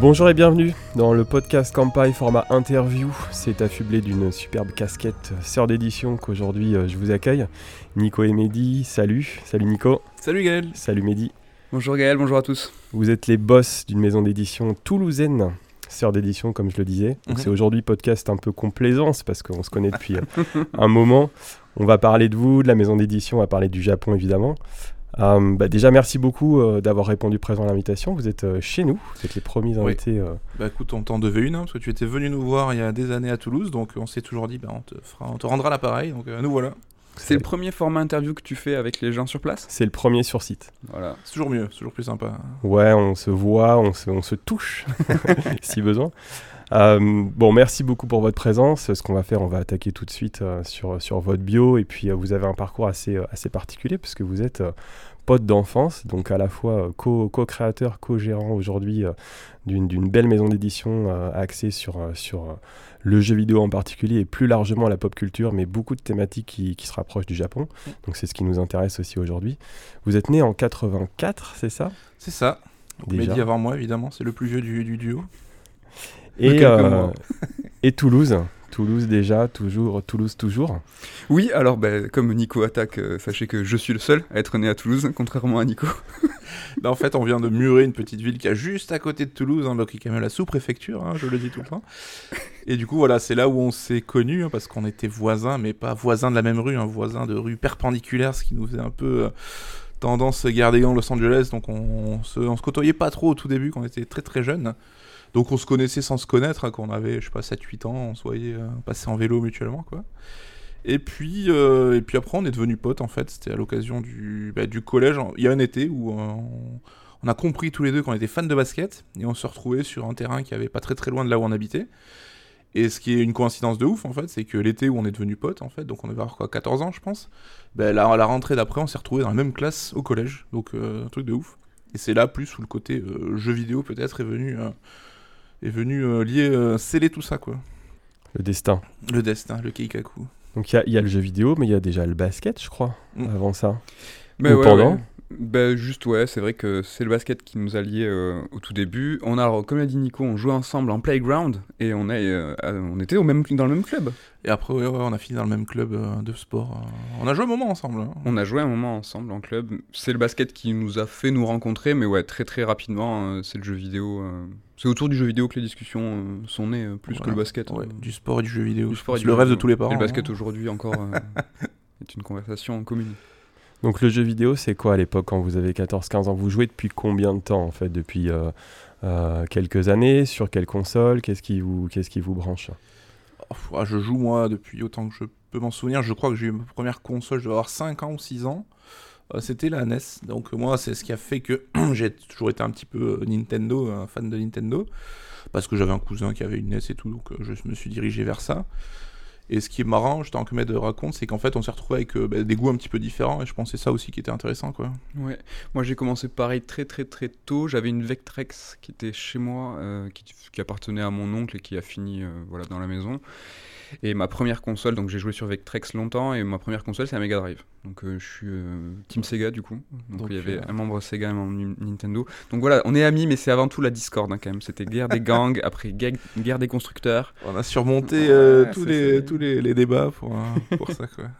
Bonjour et bienvenue dans le podcast Campai format interview. C'est affublé d'une superbe casquette sœur d'édition qu'aujourd'hui euh, je vous accueille. Nico et Mehdi, salut. Salut Nico. Salut Gaël. Salut Mehdi. Bonjour Gaël, bonjour à tous. Vous êtes les boss d'une maison d'édition toulousaine, sœur d'édition comme je le disais. Donc c'est aujourd'hui podcast un peu complaisance parce qu'on se connaît depuis euh, un moment. On va parler de vous, de la maison d'édition, on va parler du Japon évidemment. Euh, bah déjà merci beaucoup euh, d'avoir répondu présent à l'invitation. Vous êtes euh, chez nous, vous êtes les premiers Oui. invités. euh, Bah écoute, on t'en devait une, hein, parce que tu étais venu nous voir il y a des années à Toulouse, donc on s'est toujours dit, bah, on, te fera, on te rendra l'appareil, donc euh, nous voilà. C'est le premier format interview que tu fais avec les gens sur place? C'est le premier sur site. Voilà. C'est toujours mieux, c'est toujours plus sympa. Ouais, on se voit, on se, on se touche, si besoin. Euh, bon, merci beaucoup pour votre présence. Ce qu'on va faire, on va attaquer tout de suite euh, sur, sur votre bio. Et puis, euh, vous avez un parcours assez, assez particulier, puisque vous êtes pote d'enfance, donc à la fois euh, co- co-créateur, co-gérant aujourd'hui d'une d'une belle maison d'édition axée sur, sur le jeu vidéo en particulier et plus largement la pop culture, mais beaucoup de thématiques qui, qui se rapprochent du Japon. Donc, c'est ce qui nous intéresse aussi aujourd'hui. Vous êtes né en 84, c'est ça? C'est ça. Déjà. Mehdi avant moi, évidemment, c'est le plus vieux du, du duo. Et, euh, et Toulouse. Toulouse déjà, toujours, Toulouse toujours. Oui, alors bah, comme Nico attaque, euh, sachez que je suis le seul à être né à Toulouse, contrairement à Nico. Là, en fait, on vient de Muret, une petite ville qui est juste à côté de Toulouse, hein, donc qui est quand même la sous-préfecture, hein, je le dis tout le temps. Et du coup, voilà, c'est là où on s'est connus, hein, parce qu'on était voisins, mais pas voisins de la même rue, hein, voisins de rue perpendiculaires, ce qui nous faisait un peu euh, tendance des Gants, Los Angeles, donc on, on se, on se côtoyait pas trop au tout début, quand on était très très jeunes. Donc on se connaissait sans se connaître, hein, quand on avait, je sais pas, 7-8 ans, on se voyait euh, passer en vélo mutuellement, quoi. Et puis, euh, puis après, on est devenus potes, en fait. C'était à l'occasion du, bah, du collège. Il y a un été où euh, on, a compris tous les deux qu'on était fans de basket. Et on se retrouvait sur un terrain qui avait pas très très loin de là où on habitait. Et ce qui est une coïncidence de ouf, en fait, c'est que l'été où on est devenus potes, en fait, donc on quoi, 14 ans, je pense. Ben, là, à la rentrée d'après, on s'est retrouvés dans la même classe au collège. Donc, un truc de ouf. Et c'est là, plus où le côté jeu vidéo, peut-être, est venu, est venu euh, lier, euh, sceller tout ça, quoi. Le destin. Le destin, le keikaku. Donc il y a, il y a le jeu vidéo, mais il y a déjà le basket, je crois, Mm. avant ça. Bah, Ou ouais, pendant. ouais. Bah, juste ouais, c'est vrai que c'est le basket qui nous a liés euh, au tout début. On a, alors, comme l'a dit Nico, on jouait ensemble en playground et on, a, euh, on était au même, dans le même club. Et après, ouais, ouais, on a fini dans le même club euh, de sport. On a joué un moment ensemble. hein. On a joué un moment ensemble en club. C'est le basket qui nous a fait nous rencontrer, mais ouais, très très rapidement, euh, c'est le jeu vidéo. C'est autour du jeu vidéo que les discussions euh, sont nées, euh, plus que le basket. Ouais, hein. du sport et du jeu vidéo. Du sport et C'est du le jeu rêve de tous les parents. Et le basket hein. aujourd'hui encore euh, est une conversation commune. Donc le jeu vidéo, c'est quoi à l'époque quand vous avez 14-15 ans? Vous jouez depuis combien de temps en fait Depuis euh, euh, quelques années? Sur quelle console? Qu'est-ce qui, vous, qu'est-ce qui vous branche? Oh, ah, je joue moi depuis autant que je peux m'en souvenir. Je crois que j'ai eu ma première console, je dois avoir 5 ans ou 6 ans. Euh, C'était la NES. Donc euh, moi, c'est ce qui a fait que j'ai toujours été un petit peu euh, Nintendo, un fan de Nintendo. Parce que j'avais un cousin qui avait une NES et tout, donc je me suis dirigé vers ça. Et ce qui est marrant, je t'en que de raconte, c'est qu'en fait, on s'est retrouvé avec bah, des goûts un petit peu différents. Et je pensais ça aussi qui était intéressant, quoi. Ouais, moi j'ai commencé pareil très très très tôt. J'avais une Vectrex qui était chez moi, qui, appartenait à mon oncle et qui a fini voilà, dans la maison. Et ma première console, donc j'ai joué sur Vectrex longtemps, et ma première console c'est la Mega Drive. Donc euh, je suis euh, Team Sega du coup. Donc, Donc, il y avait euh, un membre Sega et un membre Ni- Nintendo. Donc voilà, on est amis, mais c'est avant tout la Discord hein, quand même. C'était guerre des gangs, après guerre, guerre des constructeurs. On a surmonté euh, Ouais, tous, les, tous les, les débats pour, pour ça, quoi.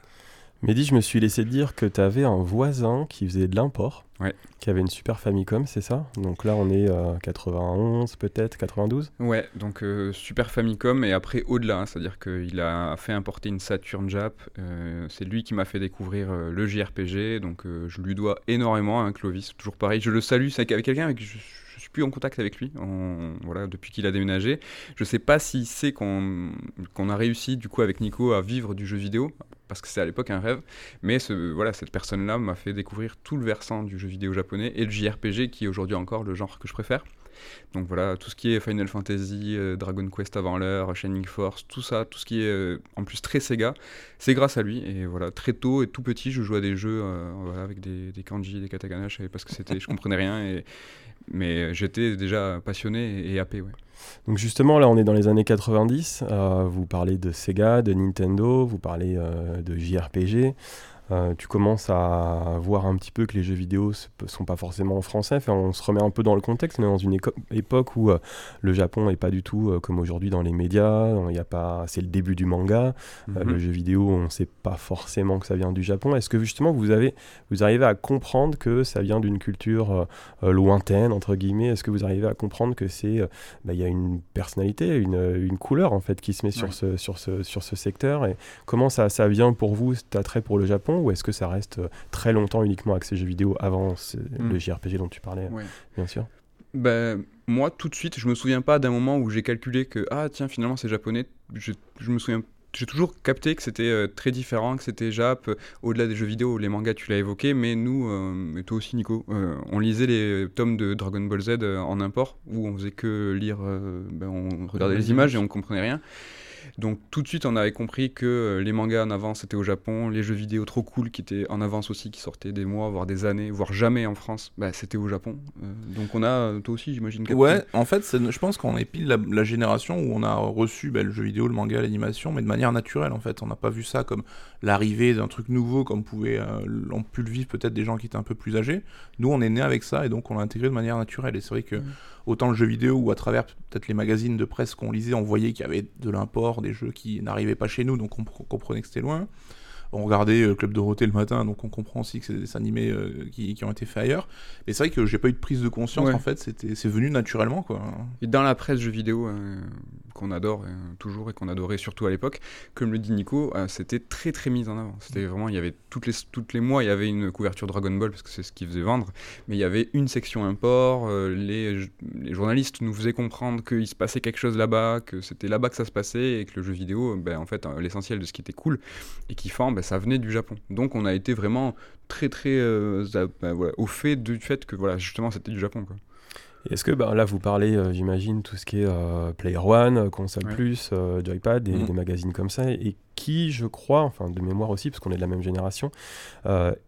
Mehdi, je me suis laissé dire que tu avais un voisin qui faisait de l'import, Ouais. qui avait une Super Famicom, c'est ça? Donc là, on est euh, 91 peut-être, 92 Ouais, donc euh, Super Famicom et après au-delà, hein, c'est-à-dire qu'il a fait importer une Saturn Jap. euh, c'est lui qui m'a fait découvrir euh, le JRPG, donc je lui dois énormément, hein, Clovis, toujours pareil. Je le salue, c'est avec quelqu'un avec qui je, je plus en contact avec lui, on- voilà, depuis qu'il a déménagé. Je sais pas s'il sait qu'on a réussi du coup avec Nico à vivre du jeu vidéo, parce que c'est à l'époque un rêve, mais voilà, cette personne-là m'a fait découvrir tout le versant du jeu vidéo japonais et le JRPG qui est aujourd'hui encore le genre que je préfère. Donc voilà, tout ce qui est Final Fantasy, euh, Dragon Quest avant l'heure, Shining Force, tout ça, tout ce qui est euh, en plus très Sega, c'est grâce à lui. Et voilà, très tôt et tout petit, je jouais à des jeux euh, avec des, des kanji, des katakana, je savais pas ce que c'était, je comprenais rien, et, mais j'étais déjà passionné et, happé. Donc justement, là, on est dans les années 90. euh, vous parlez de Sega, de Nintendo, vous parlez euh, de JRPG. Euh, tu commences à voir un petit peu que les jeux vidéo ne sont pas forcément en français. Enfin, on se remet un peu dans le contexte. On est dans une époque où le Japon n'est pas du tout comme aujourd'hui dans les médias. Il y a pas, c'est le début du manga. Mhm. le jeu vidéo, on ne sait pas forcément que ça vient du Japon. Est-ce que justement vous avez, vous arrivez à comprendre que ça vient d'une culture lointaine entre guillemets? Est-ce que vous arrivez à comprendre que c'est, bah, il y a une personnalité, une, une, couleur en fait qui se met sur ce sur ce sur ce secteur? Et comment ça ça vient pour vous cet attrait pour le Japon? Ou est-ce que ça reste euh, très longtemps uniquement avec ces jeux vidéo avant le hmm. JRPG dont tu parlais, bien sûr? Ben, moi, tout de suite, je me souviens pas d'un moment où j'ai calculé que, ah tiens, finalement c'est japonais. Je, je me souviens j'ai toujours capté que c'était euh, très différent, que c'était Jap, euh, au-delà des jeux vidéo, les mangas, tu l'as évoqué, mais nous, et toi aussi Nico, on lisait les tomes de Dragon Ball Z en import, où on faisait que lire, ben, on regardait les images et on comprenait rien. Donc tout de suite, on avait compris que euh, les mangas en avance c'était au Japon, les jeux vidéo trop cool qui étaient en avance aussi, qui sortaient des mois, voire des années, voire jamais en France, bah, c'était au Japon. Euh, donc on a, toi aussi j'imagine. Ouais, en fait, je pense qu'on est pile la, génération où on a reçu bah, le jeu vidéo, le manga, l'animation, mais de manière naturelle en fait. On n'a pas vu ça comme l'arrivée d'un truc nouveau comme pouvait, euh, l'ont pu le vivre peut-être des gens qui étaient un peu plus âgés. Nous, on est né avec ça et donc on l'a intégré de manière naturelle. Et c'est vrai que mmh. autant le jeu vidéo ou à travers peut-être les magazines de presse qu'on lisait, on voyait qu'il y avait de l'import, des jeux qui n'arrivaient pas chez nous, donc on comprenait que c'était loin on regardait euh, Club Dorothée le matin, donc on comprend aussi que c'est des animés euh, qui, ont été faits ailleurs. Mais c'est vrai que j'ai pas eu de prise de conscience, en fait, c'est venu naturellement, quoi. Et dans la presse jeux vidéo, euh, qu'on adore toujours et qu'on adorait surtout à l'époque, comme le dit Nico, c'était très très mis en avant. C'était vraiment, il y avait toutes les, toutes les mois, il y avait une couverture Dragon Ball, parce que c'est ce qui faisait vendre, mais il y avait une section import, les, les, journalistes nous faisaient comprendre qu'il se passait quelque chose là-bas, que c'était là-bas que ça se passait, et que le jeu vidéo, ben, en fait, l'essentiel de ce qui était cool, et forme, ben, ça venait du Japon. Donc on a été vraiment très très euh, ben, au fait du fait que voilà justement c'était du Japon. Quoi. Est-ce que ben, là vous parlez, euh, j'imagine, tout ce qui est euh, Player One, Console Plus, Joypad, et, mhm. des magazines comme ça, et qui, je crois, enfin de mémoire aussi, parce qu'on est de la même génération,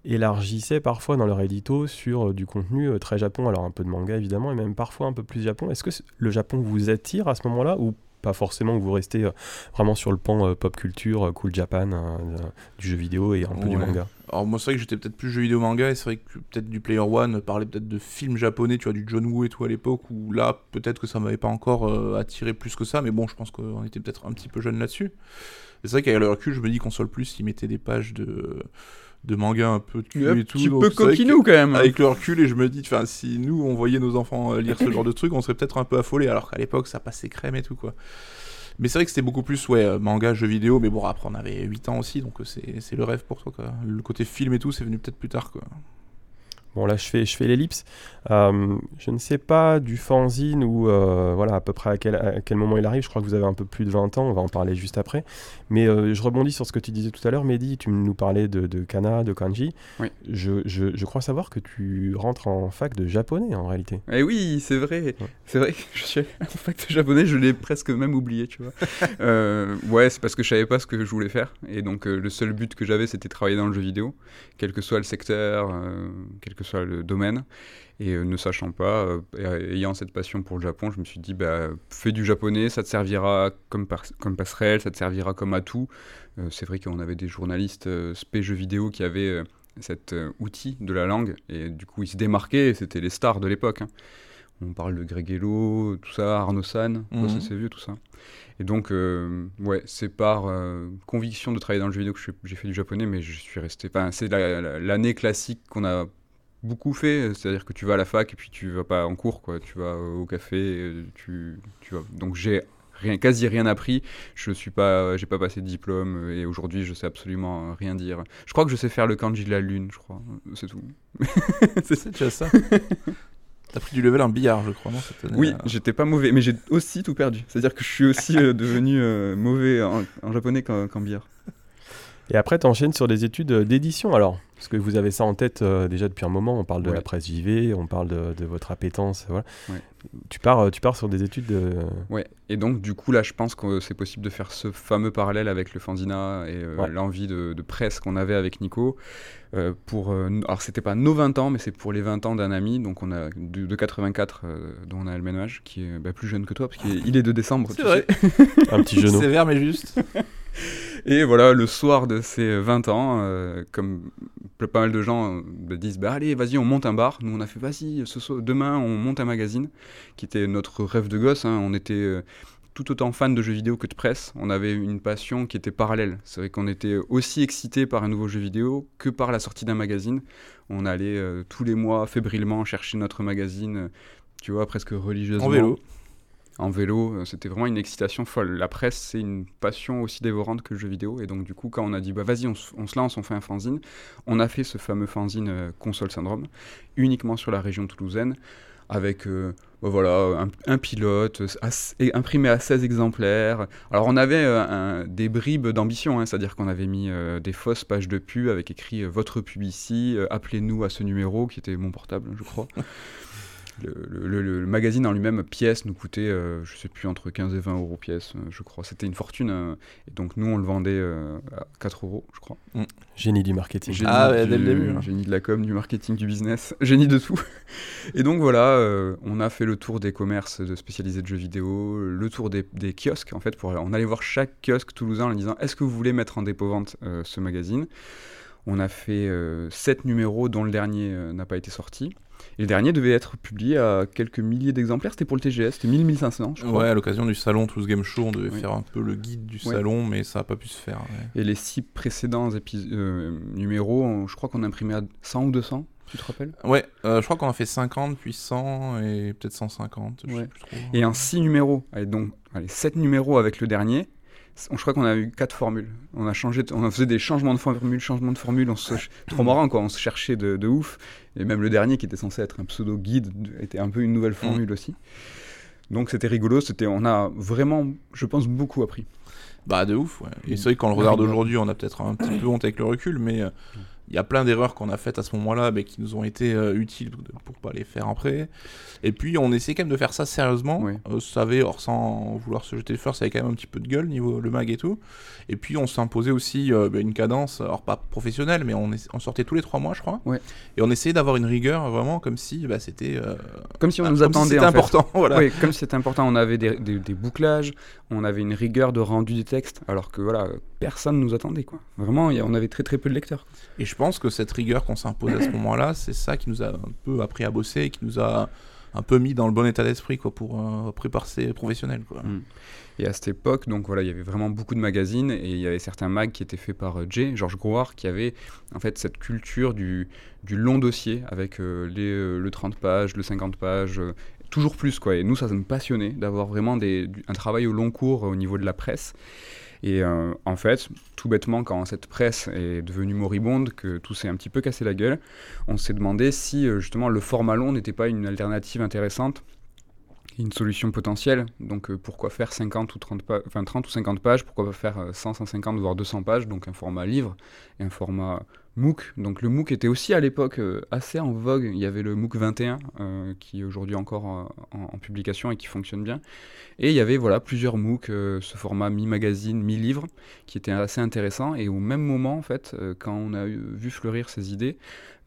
élargissait parfois dans leur édito sur du contenu très Japon, alors un peu de manga évidemment, et même parfois un peu plus Japon. Est-ce que le Japon vous attire à ce moment-là ou pas forcément que vous restez euh, vraiment sur le pan euh, pop culture, euh, cool Japan, du jeu vidéo et un peu du manga. Alors moi c'est vrai que j'étais peut-être plus jeu vidéo manga et c'est vrai que peut-être du Player One parlait peut-être de films japonais, tu vois du John Woo et tout à l'époque où là peut-être que ça m'avait pas encore attiré plus que ça mais bon je pense qu'on était peut-être un petit peu jeune là-dessus. C'est vrai qu'avec le recul je me dis qu'on console plus il mettait des pages de de manga un peu de cul et tout. Un petit peu coquinou quand même. Avec le recul, et je me dis, enfin, si nous on voyait nos enfants euh, lire ce genre de trucs, on serait peut-être un peu affolés, alors qu'à l'époque ça passait crème et tout quoi. Mais c'est vrai que c'était beaucoup plus ouais, euh, manga, jeux vidéo, mais bon, après on avait 8 ans aussi, donc euh, c'est le rêve pour toi quoi. Le côté film et tout, c'est venu peut-être plus tard quoi. Bon, là, je fais, je fais l'ellipse. Euh, je ne sais pas du fanzine ou euh, voilà, à peu près à quel, à quel, moment il arrive. Je crois que vous avez un peu plus de 20 ans. On va en parler juste après. Mais euh, je rebondis sur ce que tu disais tout à l'heure, Mehdi. Tu nous parlais de, de kana, de kanji. Oui. Je, je, je, crois savoir que tu rentres en fac de japonais en réalité. Eh oui, c'est vrai. C'est vrai que je suis en fac de japonais. Je l'ai presque même oublié, tu vois. ouais, c'est parce que je savais pas ce que je voulais faire. Et donc, le seul but que j'avais, c'était travailler dans le jeu vidéo, quel que soit le secteur, quel que soit le domaine. Et euh, ne sachant pas, euh, ayant cette passion pour le Japon, je me suis dit, bah, fais du japonais, ça te servira comme, comme passerelle, ça te servira comme atout. Euh, c'est vrai qu'on avait des journalistes spé jeux vidéo qui avaient cet outil de la langue, et du coup ils se démarquaient, c'était les stars de l'époque. Hein. On parle de Greg Hello, tout ça, Arnaud San, mhm. c'est vieux tout ça. Et donc, ouais, c'est par conviction de travailler dans le jeu vidéo que j'ai fait du japonais, mais je suis resté. Enfin, c'est l'année classique qu'on a beaucoup fait, c'est-à-dire que tu vas à la fac et puis tu vas pas en cours, quoi. Tu vas au café, tu, tu vas. Donc j'ai rien, quasi rien appris. Je suis pas, j'ai pas passé de diplôme et aujourd'hui je sais absolument rien dire. Je crois que je sais faire le kanji de la lune, je crois. C'est tout. c'est déjà ça. T'as pris du level en billard, je crois, non Oui, j'étais pas mauvais, mais j'ai aussi tout perdu. C'est-à-dire que je suis aussi euh, devenu euh, mauvais en, japonais qu'en billard. Et après, tu enchaînes sur des études euh, d'édition alors Parce que vous avez ça en tête euh, déjà depuis un moment. On parle de la presse JV, on parle de, votre appétence. Voilà. Tu, pars, euh, tu pars sur des études de. Ouais, et donc du coup, là, je pense que c'est possible de faire ce fameux parallèle avec le Fanzina et l'envie de, presse qu'on avait avec Nico. pour, alors, c'était pas nos 20 ans, mais c'est pour les 20 ans d'un ami. Donc, on a de, 84, dont on a le même âge, qui est bah, plus jeune que toi, parce qu'il est, de décembre. C'est vrai. un petit genou. Sévère, mais juste. Et voilà, le soir de ses 20 ans, euh, comme pas mal de gens euh, disent bah, Allez, vas-y, on monte un bar. Nous, on a fait Vas-y, ce soir- demain, on monte un magazine, qui était notre rêve de gosse. hein. On était euh, tout autant fans de jeux vidéo que de presse. On avait une passion qui était parallèle. C'est vrai qu'on était aussi excités par un nouveau jeu vidéo que par la sortie d'un magazine. On allait euh, tous les mois fébrilement chercher notre magazine, euh, tu vois, presque religieusement. En vélo. En vélo, euh, c'était vraiment une excitation folle. La presse, c'est une passion aussi dévorante que le jeu vidéo. Et donc, du coup, quand on a dit, bah vas-y, on, se- lance, on fait un fanzine, on a fait ce fameux fanzine euh, Console Syndrome, uniquement sur la région toulousaine, avec euh, bah voilà, un, pilote, imprimé à 16 exemplaires. Alors, on avait des bribes d'ambition, hein, c'est-à-dire qu'on avait mis des fausses pages de pub avec écrit Votre pub ici, appelez-nous à ce numéro, qui était mon portable, je crois. Le, le- le- le magazine en lui-même, pièce, nous coûtait, euh, je sais plus, entre 15 et 20 euros pièce, euh, je crois. C'était une fortune. euh, et donc, nous, on le vendait euh, à 4 euros, je crois. Génie du marketing. Génie Ah ouais, du- dès le début, hein. Génie de la com, du marketing, du business, génie de tout. Et donc voilà, euh, on a fait le tour des commerces de spécialisés de jeux vidéo, le tour des, des kiosques en fait. Pour, on allait voir chaque kiosque toulousain en leur disant est-ce que vous voulez mettre en dépôt-vente euh, ce magazine? On a fait 7 numéros dont le dernier euh, n'a pas été sorti. Et le dernier devait être publié à quelques milliers d'exemplaires. C'était pour le TGS, c'était 1000-1500 je crois. Ouais, à l'occasion du salon Toulouse Game Show, on devait Oui. faire un peu le guide du Ouais. salon, mais ça n'a pas pu se faire. ouais. Et les 6 précédents euh, numéros, on- je crois qu'on a imprimé à 100 ou 200, tu te rappelles? Ouais, euh, je crois qu'on a fait 50, puis 100 et peut-être 150. Je Ouais. sais plus trop. Et en 6 numéros, allez, donc allez, 7 numéros avec le dernier, on- je crois qu'on a eu 4 formules. On a changé, on faisait des changements de formules, changements de formules, on se, trop marrant quoi, on se cherchait de, de ouf. Et même le dernier qui était censé être un pseudo guide était un peu une nouvelle formule aussi. Donc c'était rigolo, c'était, on a vraiment, je pense, beaucoup appris. Bah de ouf, ouais. Et Mm. c'est vrai que quand on le Ouais, regarde aujourd'hui, on a peut-être un petit peu honte avec le recul, mais euh, il y a plein d'erreurs qu'on a faites à ce moment-là, mais qui nous ont été euh, utiles pour pas les faire après. Et puis on essaie quand même de faire ça sérieusement. Ouais. Euh, ça avait, or sans vouloir se jeter de fleurs, ça avait quand même un petit peu de gueule niveau le mag et tout. Et puis on s'imposait aussi euh, bah, une cadence, alors pas professionnelle, mais on, sortait tous les trois mois, je crois. Ouais. Et on essayait d'avoir une rigueur vraiment comme si bah, c'était euh, Comme si on ah, nous si attendait c'était en fait. important. voilà. Oui, comme c'était important, on avait des, des- des bouclages, on avait une rigueur de rendu des textes, alors que voilà, personne nous attendait quoi. Vraiment, il y a- on avait très très peu de lecteurs. Et je pense que cette rigueur qu'on s'impose à ce moment-là, c'est ça qui nous a un peu appris à bosser et qui nous a un peu mis dans le bon état d'esprit quoi pour euh, préparer professionnel quoi. Mm. Et à cette époque, donc voilà, il y avait vraiment beaucoup de magazines et il y avait certains mags qui étaient faits par euh, Jay, Georges Grouard, qui avait en fait cette culture du, du long dossier avec euh, les, euh, le 30 pages, le 50 pages, euh, toujours plus quoi. Et nous, ça, ça nous passionnait d'avoir vraiment des, du- un travail au long cours euh, au niveau de la presse. Et euh, en fait, tout bêtement, quand cette presse est devenue moribonde, que tout s'est un petit peu cassé la gueule, on s'est demandé si euh, justement le format long n'était pas une alternative intéressante, une solution potentielle. Donc euh, pourquoi faire 50 ou 30, pa- enfin, 30 ou 50 pages Pourquoi pas faire euh, 100, 150, voire 200 pages Donc un format livre et un format MOOC. Donc le MOOC était aussi à l'époque euh, assez en vogue. Il y avait le MOOC 21 euh, qui est aujourd'hui encore euh, en, publication et qui fonctionne bien. Et il y avait voilà plusieurs MOOC, ce format mi-magazine, mi-livre, qui était assez intéressant. Et au même moment, en fait, quand on a vu fleurir ces idées,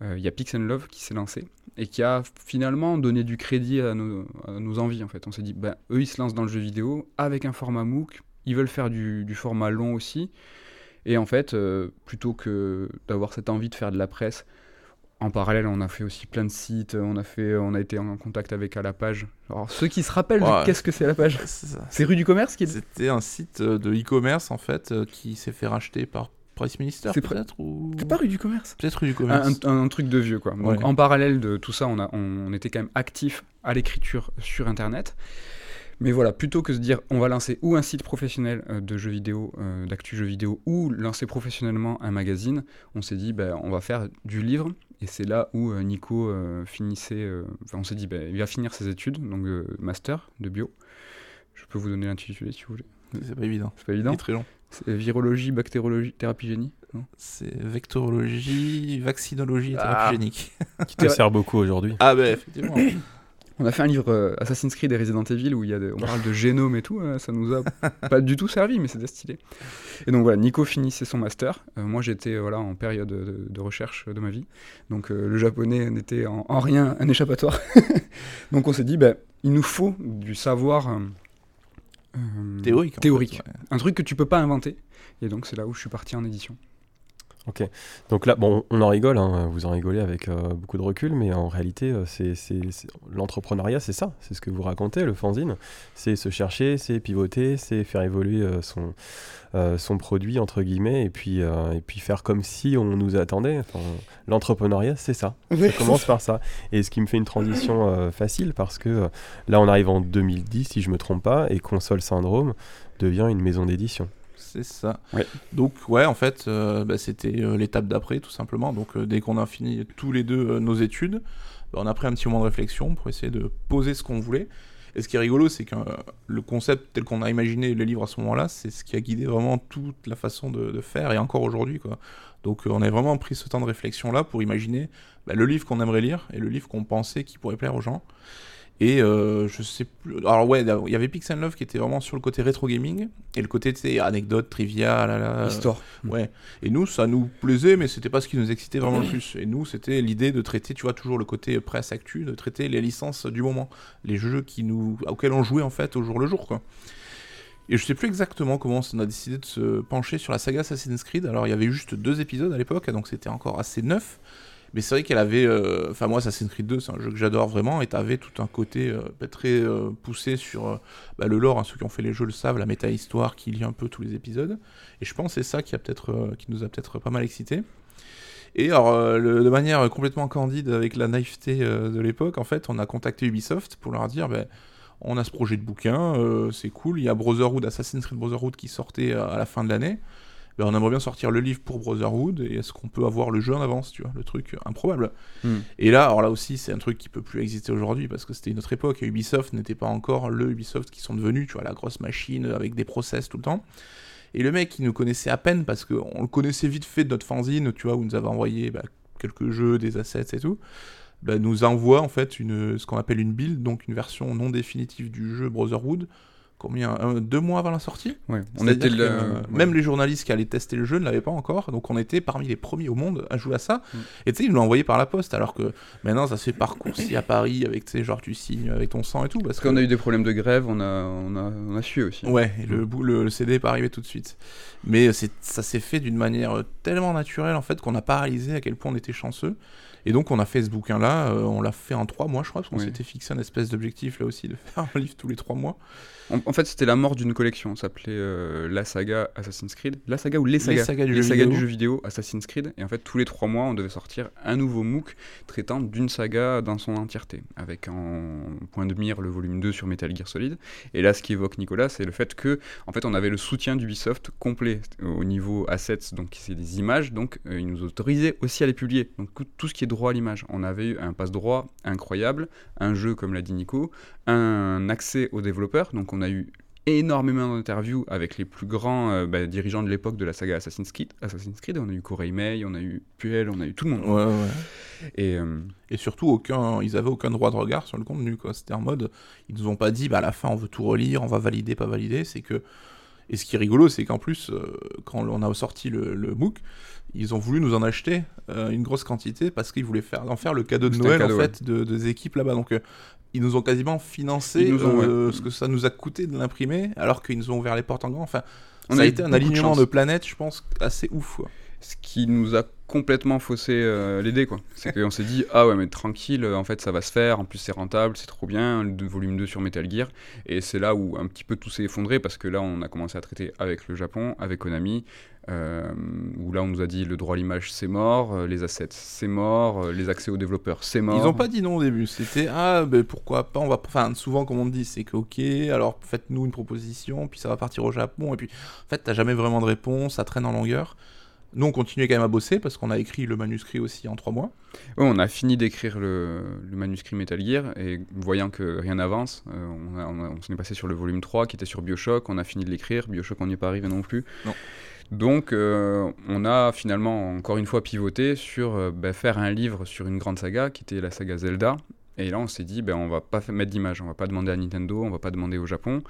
il y a Pix Love qui s'est lancé et qui a finalement donné du crédit à nos, envies. En fait, on s'est dit, ben, eux, ils se lancent dans le jeu vidéo avec un format MOOC. Ils veulent faire du format long aussi. Et en fait, euh, plutôt que d'avoir cette envie de faire de la presse, en parallèle, on a fait aussi plein de sites. On a fait, on a été en contact avec à la page. Alors ceux qui se rappellent, de qu'est-ce que c'est à la page C'est rue du commerce qui est. C'était un site euh, de e-commerce en fait euh, qui s'est fait racheter par Price Minister C'est peut-être ou C'est pas rue du commerce. peut-être rue du un, commerce. un- un truc de vieux quoi. Donc Ouais. en parallèle de tout ça, on, a, on, on était quand même actif à l'écriture sur internet. Mais voilà, plutôt que de se dire on va lancer ou un site professionnel euh, de jeux vidéo, euh, d'actu jeux vidéo, ou lancer professionnellement un magazine, on s'est dit ben, on va faire du livre. Et c'est là où euh, Nico euh, finissait. euh, enfin, on s'est dit ben, il va finir ses études, donc euh, master de bio. Je peux vous donner l'intitulé si vous voulez. C'est pas évident. C'est pas évident. est très long. C'est virologie, bactérologie, thérapie génie. C'est vectorologie, vaccinologie et Ah. thérapie génique. Qui te sert beaucoup aujourd'hui. Ah bah effectivement. On a fait un livre euh, Assassin's Creed et Resident Evil où il y a des- on parle de génome et tout, euh, ça nous a pas du tout servi, mais c'était stylé. Et donc voilà, Nico finissait son master. Euh, moi j'étais euh, voilà, en période de, de recherche de ma vie. Donc le japonais n'était en, en rien un échappatoire. donc on s'est dit, bah, il nous faut du savoir Théorique. Théorique. fait, ouais. un truc que tu peux pas inventer. Et donc c'est là où je suis parti en édition. Ok. Donc là, bon, on en rigole, hein, vous en rigolez avec euh, beaucoup de recul, mais en réalité, euh, c'est, l'entrepreneuriat, c'est ça, c'est ce que vous racontez, le fanzine. C'est se chercher, c'est pivoter, c'est faire évoluer euh, son, son produit, entre guillemets, et puis, et puis faire comme si on nous attendait. l'entrepreneuriat, c'est ça. ça commence par ça. Et ce qui me fait une transition facile, parce que là, on arrive en 2010, si je me trompe pas, et Console Syndrome devient une maison d'édition c'est ça. Donc ouais, en fait, euh, bah, c'était euh, l'étape d'après, tout simplement. Donc euh, dès qu'on a fini tous les deux nos études, bah, on a pris un petit moment de réflexion pour essayer de poser ce qu'on voulait. Et ce qui est rigolo, c'est que le concept tel qu'on a imaginé le livre à ce moment-là, c'est ce qui a guidé vraiment toute la façon de, faire, et encore aujourd'hui. quoi. Donc on a vraiment pris ce temps de réflexion-là pour imaginer bah, le livre qu'on aimerait lire et le livre qu'on pensait qui pourrait plaire aux gens. Et euh, je sais plus. Alors, ouais, il y avait Pixel Love qui était vraiment sur le côté rétro gaming et le côté, tu anecdote, trivia, là, là. Histoire. Ouais. Et nous, ça nous plaisait, mais c'était pas ce qui nous excitait vraiment le plus. Et nous, c'était l'idée de traiter, tu vois, toujours le côté presse actu, de traiter les licences du moment, les jeux qui nous, auxquels on jouait en fait au jour le jour, quoi. Et je sais plus exactement comment on a décidé de se pencher sur la saga Assassin's Creed. Alors, il y avait juste deux épisodes à l'époque, donc c'était encore assez neuf. Mais c'est vrai qu'elle avait. Euh, enfin, moi, Assassin's Creed 2, c'est un jeu que j'adore vraiment. Et t'avais tout un côté euh, bah, très euh, poussé sur bah, le lore. Hein, ceux qui ont fait les jeux le savent, la méta-histoire qui lie un peu tous les épisodes. Et je pense que c'est ça qui, peut-être, qui nous a peut-être pas mal excité. Et alors, de manière complètement candide, avec la naïveté de l'époque, en fait, on a contacté Ubisoft pour leur dire. Ben, on a ce projet de bouquin, c'est cool. Il y a Brotherhood, Assassin's Creed Brotherhood qui sortait à la fin de l'année. Ben, on aimerait bien sortir le livre pour Brotherhood et est-ce qu'on peut avoir le jeu en avance, tu vois, le truc improbable. Hmm. Et là, alors là aussi, c'est un truc qui peut plus exister aujourd'hui parce que c'était une autre époque et Ubisoft n'était pas encore le Ubisoft qui sont devenus, tu vois, la grosse machine avec des process tout le temps. Et le mec, il nous connaissait à peine parce qu'on le connaissait vite fait de notre fanzine, tu vois, où nous avait envoyé bah, quelques jeux, des assets et tout. Bah, nous envoie en fait une, ce qu'on appelle une build, donc une version non définitive du jeu Brotherhood, combien deux mois avant la sortie on était euh, même les journalistes qui allaient tester le jeu ne l'avaient pas encore. Donc on était parmi les premiers au monde à jouer à ça. Mm. et tu sais ils nous l'ont envoyé par la poste alors que maintenant ça se fait par coursier à Paris avec tu sais genre tu signes avec ton sang et tout parce, qu'on a eu des problèmes de grève on a on a, on a su aussi. Ouais le, le, le CD n'est pas arrivé tout de suite. Mais ça s'est fait d'une manière tellement naturelle en fait qu'on n'a pas réalisé à quel point on était chanceux et donc on a fait ce bouquin-là, euh, on l'a fait en trois mois, je crois, parce qu'on s'était fixé un espèce d'objectif là aussi de faire un livre tous les trois mois. En, fait, c'était la mort d'une collection. Ça s'appelait euh, la saga Assassin's Creed. La saga ou les sagas Les sagas, du, jeu vidéo Assassin's Creed. Et en fait, tous les trois mois, on devait sortir un nouveau MOOC traitant d'une saga dans son entièreté, avec en point de mire le volume 2 sur Metal Gear Solid. Et là, ce qui évoque Nicolas, c'est le fait que, en fait, on avait le soutien d'Ubisoft complet au niveau assets, donc c'est des images, donc euh, ils nous autorisaient aussi à les publier. Donc tout ce qui est droit à l'image. On avait eu un passe-droit incroyable, un jeu, comme l'a dit Nico, un accès aux développeurs, donc on a eu énormément d'interviews avec les plus grands euh, bah, dirigeants de l'époque de la saga Assassin's Creed. Assassin's Creed, on a eu Corey May, on a eu Puel, on a eu tout le monde. Ouais, ouais. Et, euh, et surtout, aucun, ils avaient aucun droit de regard sur le contenu. C'était en mode, ils nous ont pas dit, bah, à la fin, on veut tout relire, on va valider, pas valider. C'est que. Et ce qui est rigolo, c'est qu'en plus, euh, quand on a sorti le, le MOOC, ils ont voulu nous en acheter une grosse quantité parce qu'ils voulaient faire, en faire le cadeau de Noël en fait de, des équipes là-bas. Donc ils nous ont quasiment financé euh, ce que ça nous a coûté de l'imprimer, alors qu'ils nous ont ouvert les portes en grand. Enfin, on ça a, été un alignement de, planètes, je pense, assez ouf. Ce qui nous a complètement faussé euh, l'idée, quoi. C'est qu'on s'est dit, ah ouais, mais tranquille, en fait, ça va se faire, en plus c'est rentable, c'est trop bien, le volume 2 sur Metal Gear. Et c'est là où un petit peu tout s'est effondré, parce que là, on a commencé à traiter avec le Japon, avec Konami, euh, où là on nous a dit le droit à l'image c'est mort, euh, les assets c'est mort, euh, les accès aux développeurs c'est mort. Ils n'ont pas dit non au début, c'était ah ben pourquoi pas, on va, enfin souvent comme on dit c'est que ok, alors faites-nous une proposition, puis ça va partir au Japon, et puis en fait t'as jamais vraiment de réponse, ça traîne en longueur. Nous, on continuait quand même à bosser parce qu'on a écrit le manuscrit aussi en trois mois. Oui, on a fini d'écrire le, manuscrit Metal Gear et voyant que rien n'avance, on, on, s'en est passé sur le volume 3 qui était sur Bioshock. On a fini de l'écrire. Bioshock, on n'y est pas arrivé non plus. Non. Donc, euh, on a finalement encore une fois pivoté sur euh, bah, faire un livre sur une grande saga qui était la saga Zelda. Et là, on s'est dit, ben, on va pas mettre d'image, on va pas demander à Nintendo, on va pas demander au Japon,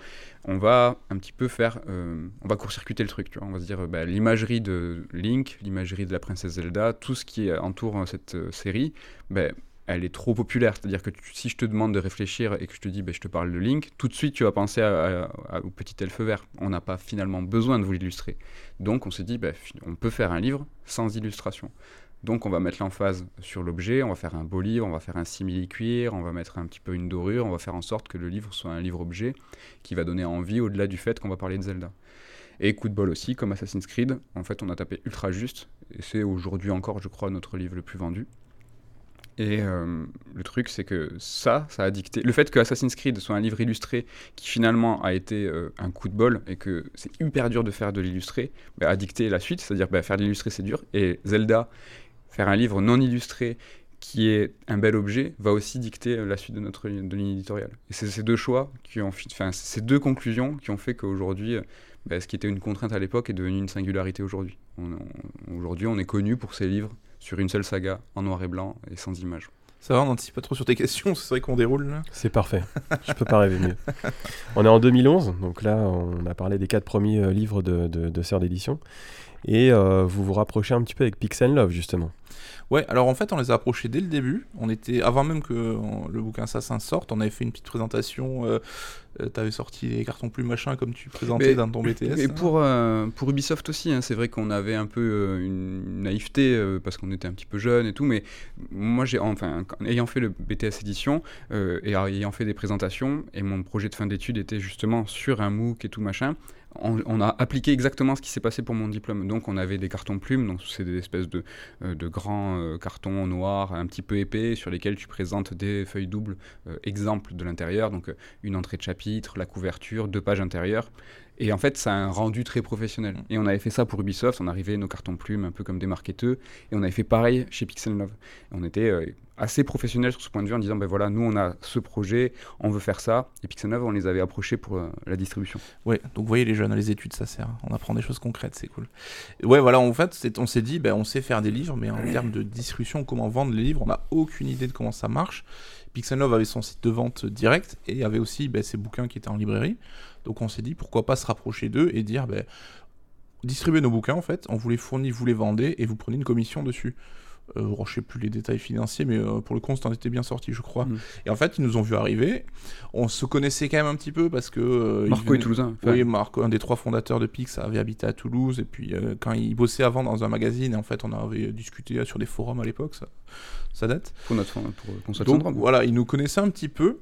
on va un petit peu faire, euh, on va court-circuiter le truc, tu vois. On va se dire, ben, l'imagerie de Link, l'imagerie de la princesse Zelda, tout ce qui entoure cette série, ben, elle est trop populaire. C'est-à-dire que si je te demande de réfléchir et que je te dis, ben, je te parle de Link, tout de suite tu vas penser au petit elfe vert. On n'a pas finalement besoin de vous l'illustrer. Donc on s'est dit, ben, on peut faire un livre sans illustration. Donc on va mettre l'emphase sur l'objet, on va faire un beau livre, on va faire un simili-cuir, on va mettre un petit peu une dorure, on va faire en sorte que le livre soit un livre-objet qui va donner envie au-delà du fait qu'on va parler de Zelda. Et coup de bol aussi, comme Assassin's Creed, en fait on a tapé ultra juste, et c'est aujourd'hui encore je crois notre livre le plus vendu. Et euh, le truc, c'est que ça, ça a dicté. Le fait que Assassin's Creed soit un livre illustré qui finalement a été euh, un coup de bol et que c'est hyper dur de faire de l'illustré, bah, a dicté la suite. C'est-à-dire, bah, faire de l'illustré, c'est dur. Et Zelda, faire un livre non illustré qui est un bel objet, va aussi dicter la suite de notre de ligne éditoriale. Et c'est ces deux choix qui ont, enfin, ces deux conclusions qui ont fait qu'aujourd'hui, bah, ce qui était une contrainte à l'époque est devenu une singularité aujourd'hui. Aujourd'hui, on est connu pour ces livres sur une seule saga en noir et blanc et sans images. Ça va, on n'anticipe pas trop sur tes questions, c'est vrai qu'on déroule là. C'est parfait, je peux pas rêver mieux. On est en 2011, donc là on a parlé des quatre premiers euh, livres de, de, de Sœurs d'édition, et euh, vous vous rapprochez un petit peu avec Pixel Love justement. Ouais, alors en fait, on les a approchés dès le début. On était avant même que le bouquin Assassin sorte, on avait fait une petite présentation. Euh, euh tu avais sorti les cartons plus machin comme tu présentais dans ton BTS. Et pour, euh, pour Ubisoft aussi, hein, c'est vrai qu'on avait un peu euh, une naïveté parce qu'on était un petit peu jeune et tout, mais moi, j'ai enfin, ayant fait le BTS édition et ayant fait des présentations, et mon projet de fin d'études était justement sur un MOOC et tout machin, on, a appliqué exactement ce qui s'est passé pour mon diplôme. Donc on avait des cartons plumes, donc c'est des espèces de, euh, de grands euh, cartons noirs un petit peu épais sur lesquels tu présentes des feuilles doubles euh, exemples de l'intérieur, donc une entrée de chapitre, la couverture, deux pages intérieures. Et en fait, ça a un rendu très professionnel. Et on avait fait ça pour Ubisoft, on arrivait nos cartons plumes un peu comme des marketeurs, et on avait fait pareil chez Pixel Love. on était euh, assez professionnel sur ce point de vue en disant, ben voilà, nous on a ce projet, on veut faire ça, et Pixel Love, on les avait approchés pour euh, la distribution. Ouais, donc vous voyez les jeunes, les études, ça sert. On apprend des choses concrètes, c'est cool. ouais, voilà, en fait, on s'est dit, ben, on sait faire des livres, mais en termes de distribution, comment vendre les livres, on n'a aucune idée de comment ça marche. Pixel Love avait son site de vente direct, et avait aussi ben, ses bouquins qui étaient en librairie. Donc on s'est dit pourquoi pas se rapprocher d'eux et dire ben, distribuez nos bouquins en fait, on vous les fournit, vous les vendez et vous prenez une commission dessus. Euh, je sais plus les détails financiers, mais euh, pour le compte, en était bien sorti, je crois. Mm. Et en fait, ils nous ont vu arriver. On se connaissait quand même un petit peu parce que. Euh, Marco est toulousain. Oui, Marco, un des trois fondateurs de Pix, avait habité à Toulouse. Et puis, euh, quand il bossait avant dans un magazine, et en fait, on avait discuté sur des forums à l'époque, ça, ça date. Pour notre pour Donc, voilà, ils nous connaissaient un petit peu.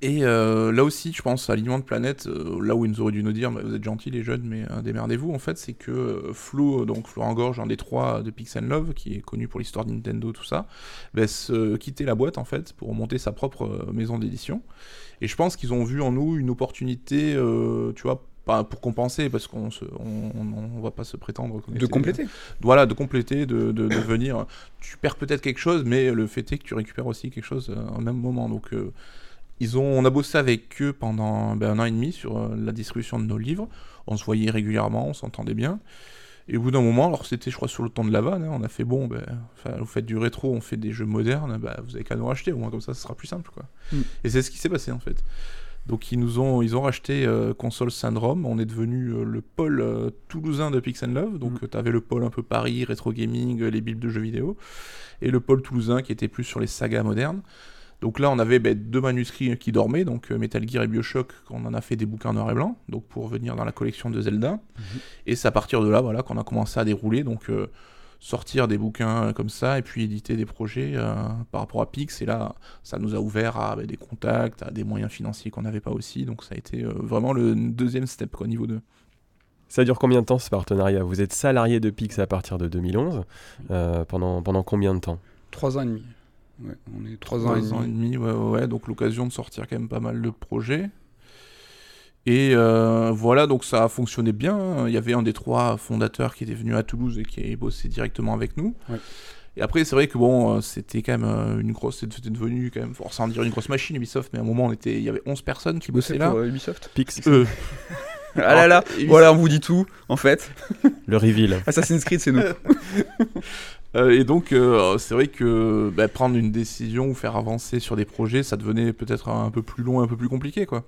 Et euh, là aussi, je pense, à Aliment de Planète, euh, là où ils nous auraient dû nous dire, bah, vous êtes gentils les jeunes, mais euh, démerdez-vous, en fait, c'est que Flo, donc Florent Gorge, un des trois de Pixel Love, qui est connu pour l'histoire de Nintendo, tout ça, bah, se quitter la boîte, en fait, pour monter sa propre maison d'édition. Et je pense qu'ils ont vu en nous une opportunité, tu vois, pas pour compenser, parce qu'on on, va pas se prétendre. De compléter. voilà, de compléter, de, de, venir. Tu perds peut-être quelque chose, mais le fait est que tu récupères aussi quelque chose au même moment. Donc ils ont, on a bossé avec eux pendant ben, un an et demi sur euh, la distribution de nos livres. On se voyait régulièrement, on s'entendait bien. Et au bout d'un moment, alors c'était je crois sur le temps de la vanne, hein, on a fait bon, ben, vous faites du rétro, on fait des jeux modernes, ben, vous avez qu'à nous racheter, au moins comme ça ce sera plus simple. quoi. Mm. Et c'est ce qui s'est passé en fait. Donc ils nous ont, ils ont racheté euh, Console Syndrome, on est devenu euh, le pôle toulousain de Pix Love, donc mm. tu avais le pôle un peu Paris, rétro gaming, les bibles de jeux vidéo, et le pôle toulousain qui était plus sur les sagas modernes. Donc là, on avait ben, deux manuscrits qui dormaient, donc euh, Metal Gear et Bioshock, qu'on en a fait des bouquins noir et blanc, donc pour venir dans la collection de Zelda. Mhm. Et c'est à partir de là, voilà, qu'on a commencé à dérouler, donc euh, sortir des bouquins euh, comme ça, et puis éditer des projets par rapport à Pix. Et là, ça nous a ouvert à ben, des contacts, à des moyens financiers qu'on n'avait pas aussi. Donc ça a été vraiment le deuxième step, quoi, niveau 2. Ça dure combien de temps ce partenariat? Vous êtes salarié de Pix à partir de 2011. pendant, pendant combien de temps? Trois ans et demi on est trois ans, et demi. ouais, ouais, donc l'occasion de sortir quand même pas mal de projets. Et euh, voilà, donc ça a fonctionné bien. Il y avait un des trois fondateurs qui était venu à Toulouse et qui a bossé directement avec nous. Et après, c'est vrai que bon, euh, c'était quand même euh, une grosse, c'était devenu quand même, sans dire une grosse machine Ubisoft, mais à un moment, on était, il y avait 11 personnes qui bossaient là. Pour, Ubisoft Pix. ah là là, voilà, on vous dit tout, en fait. Le reveal. Assassin's Creed, c'est nous. Euh, et donc, euh, c'est vrai que bah, prendre une décision ou faire avancer sur des projets, ça devenait peut-être un peu plus long, un peu plus compliqué, quoi.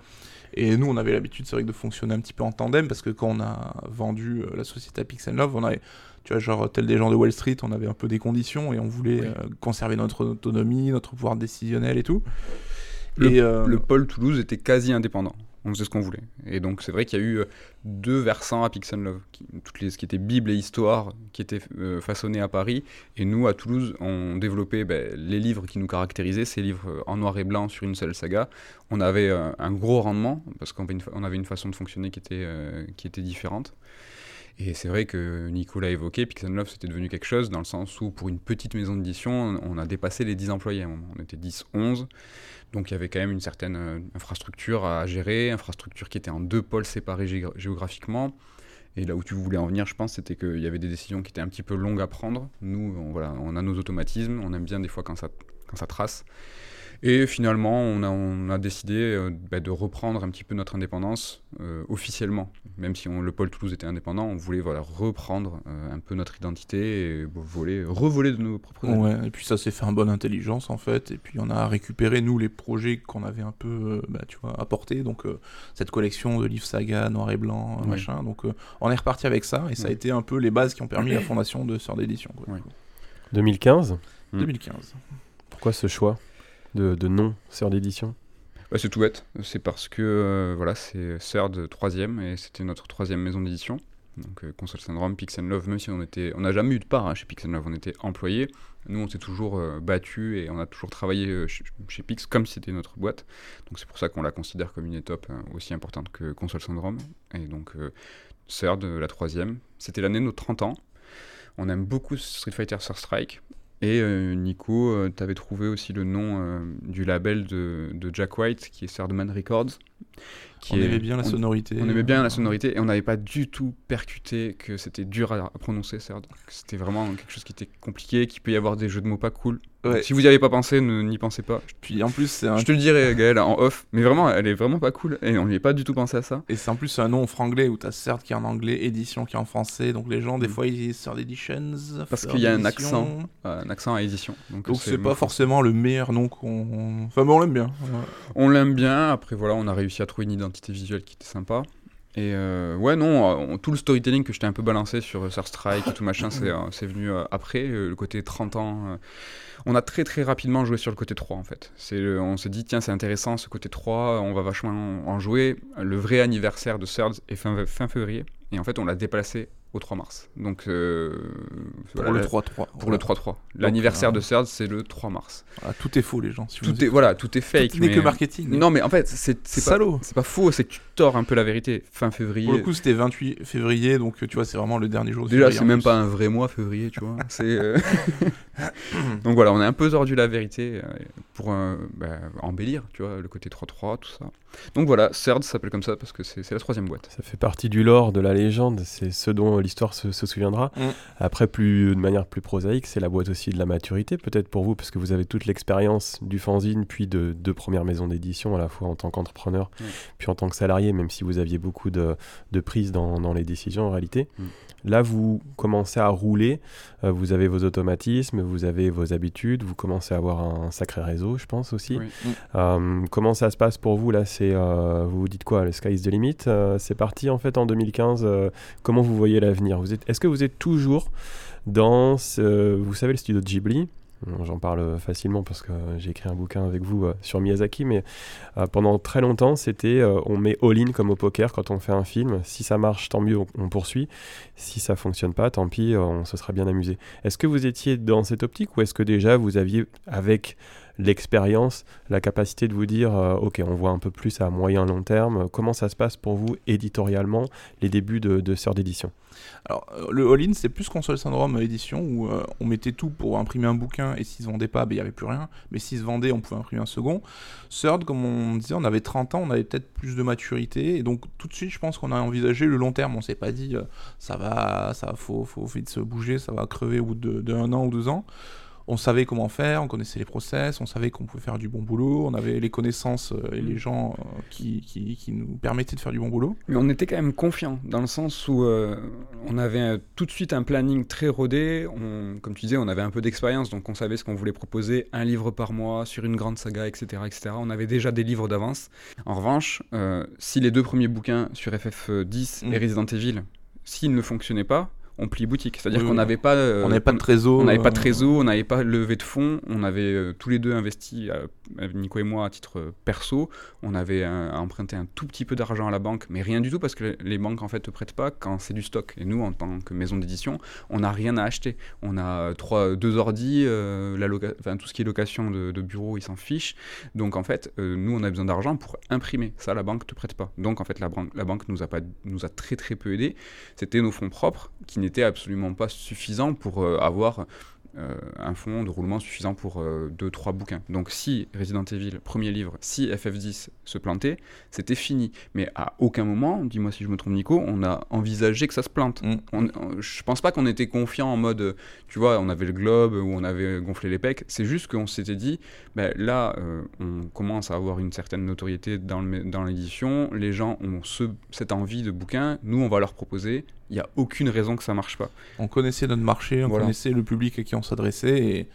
Et nous, on avait l'habitude, c'est vrai, de fonctionner un petit peu en tandem parce que quand on a vendu euh, la société à Pixel Love, on avait, tu vois, genre, tel des gens de Wall Street, on avait un peu des conditions et on voulait Oui. euh, conserver notre autonomie, notre pouvoir décisionnel et tout. Le, et, le pôle Toulouse était quasi indépendant. On faisait ce qu'on voulait. Et donc c'est vrai qu'il y a eu euh, deux versants à Pixel Love. Qui, toutes les, ce qui était Bible et Histoire, qui étaient euh, façonnés à Paris. Et nous, à Toulouse, on développait ben, les livres qui nous caractérisaient, ces livres euh, en noir et blanc sur une seule saga. On avait euh, un gros rendement, parce qu'on avait une, façon de fonctionner qui était, qui était différente. Et c'est vrai que Nicolas a évoqué, Pixel Love c'était devenu quelque chose dans le sens où pour une petite maison d'édition, on a dépassé les 10 employés. On était 10, 11. Donc il y avait quand même une certaine euh, infrastructure à gérer, infrastructure qui était en deux pôles séparés géographiquement. Et là où tu voulais en venir, je pense, c'était qu'il y avait des décisions qui étaient un petit peu longues à prendre. Nous, on, voilà, on a nos automatismes, on aime bien des fois quand ça trace. Et finalement, on a, on a décidé euh, bah, de reprendre un petit peu notre indépendance euh, officiellement. Même si on- le pôle Toulouse était indépendant, on voulait voilà, reprendre euh, un peu notre identité et voler, revoler de nos propres. Ouais, et puis ça s'est fait en bonne intelligence en fait, et puis on a récupéré nous les projets qu'on avait un peu, euh, bah, tu vois, apportés, donc euh, cette collection de livres saga noir et blanc, euh, Ouais. machin, donc euh, on est reparti avec ça, et ça a été un peu les bases qui ont permis la fondation de Sœur d'édition. quoi, du Ouais. coup. 2015 Mm. 2015. Pourquoi ce choix? De, de nom sœur d'édition Bah, c'est tout bête. C'est parce que euh, voilà, c'est Third troisième et c'était notre troisième maison d'édition. Donc euh, Console Syndrome, Pix Love, même si on était, on n'a jamais eu de part hein, chez Pix Love, on était employés. Nous, on s'est toujours euh, battu et on a toujours travaillé euh, chez, Pix comme c'était notre boîte. Donc c'est pour ça qu'on la considère comme une étape aussi importante que Console Syndrome. Et donc Third, euh, la troisième, c'était l'année de nos 30 ans. On aime beaucoup Street Fighter Third Strike. Et euh, Nico, tu avais trouvé aussi le nom euh, du label de, de Jack White, qui est Thirdman Records. Qui on est- aimait bien la on- sonorité. On aimait bien la sonorité et on n'avait pas du tout percuté que c'était dur à, à prononcer, C'était vraiment quelque chose qui était compliqué, qu'il peut y avoir des jeux de mots pas cool. Ouais. Si vous n'y avez pas pensé, n'y pensez pas. Puis en plus, c'est un Je te le dirai, Gaël, en off. Mais vraiment, elle est vraiment pas cool et on n'y a pas du tout pensé à ça. Et c'est en plus un nom franglais où t'as certes qui est en anglais, édition qui est en français, donc les gens des Mm. fois ils disent Sœur d'Editions. Parce qu'il y a un accent. Euh, un accent à édition. Donc, c'est pas forcément le meilleur nom qu'on. Enfin, mais on l'aime bien. Ouais. On l'aime bien, après voilà, on a réussi à trouver une identité visuelle qui était sympa. Et euh, ouais, non, euh, tout le storytelling que je t'ai un peu balancé sur Sur Strike et tout machin, c'est euh, venu après, le côté 30 ans. on a très très rapidement joué sur le côté 3 en fait. On s'est dit, tiens, c'est intéressant ce côté 3, on va vachement en jouer. Le vrai anniversaire de Surge est fin, fin février, et en fait, on l'a déplacé au 3 mars. Donc, euh, Pour voilà, le la- 3-3. Pour le 3-3. L'anniversaire euh, de Surge, c'est le 3 mars. Voilà, tout est faux, les gens. si vous Tout est, voilà, tout est fake. Tout n'est mais- que marketing. Non, mais en fait, c'est Salaud. c'est pas faux, c'est que tu tords un peu la vérité. Fin février. Pour le coup, c'était 28 février, donc tu vois, c'est vraiment le dernier jour Déjà, c'est en même pas un vrai mois, février, tu vois. C'est, euh, Donc voilà, on a un peu tordu la vérité euh, pour euh, bah, embellir, tu vois, le côté 3-3, tout ça. Donc voilà, CERD s'appelle comme ça parce que c'est la troisième boîte. Ça fait partie du lore, de la légende, c'est ce dont l'histoire se, se souviendra. Mm. Après, plus, de manière plus prosaïque, c'est la boîte aussi de la maturité, peut-être pour vous, parce que vous avez toute l'expérience du fanzine, puis de deux premières maisons d'édition, à la fois en tant qu'entrepreneur, Mm. puis en tant que salarié, même si vous aviez beaucoup de, de prises dans, dans les décisions en réalité. Mm. Là, vous commencez à rouler, euh, vous avez vos automatismes, vous avez vos habitudes, vous commencez à avoir un sacré réseau, je pense aussi. Oui. Euh, comment ça se passe pour vous là C'est euh, vous vous dites quoi Le sky is the limit C'est parti en fait en 2015. euh, comment vous voyez l'avenir? Vous êtes Est-ce que vous êtes toujours dans ce- vous savez le studio de Ghibli? J'en parle facilement parce que j'ai écrit un bouquin avec vous euh, sur Miyazaki, mais euh, pendant très longtemps, c'était euh, on met all-in comme au poker quand on fait un film. Si ça marche, tant mieux, on, poursuit. Si ça fonctionne pas, tant pis, on se sera bien amusé. Est-ce que vous étiez dans cette optique ou est-ce que déjà vous aviez, avec l'expérience, la capacité de vous dire, euh, ok, on voit un peu plus à moyen long terme. Comment ça se passe pour vous éditorialement les débuts de, de Sœur d'édition? Alors, euh, le all-in, c'est plus console syndrome euh, édition où on mettait tout pour imprimer un bouquin et s'ils se vendaient pas, ben, il n'y avait plus rien. Mais s'ils se vendaient, on pouvait imprimer un second. Third, comme on disait, on avait 30 ans, on avait peut-être plus de maturité et donc tout de suite, je pense qu'on a envisagé le long terme. On s'est pas dit, ça va, ça faut, faut vite se bouger, ça va crever au bout de, de un an ou deux ans. On savait comment faire, on connaissait les process, on savait qu'on pouvait faire du bon boulot, on avait les connaissances euh, et les gens euh, qui, qui, qui, nous permettaient de faire du bon boulot. Mais on était quand même confiants, dans le sens où euh, on avait tout de suite un planning très rodé, on, comme tu disais, on avait un peu d'expérience, donc on savait ce qu'on voulait proposer, un livre par mois, sur une grande saga, etc. etc. On avait déjà des livres d'avance. En revanche, si les deux premiers bouquins sur FF10 et mm. Resident Evil, s'ils ne fonctionnaient pas, on plie boutique. C'est-à-dire qu'on n'avait pas, euh, on n'avait pas de trésor, on n'avait pas de trésor, on n'avait pas levé de fonds, on avait euh, tous les deux investi, euh, Nico et moi à titre perso, on avait emprunté un tout petit peu d'argent à la banque, mais rien du tout parce que les banques en fait te prêtent pas quand c'est du stock. Et nous, en tant que maison d'édition, on n'a rien à acheter. On a trois, deux ordi, la enfin, tout ce qui est location de, de bureau, ils s'en fichent. Donc en fait, nous, on a besoin d'argent pour imprimer. Ça, la banque te prête pas. Donc en fait, la, banque, la banque nous a pas, nous a très très peu aidé. C'était nos fonds propres qui n'étaient absolument pas suffisant pour euh, avoir euh, un fonds de roulement suffisant pour 2-3 euh, bouquins. Donc si Resident Evil, premier livre, si FF10 se plantait, c'était fini. Mais à aucun moment, dis-moi si je me trompe Nico, on a envisagé que ça se plante. Mm. On, je pense pas qu'on était confiant en mode, tu vois, on avait le globe ou on avait gonflé les pecs. C'est juste qu'on s'était dit, ben, là, euh, on commence à avoir une certaine notoriété dans l'édition, les gens ont ce, cette envie de bouquin, nous on va leur proposer, il n'y a aucune raison que ça marche pas. On connaissait notre marché, on connaissait le public à qui on s'adressait et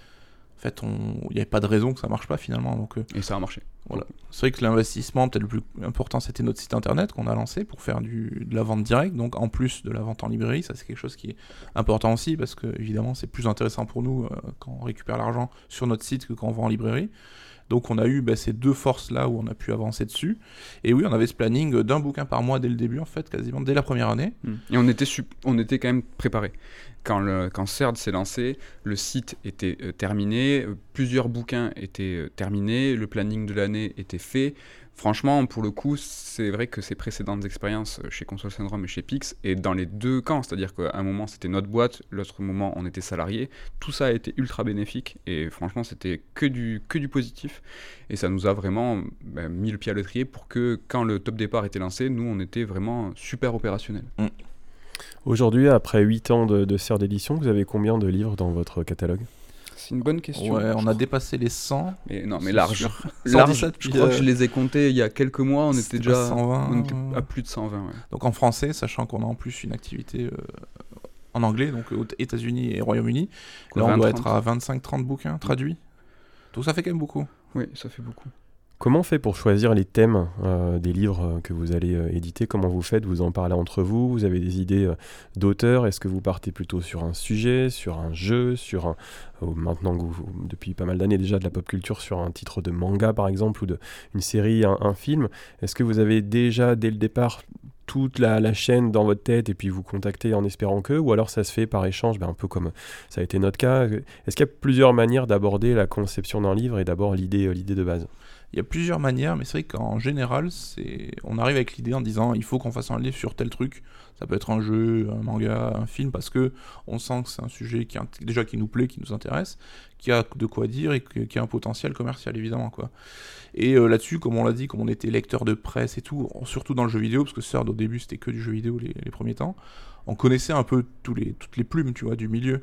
en fait, il n'y avait pas de raison que ça marche pas finalement. Donc, euh, et ça a marché. Voilà. C'est vrai que l'investissement, peut-être le plus important, c'était notre site internet qu'on a lancé pour faire du, de la vente directe. Donc, en plus de la vente en librairie, ça c'est quelque chose qui est important aussi parce que évidemment, c'est plus intéressant pour nous euh, quand on récupère l'argent sur notre site que quand on vend en librairie. Donc on a eu bah, ces deux forces-là où on a pu avancer dessus. Et oui, on avait ce planning d'un bouquin par mois dès le début, en fait, quasiment dès la première année. Hmm. Et on était, on était quand même préparé. Quand, le, quand CERD s'est lancé, le site était euh, terminé, plusieurs bouquins étaient euh, terminés, le planning de l'année était fait. Franchement, pour le coup, c'est vrai que ces précédentes expériences chez Console Syndrome et chez Pix, et dans les deux camps, c'est-à-dire qu'à un moment c'était notre boîte, l'autre moment on était salarié, tout ça a été ultra bénéfique, et franchement c'était que du, que du positif, et ça nous a vraiment ben, mis le pied à l'étrier pour que quand le top départ était lancé, nous on était vraiment super opérationnels. Mm. Aujourd'hui, après 8 ans de, de serre d'édition, vous avez combien de livres dans votre catalogue? C'est une bonne question. Ouais, on a dépassé les 100. Mais non, mais large. large je crois que je les ai comptés il y a quelques mois. On était déjà 120, on était à plus de 120. Ouais. Donc en français, sachant qu'on a en plus une activité euh, en anglais, donc aux États-Unis et Royaume-Uni, là on doit être à 25-30 bouquins traduits. Donc ça fait quand même beaucoup. Oui, ça fait beaucoup. Comment on fait pour choisir les thèmes euh, des livres euh, que vous allez euh, éditer? Comment vous faites? Vous en parlez entre vous? Vous avez des idées d'auteurs? Est-ce que vous partez plutôt sur un sujet, sur un jeu, sur un, maintenant que vous, depuis pas mal d'années déjà de la pop culture, sur un titre de manga par exemple ou de une série, un, film? Est-ce que vous avez déjà dès le départ toute la, chaîne dans votre tête et puis vous contactez en espérant que, ou alors ça se fait par échange, ben un peu comme ça a été notre cas? Est-ce qu'il y a plusieurs manières d'aborder la conception d'un livre et d'abord l'idée, l'idée de base? Il y a plusieurs manières, mais c'est vrai qu'en général, on arrive avec l'idée en disant il faut qu'on fasse un livre sur tel truc. Ça peut être un jeu, un manga, un film, parce que on sent que c'est un sujet qui déjà qui nous plaît, qui nous intéresse, qui a de quoi dire et qui a un potentiel commercial évidemment quoi. Et euh, là-dessus, comme on l'a dit, comme on était lecteur de presse et tout, surtout dans le jeu vidéo, parce que CERD au début c'était que du jeu vidéo les, premiers temps, on connaissait un peu toutes les plumes, tu vois, du milieu.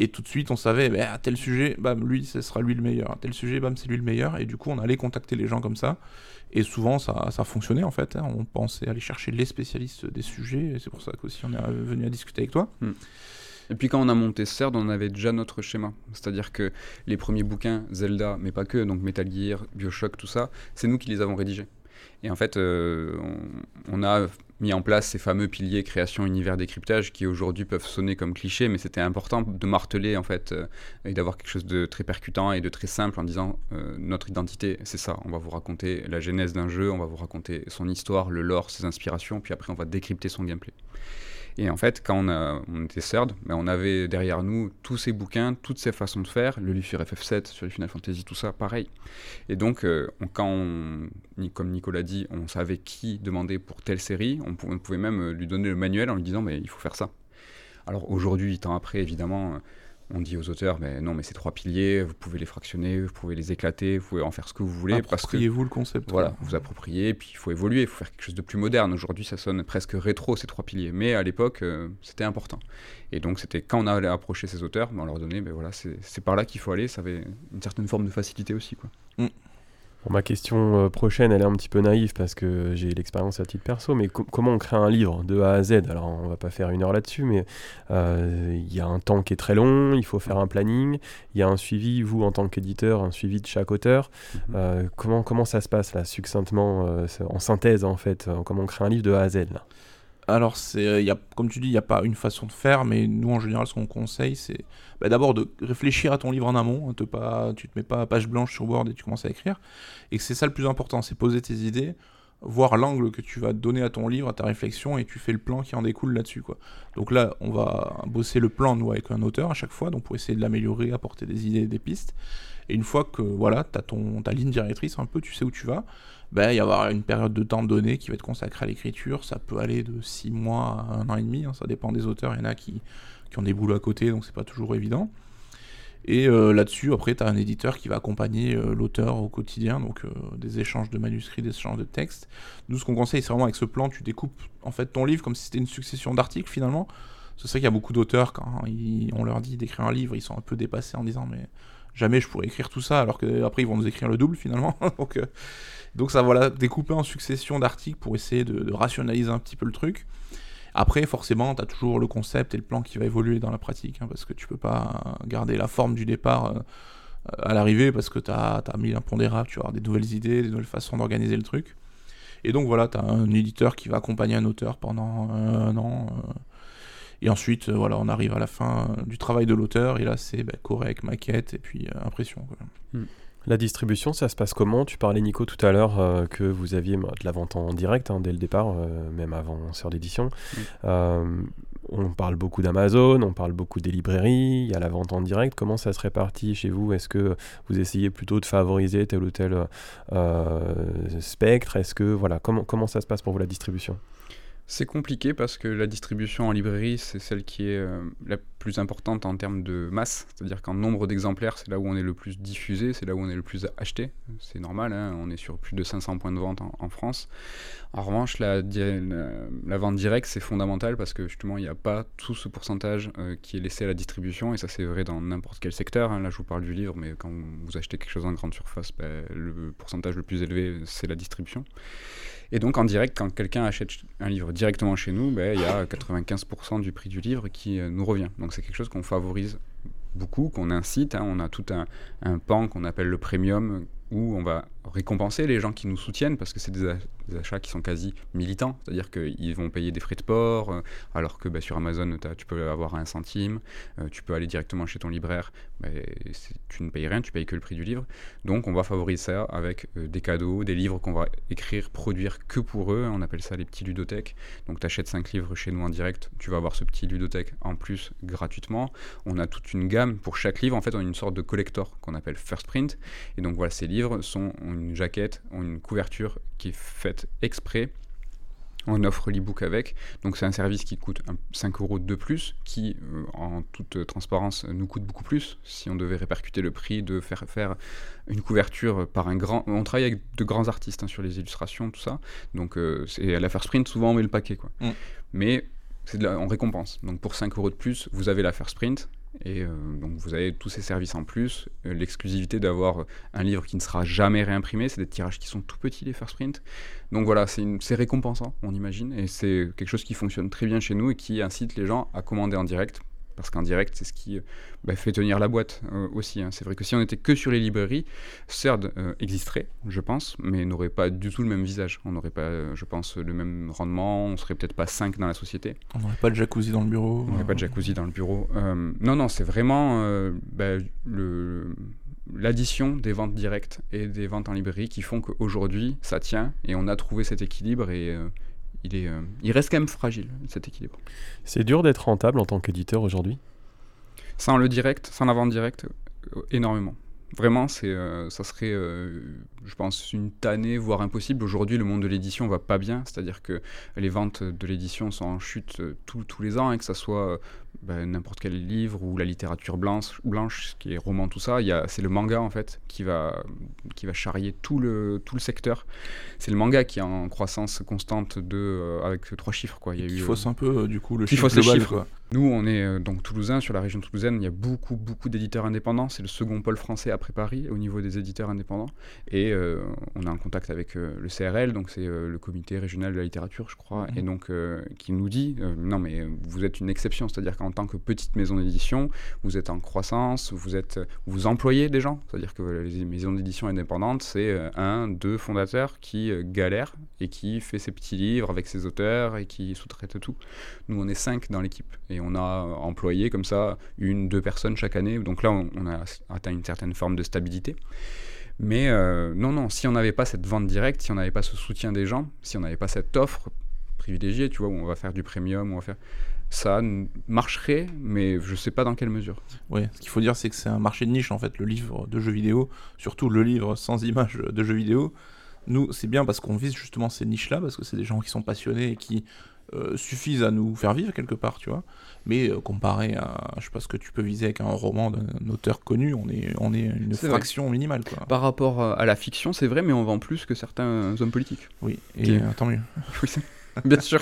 Et tout de suite, on savait, bah, à tel sujet, bam, lui, ce sera lui le meilleur. À tel sujet, bam, c'est lui le meilleur. Et du coup, on allait contacter les gens comme ça. Et souvent, ça, ça fonctionnait en fait. Hein. On pensait aller chercher les spécialistes des sujets. Et c'est pour ça qu'aussi, on est venu à discuter avec toi. Hmm. Et puis quand on a monté CERD, on avait déjà notre schéma. C'est-à-dire que les premiers bouquins, Zelda, mais pas que, donc Metal Gear, Bioshock, tout ça, c'est nous qui les avons rédigés. Et en fait, euh, on, a mis en place ces fameux piliers création, univers, décryptage qui aujourd'hui peuvent sonner comme clichés, mais c'était important de marteler en fait euh, et d'avoir quelque chose de très percutant et de très simple en disant euh, notre identité, c'est ça. On va vous raconter la genèse d'un jeu, on va vous raconter son histoire, le lore, ses inspirations, puis après on va décrypter son gameplay. Et en fait, quand on, était CERD, ben on avait derrière nous tous ces bouquins, toutes ces façons de faire, le livre sur FF7, sur les Final Fantasy, tout ça, pareil. Et donc, euh, quand, on, comme Nicolas dit, on savait qui demander pour telle série, on pouvait, même lui donner le manuel en lui disant, mais il faut faire ça. Alors aujourd'hui, ans après, évidemment, on dit aux auteurs, mais non, mais ces trois piliers, vous pouvez les fractionner, vous pouvez les éclater, vous pouvez en faire ce que vous voulez. Appropriez-vous le concept. Voilà, vous appropriez, puis il faut évoluer, il faut faire quelque chose de plus moderne. Aujourd'hui, ça sonne presque rétro, ces trois piliers. Mais à l'époque, euh, c'était important. Et donc, c'était quand on allait approcher ces auteurs, ben, on leur donnait, ben voilà, c'est par là qu'il faut aller. Ça avait une certaine forme de facilité aussi. Quoi. Mm ma question euh, prochaine, elle est un petit peu naïve parce que j'ai l'expérience à titre perso, mais comment on crée un livre de A à Z? Alors, on va pas faire une heure là-dessus, mais euh, il y a un temps qui est très long, il faut faire un planning, il y a un suivi, vous en tant qu'éditeur, un suivi de chaque auteur. Mhm. Euh, comment, comment ça se passe là, succinctement, en synthèse en fait Comment on crée un livre de A à Z là? Alors, c'est, y a, comme tu dis, il n'y a pas une façon de faire, mais nous, en général, ce qu'on conseille, c'est bah, d'abord de réfléchir à ton livre en amont. Hein, te pas, tu te mets pas page blanche sur Word et tu commences à écrire. Et c'est ça le plus important, c'est poser tes idées, voir l'angle que tu vas donner à ton livre, à ta réflexion, et tu fais le plan qui en découle là-dessus. Quoi. Donc là, on va bosser le plan, nous, avec un auteur à chaque fois, donc pour essayer de l'améliorer, apporter des idées, des pistes. Et une fois que voilà, tu as ta ligne directrice, un peu, tu sais où tu vas, ben, il y avoir une période de temps donné qui va être consacrée à l'écriture. Ça peut aller de 6 mois à un an et demi, hein, ça dépend des auteurs. Il y en a qui, qui ont des boulots à côté, donc c'est pas toujours évident. Et euh, là-dessus, après, tu as un éditeur qui va accompagner euh, l'auteur au quotidien, donc euh, des échanges de manuscrits, des échanges de textes. Nous, ce qu'on conseille, c'est vraiment avec ce plan, tu découpes en fait ton livre comme si c'était une succession d'articles finalement. C'est ça qu'il y a beaucoup d'auteurs, quand on leur dit d'écrire un livre, ils sont un peu dépassés en disant mais jamais je pourrais écrire tout ça, alors qu'après ils vont nous écrire le double finalement. donc, donc ça, voilà, découper en succession d'articles pour essayer de, rationaliser un petit peu le truc. Après, forcément, tu as toujours le concept et le plan qui va évoluer dans la pratique, hein, parce que tu peux pas garder la forme du départ euh, à l'arrivée, parce que tu as, mis un pondérable, tu vas des nouvelles idées, des nouvelles façons d'organiser le truc. Et donc voilà, tu as un éditeur qui va accompagner un auteur pendant un an. Euh, et ensuite, euh, voilà, on arrive à la fin du travail de l'auteur, et là, c'est bah, correct, maquette, et puis impression. Hmm. La distribution, ça se passe comment? Tu parlais, Nico, tout à l'heure euh, que vous aviez bah, de la vente en direct hein, dès le départ, euh, même avant Sœur d'édition. Euh, on parle beaucoup d'Amazon, on parle beaucoup des librairies, il y a la vente en direct. Comment ça se répartit chez vous? Est-ce que vous essayez plutôt de favoriser tel ou tel spectre? Est-ce que voilà, comment, comment ça se passe pour vous la distribution? C'est compliqué parce que la distribution en librairie, c'est celle qui est euh, la plus importante en termes de masse. C'est-à-dire qu'en nombre d'exemplaires, c'est là où on est le plus diffusé, c'est là où on est le plus acheté. C'est normal, hein, on est sur plus de 500 points de vente en, France. En revanche, la, vente directe, c'est fondamental parce que justement, il n'y a pas tout ce pourcentage euh, qui est laissé à la distribution. Et ça, c'est vrai dans n'importe quel secteur. Hein. Là, je vous parle du livre, mais quand vous achetez quelque chose en grande surface, ben, le pourcentage le plus élevé, c'est la distribution. Et donc en direct, quand quelqu'un achète un livre directement chez nous, ben, il y a 95% du prix du livre qui euh, nous revient. Donc c'est quelque chose qu'on favorise beaucoup, qu'on incite. Hein. On a tout un, un pan qu'on appelle le premium où on va récompenser les gens qui nous soutiennent parce que c'est des, achats qui sont quasi militants, c'est-à-dire qu'ils vont payer des frais de port, euh, alors que bah, sur Amazon tu peux avoir un centime, euh, tu peux aller directement chez ton libraire, tu ne payes rien, tu payes que le prix du livre. Donc on va favoriser ça avec euh, des cadeaux, des livres qu'on va écrire, produire que pour eux, on appelle ça les petits ludothèques. Donc tu achètes 5 livres chez nous en direct, tu vas avoir ce petit ludothèque en plus gratuitement. On a toute une gamme pour chaque livre, en fait on a une sorte de collector qu'on appelle First Print, et donc voilà, ces livres sont une jaquette, une couverture qui est faite exprès. On offre l'ebook avec. Donc c'est un service qui coûte 5 euros de plus, qui euh, en toute transparence nous coûte beaucoup plus. Si on devait répercuter le prix de faire faire une couverture par un grand... On travaille avec de grands artistes hein, sur les illustrations, tout ça. Donc euh, c'est à la First Print, souvent on met le paquet. Quoi. Mm. Mais c'est on récompense. Donc pour 5 euros de plus, vous avez la First Print. Et euh, donc vous avez tous ces services en plus, euh, l'exclusivité d'avoir un livre qui ne sera jamais réimprimé, c'est des tirages qui sont tout petits les first print. Donc voilà, c'est récompensant, on imagine, et c'est quelque chose qui fonctionne très bien chez nous et qui incite les gens à commander en direct parce qu'en direct, c'est ce qui bah, fait tenir la boîte euh, aussi. Hein. C'est vrai que si on était que sur les librairies, CERD euh, existerait, je pense, mais n'aurait pas du tout le même visage. On n'aurait pas, euh, je pense, le même rendement, on serait peut-être pas 5 dans la société. On n'aurait pas de jacuzzi dans le bureau. On n'aurait pas de jacuzzi dans le bureau. non, non, c'est vraiment bah, le l'addition des ventes directes et des ventes en librairie qui font qu'aujourd'hui ça tient et on a trouvé cet équilibre et il, est, euh, il reste quand même fragile, cet équilibre. C'est dur d'être rentable en tant qu'éditeur aujourd'hui? Sans le direct, sans la vente directe, euh, énormément. Vraiment, c'est, euh, ça serait, je pense, une tannée, voire impossible. Aujourd'hui, le monde de l'édition va pas bien, c'est-à-dire que les ventes de l'édition sont en chute tous les ans, et que ça soit bah, n'importe quel livre ou la littérature blanche, blanche qui est roman, tout ça, c'est le manga en fait qui va, qui va charrier tout le, tout le secteur. C'est le manga qui est en croissance constante de, euh, avec trois chiffres. Quoi. Il, y a eu, fausse un peu du coup le chiffre global. Quoi. Nous, on est euh, donc toulousain, sur la région toulousaine, il y a beaucoup, beaucoup d'éditeurs indépendants. C'est le second pôle français après Paris au niveau des éditeurs indépendants. Et euh, on est en contact avec euh, le CRL, donc c'est le comité régional de la littérature, je crois, mhm. et donc qui nous dit non, mais vous êtes une exception, c'est-à-dire qu'en tant que petite maison d'édition, vous êtes en croissance, vous, êtes, vous employez des gens, c'est-à-dire que les maisons d'édition indépendantes, c'est un, deux fondateurs qui galèrent et qui fait ses petits livres avec ses auteurs et qui sous-traite tout. Nous, on est cinq dans l'équipe. Et on a employé comme ça une, deux personnes chaque année. Donc là, on, a atteint une certaine forme de stabilité. Mais euh, non, non, si on n'avait pas cette vente directe, si on n'avait pas ce soutien des gens, si on n'avait pas cette offre privilégiée, tu vois, où on va faire du premium, on va faire ça marcherait, mais je ne sais pas dans quelle mesure. Oui, ce qu'il faut dire, c'est que c'est un marché de niche, en fait, le livre de jeux vidéo, surtout le livre sans image de jeux vidéo. Nous, c'est bien parce qu'on vise justement ces niches-là, parce que c'est des gens qui sont passionnés et qui euh, suffisent à nous faire vivre quelque part, tu vois. Mais euh, comparé à, je sais pas ce que tu peux viser avec un roman d'un auteur connu, on est, on est une fraction minimale. Quoi. Par rapport à la fiction, c'est vrai, mais on vend plus que certains hommes politiques. Oui, et tant mieux. bien sûr.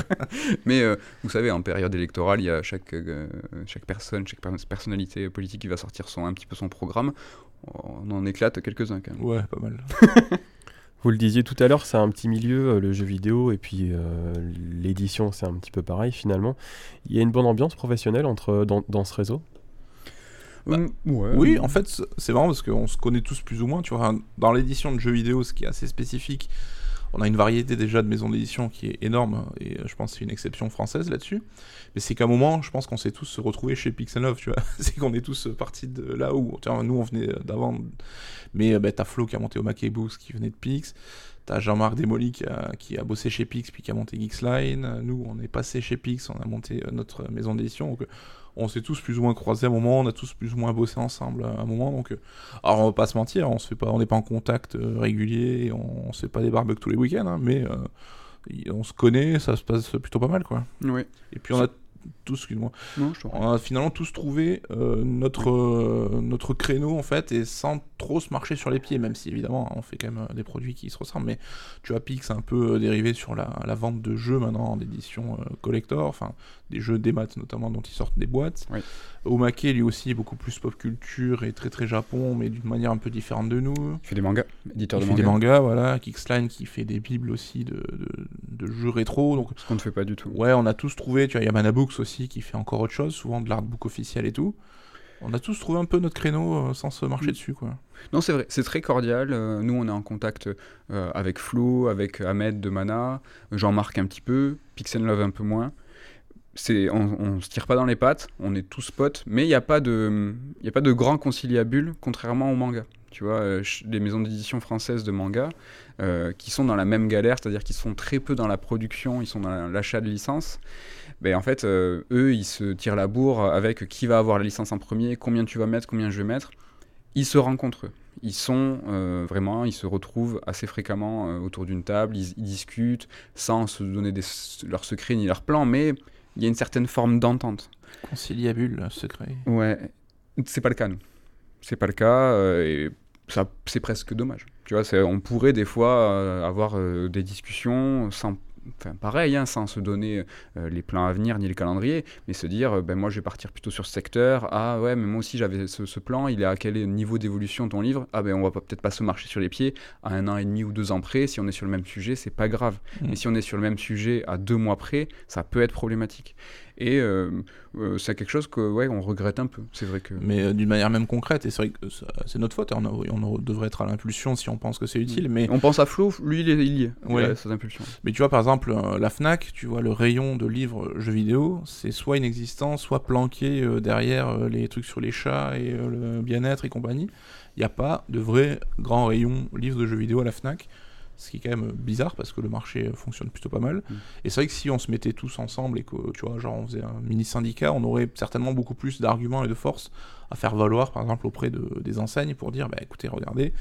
Mais euh, vous savez, en période électorale, il y a chaque, chaque personne, chaque personnalité politique qui va sortir son, un petit peu son programme. On en éclate quelques-uns quand même. Ouais, pas mal. Vous le disiez tout à l'heure, c'est un petit milieu, euh, le jeu vidéo, et puis euh, l'édition, c'est un petit peu pareil finalement. Il y a une bonne ambiance professionnelle entre, dans, ce réseau? Bah, Oui, en fait, c'est marrant parce qu'on se connaît tous plus ou moins. Tu vois, dans l'édition de jeux vidéo, ce qui est assez spécifique, on a une variété déjà de maisons d'édition qui est énorme, et euh, je pense que c'est une exception française là-dessus. Mais c'est qu'à un moment, je pense qu'on s'est tous se retrouver chez Pixel Love, tu vois. c'est qu'on est tous partis de là où, nous on venait d'avant, mais euh, bah, t'as Flo qui a monté au Mackey Books, qui venait de Pix, T'as Jean-Marc Desmoli qui a, qui a, bossé chez Pix puis qui a monté Geeksline. Nous, on est passé chez Pix, on a monté euh, notre maison d'édition. On s'est tous plus ou moins croisés à un moment, on a tous plus ou moins bossé ensemble à un moment. Donc, euh, alors on va pas se mentir, on se fait pas, on n'est pas en contact euh, régulier, on, se fait pas des barbecues tous les week-ends, hein, mais on se connaît, ça se passe plutôt pas mal, quoi. Oui. Et puis on a tous, excuse-moi. On a finalement tous trouvé euh, notre, euh, notre créneau en fait et sans trop se marcher sur les pieds, même si évidemment on fait quand même euh, des produits qui se ressemblent. Mais tu vois, Pix un peu dérivé sur la, la, vente de jeux maintenant en édition collector, enfin des jeux des maths notamment dont ils sortent des boîtes. Oui. Omake lui aussi est beaucoup plus pop culture et très très Japon, mais d'une manière un peu différente de nous. Il fait des mangas, éditeur il de fait des mangas, voilà. Kicksline qui fait des bibles aussi de, de, jeux rétro. Donc, Ce qu'on ne fait pas du tout. Ouais, on a tous trouvé, tu vois, il y a Manabooks aussi qui fait encore autre chose, souvent de l'artbook officiel et tout. On a tous trouvé un peu notre créneau euh, sans se marcher mm. dessus, quoi. Non, c'est vrai, c'est très cordial. Euh, nous, on est en contact euh, avec Flo, avec Ahmed de Mana, Jean-Marc un petit peu, Pixel Love un peu moins on, on se tire pas dans les pattes, on est tous potes, mais il n'y a pas de, il a pas de grand conciliabule, contrairement au manga. Tu vois, euh, les maisons d'édition françaises de manga, euh, qui sont dans la même galère, c'est-à-dire qu'ils sont très peu dans la production, ils sont dans l'achat de licences. Ben, en fait, euh, eux, ils se tirent la bourre avec qui va avoir la licence en premier, combien tu vas mettre, combien je vais mettre. Ils se rencontrent. Ils sont vraiment, ils se retrouvent assez fréquemment autour d'une table, ils, discutent sans se donner leurs secrets ni leurs plans, mais il y a une certaine forme d'entente. Conciliabule, secret. Ouais, c'est pas le cas, nous. C'est pas le cas, euh, et ça, c'est presque dommage. Tu vois, on pourrait des fois euh, avoir euh, des discussions sans enfin pareil, hein, sans se donner euh, les plans à venir ni le calendrier, mais se dire, euh, ben moi je vais partir plutôt sur ce secteur, ah ouais, mais moi aussi j'avais ce, plan, il est à quel niveau d'évolution ton livre, ah ben on va peut-être pas se marcher sur les pieds à un an et demi ou deux ans près, si on est sur le même sujet, c'est pas grave. Mmh. Mais si on est sur le même sujet à deux mois près, ça peut être problématique. Et euh, euh, c'est quelque chose que ouais, on regrette un peu. C'est vrai que. Mais euh, d'une manière même concrète, et c'est vrai que c'est notre faute. On, on, devrait être à l'impulsion si on pense que c'est utile. Mais on pense à Flo, lui il, est, est. Ouais. cette impulsion. Mais tu vois par exemple la Fnac, tu vois le rayon de livres jeux vidéo, c'est soit inexistant, soit planqué derrière les trucs sur les chats et le bien-être et compagnie. Il n'y a pas de vrai grand rayon livres de jeux vidéo à la Fnac ce qui est quand même bizarre parce que le marché fonctionne plutôt pas mal. Mm. Et c'est vrai que si on se mettait tous ensemble et que, tu vois, genre on faisait un mini syndicat, on aurait certainement beaucoup plus d'arguments et de force à faire valoir, par exemple, auprès de, des enseignes pour dire, bah écoutez, regardez,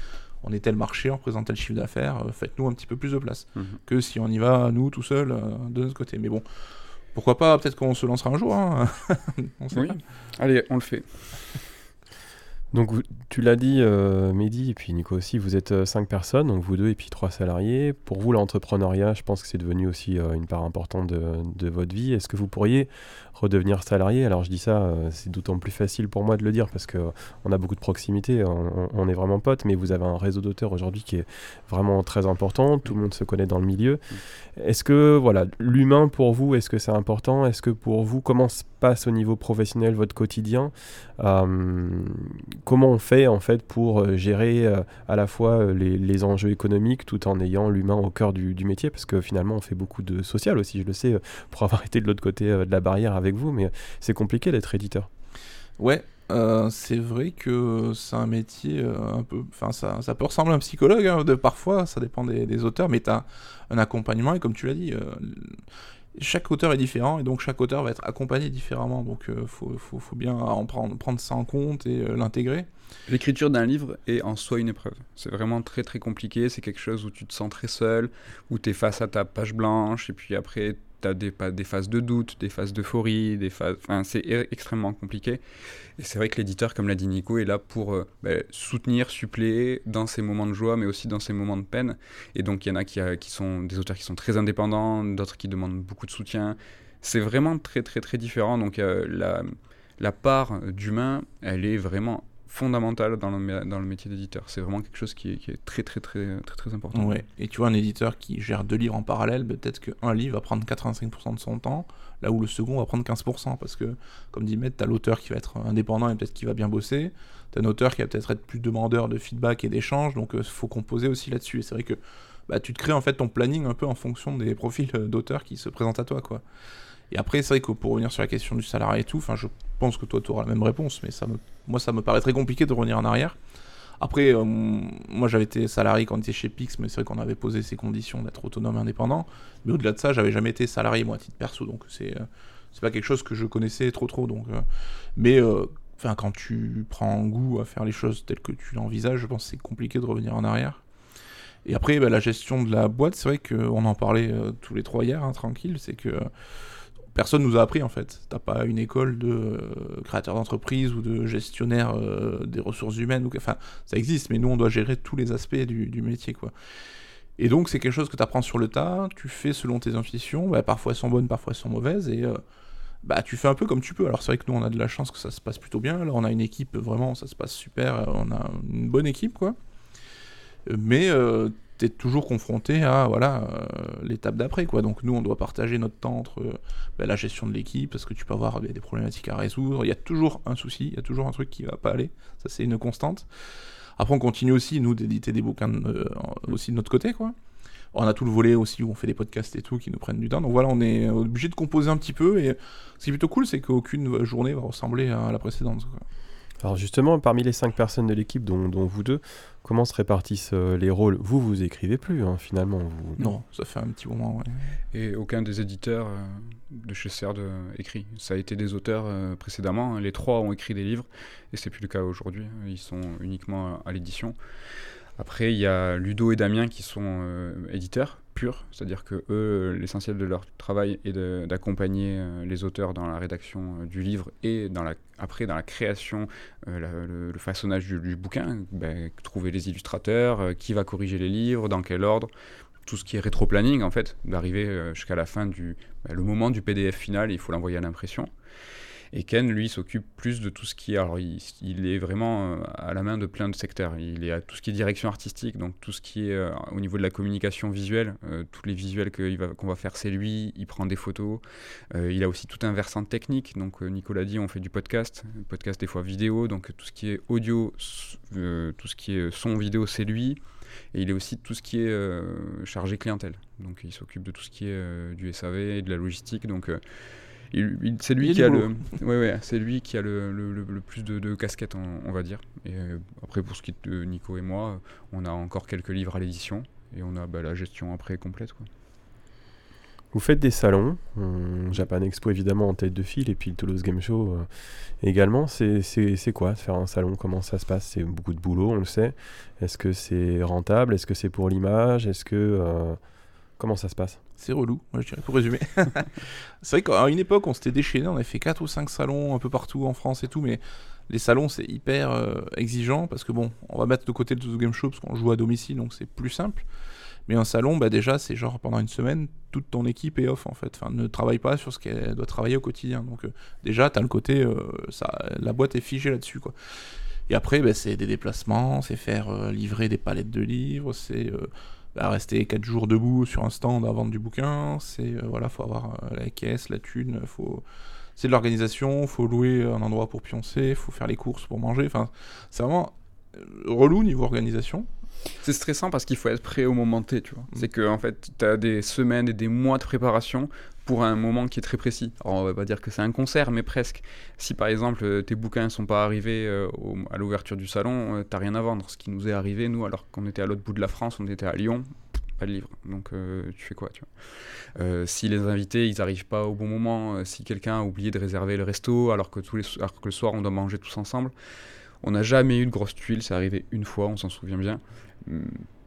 on est tel marché, on présente tel chiffre d'affaires, euh, faites-nous un petit peu plus de place. Mm-hmm. Que si on y va, nous, tout seul, euh, de notre côté. Mais bon, Pourquoi pas Peut-être qu'on se lancera un jour. Hein. oui. Allez, on le fait. Donc tu l'as dit, euh, Mehdi, et puis Nico aussi, vous êtes euh, cinq personnes, donc vous deux et puis trois salariés. Pour vous, l'entrepreneuriat, je pense que c'est devenu aussi euh, une part importante de, de votre vie. Est-ce que vous pourriez redevenir salarié. Alors je dis ça, euh, c'est d'autant plus facile pour moi de le dire parce que on a beaucoup de proximité, on, est vraiment potes, mais vous avez un réseau d'auteurs aujourd'hui qui est vraiment très important, tout le monde se connaît dans le milieu. Est-ce que voilà, l'humain pour vous, est-ce que c'est important? Est-ce que pour vous, comment se passe au niveau professionnel votre quotidien? Euh, Comment on fait en fait pour euh, gérer à la fois les, enjeux économiques tout en ayant l'humain au cœur du, du, métier? Parce que finalement, on fait beaucoup de social aussi, je le sais, pour avoir été de l'autre côté de la barrière avec vous, mais c'est compliqué d'être éditeur. Ouais, euh, c'est vrai que c'est un métier euh, un peu. Enfin, ça, ça, peut ressembler à un psychologue, hein, de, parfois, ça dépend des, auteurs, mais tu as un accompagnement, et comme tu l'as dit, euh, chaque auteur est différent, et donc chaque auteur va être accompagné différemment, donc il faut, faut, faut, bien en prendre, prendre ça en compte et l'intégrer. L'écriture d'un livre est en soi une épreuve. C'est vraiment très très compliqué, c'est quelque chose où tu te sens très seul, où tu es face à ta page blanche, et puis après tu as des, des, phases de doute, des phases d'euphorie, des phases. Enfin, c'est e-, extrêmement compliqué. Et c'est vrai que l'éditeur, comme l'a dit Nico, est là pour euh, bah, soutenir, suppléer dans ces moments de joie, mais aussi dans ces moments de peine. Et donc, il y en a qui, qui, sont des auteurs qui sont très indépendants, d'autres qui demandent beaucoup de soutien. C'est vraiment très, très, très différent. Donc, euh, la, la part d'humain, elle est vraiment fondamentale dans le, dans le métier d'éditeur. C'est vraiment quelque chose qui est, qui est, très, très, très, très, très important. Ouais. Et tu vois, un éditeur qui gère deux livres en parallèle, peut-être qu'un livre va prendre 85% de son temps, là où le second va prendre 15%. Parce que, comme dit Matt, tu as l'auteur qui va être indépendant et peut-être qui va bien bosser. Tu as un auteur qui va peut-être être plus demandeur de feedback et d'échange. Donc, il euh, faut composer aussi là-dessus. Et c'est vrai que bah, tu te crées en fait ton planning un peu en fonction des profils euh, d'auteurs qui se présentent à toi. quoi. Et après, c'est vrai que pour revenir sur la question du salarié et tout, enfin, je pense que toi, tu auras la même réponse, mais ça me, moi, ça me paraît très compliqué de revenir en arrière. Après, euh, moi, j'avais été salarié quand on était chez Pix, mais c'est vrai qu'on avait posé ces conditions d'être autonome et indépendant. Mais au-delà de ça, j'avais jamais été salarié, moi, à titre perso, donc c'est euh, pas quelque chose que je connaissais trop, trop. Donc, euh, mais enfin, quand tu prends goût à faire les choses telles que tu l'envisages, je pense que c'est compliqué de revenir en arrière. Et après, bah, la gestion de la boîte, c'est vrai qu'on en parlait tous les trois hier, hein, tranquille, c'est que personne nous a appris en fait. T'as pas une école de euh, créateur d'entreprise ou de gestionnaire euh, des ressources humaines. Enfin, ça existe, mais nous on doit gérer tous les aspects du, métier quoi. Et donc c'est quelque chose que tu apprends sur le tas, tu fais selon tes intuitions, bah, parfois elles sont bonnes, parfois elles sont mauvaises, et euh, bah tu fais un peu comme tu peux. Alors c'est vrai que nous on a de la chance que ça se passe plutôt bien, là on a une équipe vraiment, ça se passe super, on a une bonne équipe quoi. Mais tu es toujours confronté à voilà euh, l'étape d'après quoi. Donc nous on doit partager notre temps entre bah, la gestion de l'équipe parce que tu peux avoir des problématiques à résoudre. Il y a toujours un souci, il y a toujours un truc qui va pas aller. Ça c'est une constante. Après on continue aussi nous d'éditer des bouquins euh, aussi de notre côté quoi. On a tout le volet aussi où on fait des podcasts et tout qui nous prennent du temps. Donc voilà, on est obligé de composer un petit peu et ce qui est plutôt cool c'est qu'aucune journée va ressembler à la précédente. Alors justement, parmi les cinq personnes de l'équipe, dont, vous deux, comment se répartissent euh, les rôles? Vous, vous écrivez plus, hein, finalement. Vous... Non, ça fait un petit moment, Et aucun des éditeurs euh, de chez CERD euh, écrit. Ça a été des auteurs précédemment. Hein. Les trois ont écrit des livres, et c'est plus le cas aujourd'hui. Ils sont uniquement à l'édition. Après, il y a Ludo et Damien qui sont éditeurs c'est-à-dire que eux, l'essentiel de leur travail est d'accompagner euh, les auteurs dans la rédaction euh, du livre et après dans la création, euh, le, façonnage du, bouquin, ben, trouver les illustrateurs, qui va corriger les livres, dans quel ordre, tout ce qui est rétro-planning en fait, d'arriver jusqu'à la fin du ben, le moment du PDF final, il faut l'envoyer à l'impression. Et Ken, lui, s'occupe plus de tout ce qui. Alors, il, est vraiment euh, à la main de plein de secteurs. Il est à tout ce qui est direction artistique, donc tout ce qui est euh, au niveau de la communication visuelle, euh, tous les visuels qu'on va, faire, c'est lui. Il prend des photos. il a aussi tout un versant technique. Donc, Nicolas dit, on fait du podcast, podcast des fois vidéo, donc tout ce qui est audio, tout ce qui est son vidéo, c'est lui. Et il est aussi tout ce qui est chargé clientèle. Donc, il s'occupe de tout ce qui est du SAV et de la logistique. Donc, c'est lui, qui a le, ouais, ouais, c'est lui qui a le, le, plus de, casquettes, on, va dire. Et euh, après, pour ce qui est de Nico et moi, on a encore quelques livres à l'édition et on a bah, la gestion après complète. Quoi. Vous faites des salons, Japan Expo évidemment en tête de file, et puis le Toulouse Game Show euh, également. C'est quoi faire un salon? Comment ça se passe? C'est beaucoup de boulot, on le sait. Est-ce que c'est rentable? Est-ce que c'est pour l'image? Est-ce que. Euh, comment ça se passe? C'est relou, moi je dirais, pour résumer. c'est vrai qu'à une époque, on s'était déchaîné, on avait fait 4 ou 5 salons un peu partout en France et tout, mais les salons, c'est hyper euh, exigeant parce que bon, on va mettre de côté le The Game Show parce qu'on joue à domicile, donc c'est plus simple. Mais un salon, bah déjà, c'est genre pendant une semaine, toute ton équipe est off en fait. Enfin, ne travaille pas sur ce qu'elle doit travailler au quotidien. Donc euh, déjà, tu as le côté, euh, ça, la boîte est figée là-dessus quoi. Et après, bah, c'est des déplacements, c'est faire livrer des palettes de livres, c'est bah, rester 4 jours debout sur un stand à vendre du bouquin, c'est euh, voilà, faut avoir euh, la caisse, la thune, faut c'est de l'organisation, faut louer un endroit pour pioncer, faut faire les courses pour manger, enfin c'est vraiment euh, relou niveau organisation. C'est stressant parce qu'il faut être prêt au moment T, tu vois. Mm. C'est que en fait, tu as des semaines et des mois de préparation pour un moment qui est très précis. Alors on va pas dire que c'est un concert, mais presque. Si par exemple euh, tes bouquins sont pas arrivés euh, à l'ouverture du salon, euh, t'as rien à vendre. Ce qui nous est arrivé, nous, alors qu'on était à l'autre bout de la France, on était à Lyon, pas de livre. Donc tu fais quoi tu vois? Si les invités ils arrivent pas au bon moment, si quelqu'un a oublié de réserver le resto alors que, tous les que le soir on doit manger tous ensemble, on n'a jamais eu de grosse tuile, c'est arrivé une fois, on s'en souvient bien.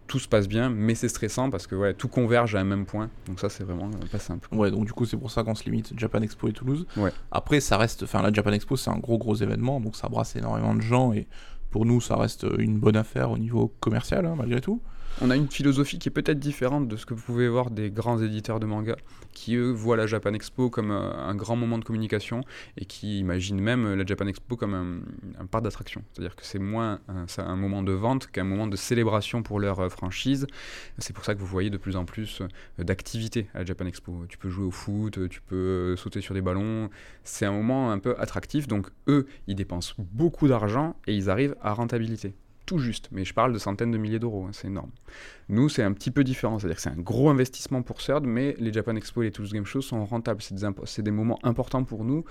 Tout se passe bien, mais c'est stressant parce que ouais, tout converge à un même point. Donc ça, c'est vraiment pas simple. Ouais, donc du coup, c'est pour ça qu'on se limite Japan Expo et Toulouse. Ouais. Après, ça reste, enfin, la Japan Expo, c'est un gros gros événement, donc ça brasse énormément de gens et pour nous, ça reste une bonne affaire au niveau commercial, hein, malgré tout on a une philosophie qui est peut-être différente de ce que vous pouvez voir des grands éditeurs de manga, qui eux voient la Japan Expo comme euh, un, grand moment de communication et qui imaginent même la Japan Expo comme un, parc d'attraction. C'est-à-dire que c'est moins un, moment de vente qu'un moment de célébration pour leur euh, franchise. C'est pour ça que vous voyez de plus en plus euh, d'activités à la Japan Expo. Tu peux jouer au foot, tu peux sauter sur des ballons. C'est un moment un peu attractif. Donc eux, ils dépensent beaucoup d'argent et ils arrivent à rentabilité tout juste, mais je parle de centaines de milliers d'euros, hein, c'est énorme. Nous, c'est un petit peu différent, c'est-à-dire que c'est un gros investissement pour CERD, mais les Japan Expo et les Toulouse Game Show sont rentables. C'est des, des, moments importants pour nous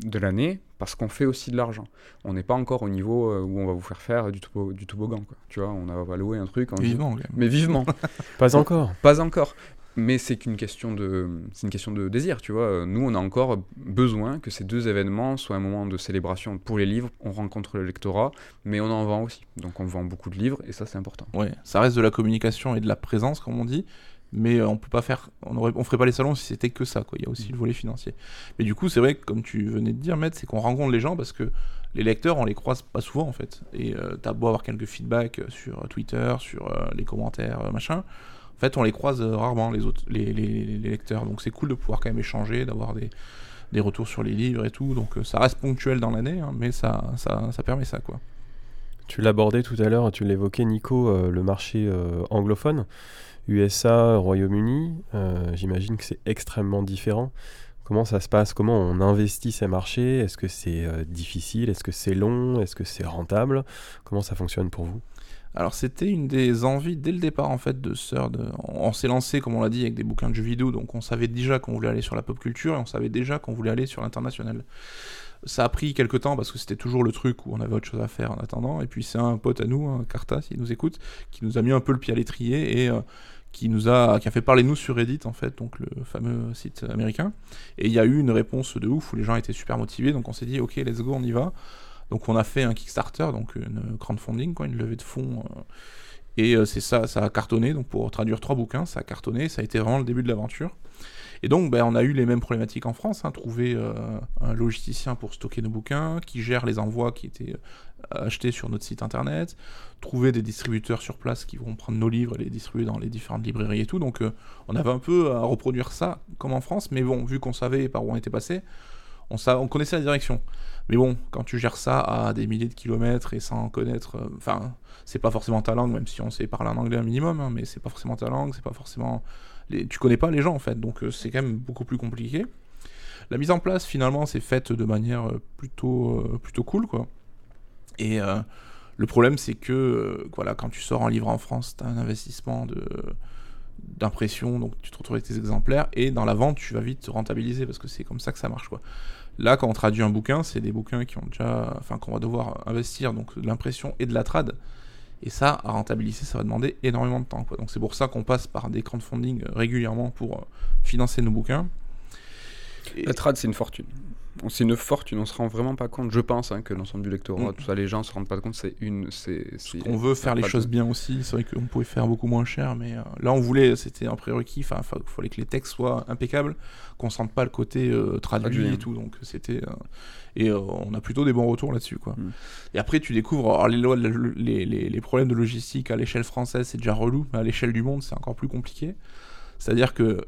de l'année parce qu'on fait aussi de l'argent. On n'est pas encore au niveau euh, où on va vous faire faire du, du toboggan, quoi. Tu vois, on va louer un truc. En vivement, mais vivement. pas encore. Pas encore mais c'est qu'une question de c'est une question de désir tu vois. Nous on a encore besoin que ces deux événements soient un moment de célébration pour les livres. On rencontre le lectorat mais on en vend aussi. Donc on vend beaucoup de livres et ça c'est important. Ouais ça reste de la communication et de la présence comme on dit. Mais euh, on peut pas faire on aurait on ferait pas les salons si c'était que ça quoi. Il y a aussi le volet financier. Mais du coup c'est vrai que comme tu venais de dire Maître c'est qu'on rencontre les gens parce que les lecteurs on les croise pas souvent en fait. Et euh, tu as beau avoir quelques feedbacks sur Twitter sur euh, les commentaires machin en fait, on les croise euh, rarement, les, autres, les, lecteurs. Donc c'est cool de pouvoir quand même échanger, d'avoir des, retours sur les livres et tout. Donc euh, ça reste ponctuel dans l'année, hein, mais ça, permet ça, quoi. Tu l'abordais tout à l'heure, tu l'évoquais, Nico, euh, le marché anglophone, USA, Royaume-Uni. J'imagine que c'est extrêmement différent. Comment ça se passe? Comment on investit ces marchés? Est-ce que c'est difficile? Est-ce que c'est long? Est-ce que c'est rentable? Comment ça fonctionne pour vous? Alors c'était une des envies dès le départ en fait de Third. On, s'est lancé comme on l'a dit avec des bouquins de jeux vidéo, donc on savait déjà qu'on voulait aller sur la pop culture et on savait déjà qu'on voulait aller sur l'international. Ça a pris quelques temps parce que c'était toujours le truc où on avait autre chose à faire en attendant. Et puis c'est un pote à nous, un Carta, s'il nous écoute, qui nous a mis un peu le pied à l'étrier et euh, qui nous a, qui a fait parler de nous sur Reddit en fait, donc le fameux site américain. Et il y a eu une réponse de ouf où les gens étaient super motivés, donc on s'est dit ok let's go on y va. Donc on a fait un Kickstarter, donc une crowdfunding, quoi, une levée de fonds. Euh, et euh, c'est ça, ça a cartonné. Donc pour traduire trois bouquins, ça a cartonné. Ça a été vraiment le début de l'aventure. Et donc, ben, on a eu les mêmes problématiques en France. Hein, trouver euh, un logisticien pour stocker nos bouquins, qui gère les envois qui étaient achetés sur notre site internet, trouver des distributeurs sur place qui vont prendre nos livres et les distribuer dans les différentes librairies et tout. Donc, on avait un peu à reproduire ça comme en France, mais bon, vu qu'on savait par où on était passé, on, on connaissait la direction. Mais bon, quand tu gères ça à des milliers de kilomètres et sans connaître, euh, enfin, c'est pas forcément ta langue, même si on sait parler un anglais un minimum, hein, mais c'est pas forcément ta langue, c'est pas forcément, tu connais pas les gens en fait, donc euh, c'est quand même beaucoup plus compliqué. La mise en place finalement c'est faite de manière euh, plutôt plutôt cool quoi. Et le problème c'est que voilà quand tu sors un livre en France, tu as un investissement de d'impression, donc tu te retrouves avec tes exemplaires, et dans la vente, tu vas vite te rentabiliser, parce que c'est comme ça que ça marche, quoi. Là, quand on traduit un bouquin, c'est des bouquins qui ont déjà, enfin, qu'on va devoir investir, donc de l'impression et de la trad, et ça, à rentabiliser, ça va demander énormément de temps. Donc c'est pour ça qu'on passe par des crowdfunding régulièrement pour euh, financer nos bouquins. La trad, c'est une fortune. C'est une fortune, on se rend vraiment pas compte. Je pense hein, que l'ensemble du lectorat, Mm. tout ça, les gens se rendent pas compte. C'est une. c'est On veut faire les de- choses bien aussi. C'est vrai qu'on pouvait faire beaucoup moins cher, mais euh, là, on voulait, c'était un prérequis. Enfin, il fallait que les textes soient impeccables, qu'on sente pas le côté euh, traduit et hein. tout. Donc, c'était. euh, et euh, on a plutôt des bons retours là-dessus, quoi. Mm. Et après, tu découvres alors, les, lois de la- les, les- les problèmes de logistique à l'échelle française, c'est déjà relou, mais à l'échelle du monde, c'est encore plus compliqué. C'est-à-dire que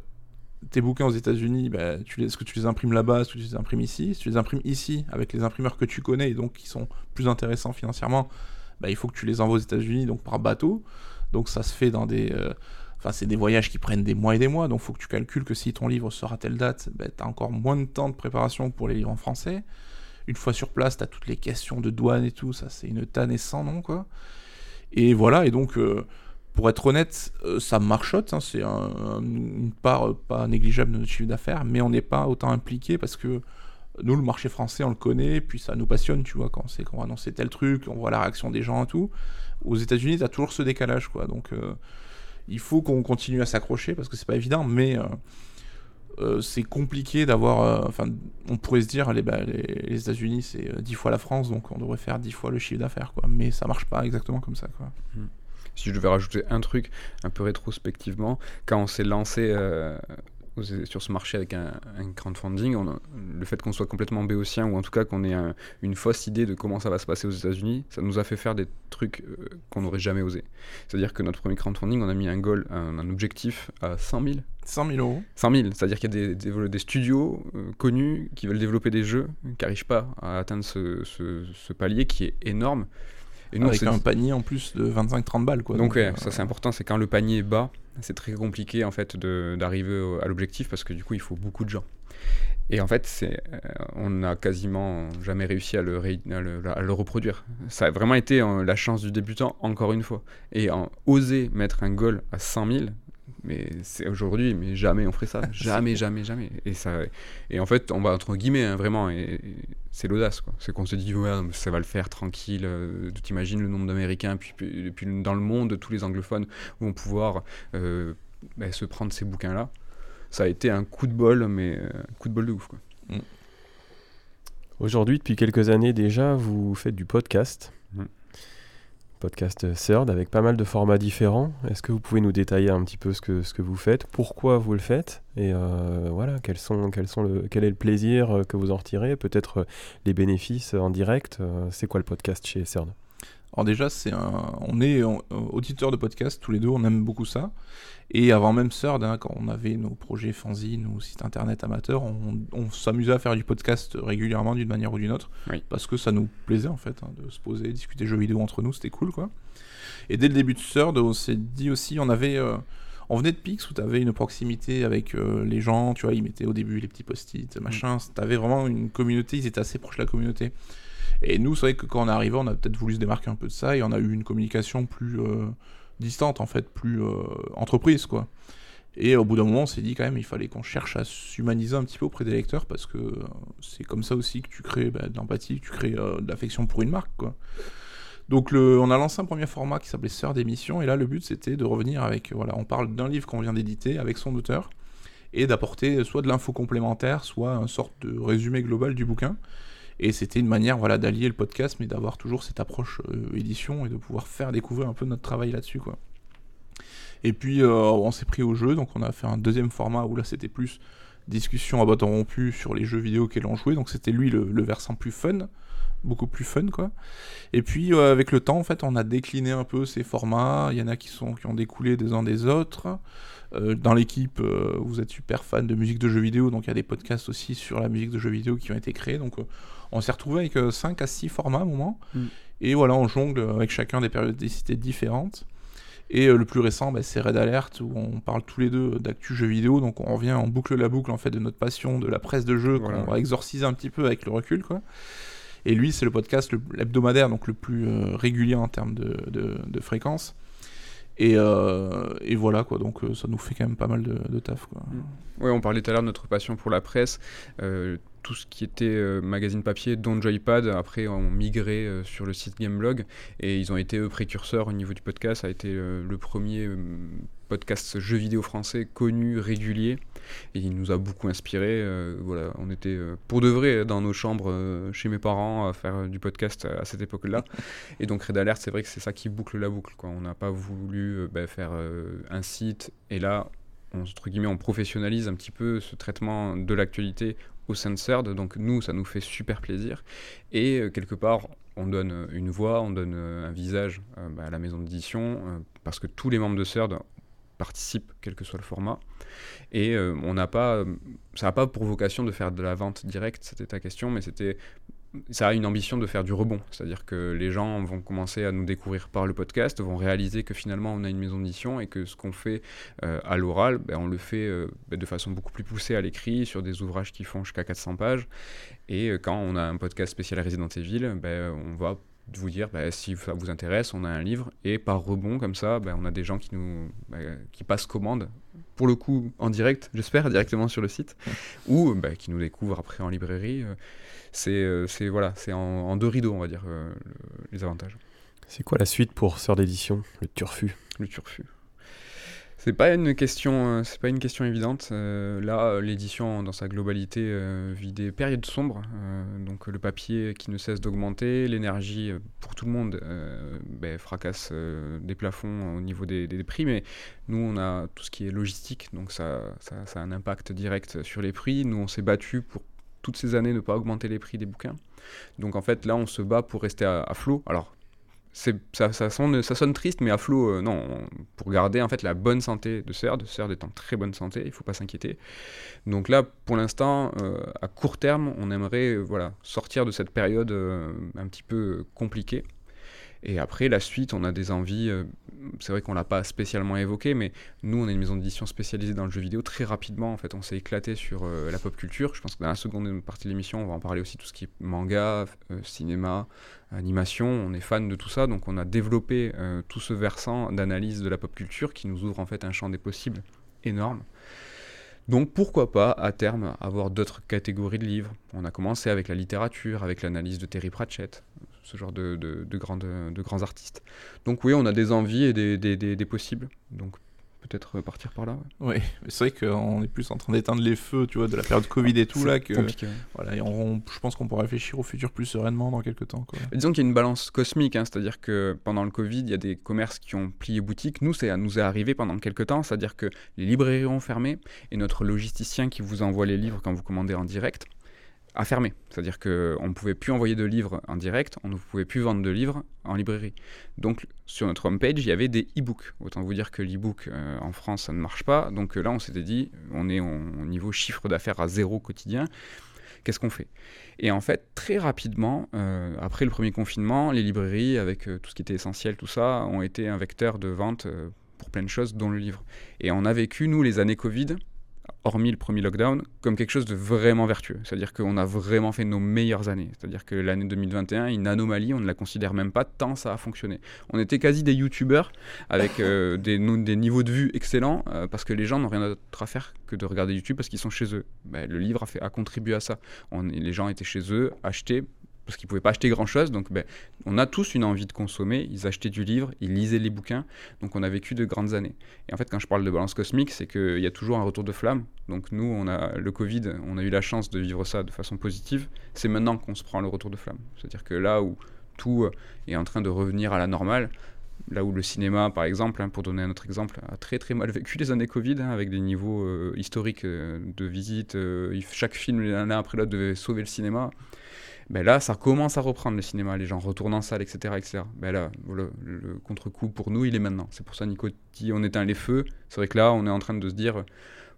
tes bouquins aux États-Unis, bah, est-ce que tu les imprimes là-bas, est-ce que tu les imprimes ici? Si tu les imprimes ici, avec les imprimeurs que tu connais et donc qui sont plus intéressants financièrement, bah, il faut que tu les envoies aux États-Unis, donc par bateau. Donc ça se fait dans des. euh, Enfin, c'est des voyages qui prennent des mois et des mois, donc il faut que tu calcules que si ton livre à telle date, bah, tu as encore moins de temps de préparation pour les livres en français. Une fois sur place, tu as toutes les questions de douane et tout, ça c'est une tanne et sans nom, quoi. Et voilà, et donc, euh, pour être honnête, euh, ça marchote, hein, c'est un- un- une part euh, pas négligeable de notre chiffre d'affaires, mais on n'est pas autant impliqué parce que nous, le marché français, on le connaît, puis ça nous passionne, tu vois, quand on sait qu'on va annoncer tel truc, on voit la réaction des gens et tout. Aux États-Unis, tu as toujours ce décalage, quoi. Donc, euh, il faut qu'on continue à s'accrocher parce que c'est pas évident, mais c'est compliqué d'avoir. Enfin, on pourrait se dire, les, bah, les, États-Unis, c'est euh, 10 fois la France, donc on devrait faire 10 fois le chiffre d'affaires, quoi. Mais ça marche pas exactement comme ça, quoi. Si je devais rajouter un truc un peu rétrospectivement, quand on s'est lancé euh, sur ce marché avec un, un crowdfunding, on a- le fait qu'on soit complètement béotien ou en tout cas qu'on ait un- une fausse idée de comment ça va se passer aux États-Unis, ça nous a fait faire des trucs euh, qu'on n'aurait jamais osé. C'est-à-dire que notre premier crowdfunding, on a mis un goal, un, un objectif à 100 000 100 000 euros. 100 000, c'est-à-dire qu'il y a des, des- des studios euh, connus qui veulent développer des jeux, qui n'arrivent pas à atteindre ce, ce- ce palier qui est énorme. Et nous, avec un panier en plus de 25-30 balles, quoi. donc, ouais, euh, ça c'est important, c'est quand le panier est bas, c'est très compliqué en fait d'arriver à l'objectif parce que du coup il faut beaucoup de gens. Et en fait, euh, on n'a quasiment jamais réussi à le, ré- à le, à le reproduire. Ça a vraiment été euh, la chance du débutant, encore une fois. Et en oser mettre un goal à 100 000, mais c'est aujourd'hui, mais jamais on ferait ça. jamais, jamais, jamais. Et, ça, et en fait, on va entre guillemets, hein, vraiment, et, et c'est l'audace. quoi. C'est qu'on se dit, ouais, ça va le faire tranquille. euh, tu t'imagines le nombre d'Américains, puis, puis, puis dans le monde, tous les anglophones vont pouvoir euh, bah, se prendre ces bouquins-là. Ça a été un coup de bol, mais euh, un coup de bol de ouf. Quoi. Aujourd'hui, depuis quelques années déjà, vous faites du podcast. Podcast Third avec pas mal de formats différents. Est-ce que vous pouvez nous détailler un petit peu ce que, ce que vous faites, pourquoi vous le faites et euh, voilà, quels sont, quels sont le, quel est le plaisir euh, que vous en retirez, peut-être euh, les bénéfices en direct. C'est quoi le podcast chez Third Alors déjà, c'est un... on est auditeurs de podcast tous les deux, on aime beaucoup ça. Et avant même Third, hein, quand on avait nos projets fanzine ou site internet amateur, on, on s'amusait à faire du podcast régulièrement d'une manière ou d'une autre. Oui. Parce que ça nous plaisait en fait, hein, de se poser, discuter jeux vidéo entre nous, c'était cool quoi. Et dès le début de Third, on s'est dit aussi, on avait... euh, on venait de Pix où tu avais une proximité avec euh, les gens, tu vois, ils mettaient au début les petits post-it, machin. Tu avais vraiment une communauté, ils étaient assez proches de la communauté. Et nous, c'est vrai que quand on est arrivé, on a peut-être voulu se démarquer un peu de ça et on a eu une communication plus euh, distante, en fait, plus euh, entreprise, quoi. Et au bout d'un moment, on s'est dit quand même, il fallait qu'on cherche à s'humaniser un petit peu auprès des lecteurs parce que euh, c'est comme ça aussi que tu crées bah, de l'empathie, tu crées euh, de l'affection pour une marque, quoi. Donc le, on a lancé un premier format qui s'appelait Sœur d'émission et là le but c'était de revenir avec voilà on parle d'un livre qu'on vient d'éditer avec son auteur et d'apporter soit de l'info complémentaire soit une sorte de résumé global du bouquin et c'était une manière voilà d'allier le podcast mais d'avoir toujours cette approche euh, édition et de pouvoir faire découvrir un peu notre travail là-dessus quoi. Et puis euh, on s'est pris au jeu donc on a fait un deuxième format où là c'était plus discussion à bâton rompu sur les jeux vidéo qu'elle en jouait donc c'était lui le, versant plus fun beaucoup plus fun quoi. Et puis euh, avec le temps en fait on a décliné un peu ces formats, il y en a qui sont qui ont découlé des uns des autres. Dans l'équipe vous êtes super fan de musique de jeux vidéo donc il y a des podcasts aussi sur la musique de jeux vidéo qui ont été créés donc on s'est retrouvé avec 5 à 6 formats à un moment Mm. et voilà on jongle avec chacun des périodicités différentes. Et euh, le plus récent, bah, c'est Red Alert, où on parle tous les deux d'actu jeux vidéo, donc on revient, on boucle la boucle en fait de notre passion, de la presse de jeu, Voilà. qu'on va exorciser un petit peu avec le recul, quoi. Et lui, c'est le podcast l'hebdomadaire, donc le plus euh, régulier en termes de, de- de fréquence. Et, euh, et voilà, quoi, donc euh, ça nous fait quand même pas mal de, de taf, quoi. Ouais, on parlait tout à l'heure de notre passion pour la presse. Euh, tout ce qui était euh, magazine papier, dont Joypad, après ont migré euh, sur le site Gameblog et ils ont été eux précurseurs au niveau du podcast. Ça a été euh, le premier podcast jeux vidéo français connu, régulier. Et il nous a beaucoup inspiré. voilà, on était pour de vrai dans nos chambres chez mes parents à faire du podcast à, cette époque-là. et donc Red Alert, c'est vrai que c'est ça qui boucle la boucle. Quoi. On n'a pas voulu bah, faire un site et là on, entre guillemets, on professionnalise un petit peu ce traitement de l'actualité au Censored. Donc nous, ça nous fait super plaisir. Et euh, quelque part, on donne euh, une voix, on donne euh, un visage bah, à la maison d'édition, parce que tous les membres de CERD participent, quel que soit le format. Et on n'a pas, ça n'a pas pour vocation de faire de la vente directe, c'était ta question, mais c'était ça a une ambition de faire du rebond. C'est-à-dire que les gens vont commencer à nous découvrir par le podcast, vont réaliser que finalement on a une maison d'édition et que ce qu'on fait euh, à l'oral, ben, on le fait euh, ben, de façon beaucoup plus poussée à l'écrit, sur des ouvrages qui font jusqu'à 400 pages. Et euh, quand on a un podcast spécial Resident Evil, ben, on va vous dire ben, si ça vous intéresse, on a un livre. Et par rebond, comme ça, ben, on a des gens qui, nous, qui passent commande, pour le coup en direct, j'espère, directement sur le site, ou qui nous découvrent après en librairie c'est euh, c'est voilà, c'est en, deux rideaux, on va dire, euh, les avantages. C'est quoi la suite pour Sœur d'édition, le Turfu? Le Turfu. C'est pas une question, euh, c'est pas une question évidente. là, l'édition dans sa globalité vit des périodes sombres. donc le papier qui ne cesse d'augmenter, l'énergie pour tout le monde ben, fracasse des plafonds au niveau des, des, prix. Mais nous, on a tout ce qui est logistique, donc ça, ça, ça a un impact direct sur les prix. Nous, on s'est battu pour toutes ces années ne pas augmenter les prix des bouquins. Donc en fait, là, on se bat pour rester à, flot. Alors, ça, sonne triste, mais à flot, euh, non, pour garder en fait la bonne santé de CERD. CERD est en très bonne santé, il ne faut pas s'inquiéter. Donc là, pour l'instant, euh, à court terme, on aimerait euh, voilà, sortir de cette période un petit peu compliquée et après, la suite, on a des envies. Euh, c'est vrai qu'on l'a pas spécialement évoqué, mais nous, on est une maison d'édition spécialisée dans le jeu vidéo. Très rapidement, en fait, on s'est éclaté sur euh, la pop culture. Je pense que dans la seconde partie de l'émission, on va en parler aussi tout ce qui est manga, euh, cinéma, animation. On est fan de tout ça, donc on a développé tout ce versant d'analyse de la pop culture qui nous ouvre en fait un champ des possibles énorme. Donc pourquoi pas à terme avoir d'autres catégories de livres On a commencé avec la littérature, avec l'analyse de Terry Pratchett, ce genre de, de, de, de grands artistes. Donc oui, on a des envies et des, des, des, possibles. Donc peut-être partir par là. Oui, c'est vrai qu'on est plus en train d'éteindre les feux, tu vois, de la période Covid et tout là que. Voilà, et je pense qu'on pourra réfléchir au futur plus sereinement dans quelques temps. Quoi. Disons qu'il y a une balance cosmique, hein, c'est-à-dire que pendant le Covid, il y a des commerces qui ont plié boutique. Nous, ça nous est arrivé pendant quelques temps, c'est-à-dire que les librairies ont fermé et notre logisticien qui vous envoie les livres quand vous commandez en direct a fermé. C'est-à-dire qu'on ne pouvait plus envoyer de livres en direct, on ne pouvait plus vendre de livres en librairie. Donc sur notre homepage, il y avait des e-books. Autant vous dire que l'e-book euh, en France, ça ne marche pas. Donc là, on s'était dit, on est au niveau chiffre d'affaires à zéro quotidien. Qu'est-ce qu'on fait? Et en fait, très rapidement, euh, après le premier confinement, les librairies, avec euh, tout ce qui était essentiel, tout ça, ont été un vecteur de vente pour plein de choses, dont le livre. Et on a vécu, nous, les années Covid, hormis le premier lockdown, comme quelque chose de vraiment vertueux. C'est-à-dire qu'on a vraiment fait nos meilleures années. C'est-à-dire que l'année 2021, une anomalie, on ne la considère même pas tant ça a fonctionné. On était quasi des youtubeurs avec euh, des, des, niveaux de vue excellents euh, parce que les gens n'ont rien d'autre à faire que de regarder YouTube parce qu'ils sont chez eux. Ben, le livre a, fait, a contribué à ça. On, les gens étaient chez eux, achetaient parce qu'ils ne pouvaient pas acheter grand-chose. Donc ben, on a tous une envie de consommer. Ils achetaient du livre, ils lisaient les bouquins. Donc on a vécu de grandes années. Et en fait, quand je parle de balance cosmique, c'est qu'il y a toujours un retour de flamme. Donc nous, on a le Covid, on a eu la chance de vivre ça de façon positive. C'est maintenant qu'on se prend le retour de flamme. C'est-à-dire que là où tout euh, est en train de revenir à la normale, là où le cinéma, par exemple, hein, pour donner un autre exemple, a très très mal vécu les années Covid, hein, avec des niveaux euh, historiques euh, de visite. chaque film l'un après l'autre devait sauver le cinéma ben là, ça commence à reprendre le cinéma, les gens retournent en salle, etc. etc. Ben là, le, contre-coup pour nous, il est maintenant. C'est pour ça, Nico on éteint les feux. C'est vrai que là, on est en train de se dire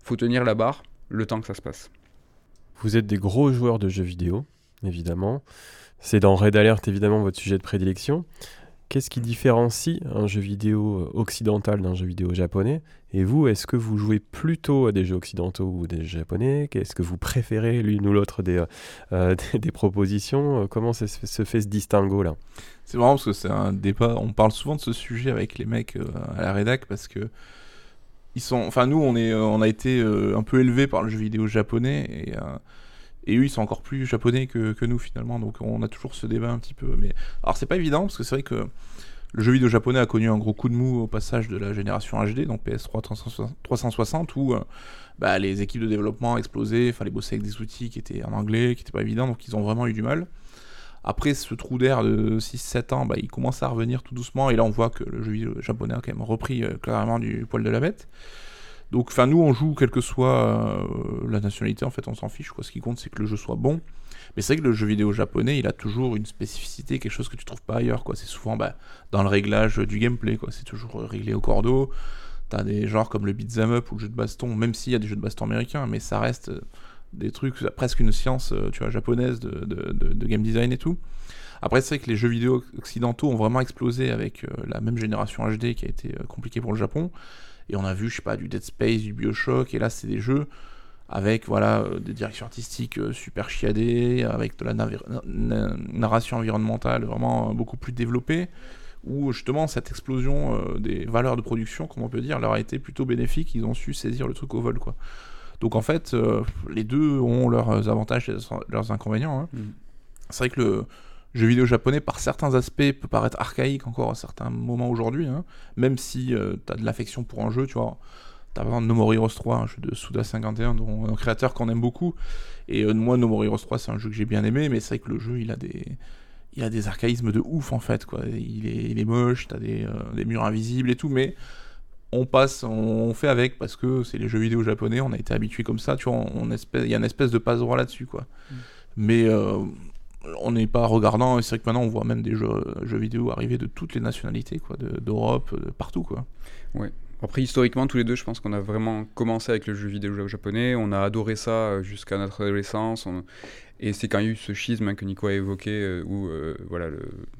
faut tenir la barre le temps que ça se passe. Vous êtes des gros joueurs de jeux vidéo, évidemment. C'est dans Red Alert, évidemment, votre sujet de prédilection. Qu'est-ce qui différencie un jeu vidéo euh, occidental d'un jeu vidéo japonais? Et vous, est-ce que vous jouez plutôt à des jeux occidentaux ou des jeux japonais? Est-ce que vous préférez l'une ou l'autre des, euh, euh, des, propositions? Comment se fait ce distinguo-là? C'est marrant parce que c'est un débat. On parle souvent de ce sujet avec les mecs à la rédac parce que. Ils sont, enfin nous on est, on a été un peu élevés par le jeu vidéo japonais et Et eux, ils sont encore plus japonais que, nous finalement. Donc on a toujours ce débat un petit peu. Mais alors c'est pas évident parce que c'est vrai que le jeu vidéo japonais a connu un gros coup de mou au passage de la génération HD, donc PS3 360, où euh, bah, les équipes de développement explosaient, il fallait bosser avec des outils qui étaient en anglais, qui n'étaient pas évidents, donc ils ont vraiment eu du mal. Après ce trou d'air de 6-7 ans, bah, il commence à revenir tout doucement, et là on voit que le jeu vidéo japonais a quand même repris euh, clairement du poil de la bête. Donc, enfin, nous, on joue quelle que soit euh, la nationalité, en fait, on s'en fiche. Quoi. Ce qui compte, c'est que le jeu soit bon. Mais c'est vrai que le jeu vidéo japonais, il a toujours une spécificité, quelque chose que tu trouves pas ailleurs. Quoi. C'est souvent bah, dans le réglage du gameplay. Quoi. C'est toujours réglé au cordeau. T'as des genres comme le beat'em up ou le jeu de baston, même s'il y a des jeux de baston américains, mais ça reste euh, des trucs, presque une science, euh, tu vois, japonaise de, game design et tout. Après, c'est vrai que les jeux vidéo occidentaux ont vraiment explosé avec la même génération HD qui a été compliquée pour le Japon. Et on a vu, je sais pas, du Dead Space, du Bioshock, et là, c'est des jeux avec voilà euh, des directions artistiques euh, super chiadées, avec de la narration environnementale vraiment euh, beaucoup plus développée, où justement cette explosion des valeurs de production, comme on peut dire, leur a été plutôt bénéfique, ils ont su saisir le truc au vol. quoi. Donc en fait, les deux ont leurs avantages et leurs inconvénients. Hein. Mm. C'est vrai que le, jeu vidéo japonais, par certains aspects, peut paraître archaïque encore à certains moments aujourd'hui, hein. même si euh, tu as de l'affection pour un jeu, tu vois. T'as par exemple No More Heroes 3, un jeu de Suda51, dont un créateur qu'on aime beaucoup. Et euh, moi, No More Heroes 3, c'est un jeu que j'ai bien aimé, mais c'est vrai que le jeu, il a des, il a des archaïsmes de ouf en fait, quoi. Il est, il est moche, t'as des, euh, des murs invisibles et tout, mais on passe, on, fait avec parce que c'est les jeux vidéo japonais, on a été habitué comme ça, tu vois. On, espèce, il y a une espèce de passe droit là-dessus, quoi. Mm. Mais on n'est pas regardant, et c'est vrai que maintenant on voit même des jeux, jeux vidéo arriver de toutes les nationalités, quoi, d'Europe, de, partout, quoi. Ouais. Après, historiquement, tous les deux, je pense qu'on a vraiment commencé avec le jeu vidéo japonais. On a adoré ça euh, jusqu'à notre adolescence. Et c'est quand il y a eu ce schisme hein, que Nico a évoqué, euh, où euh, voilà,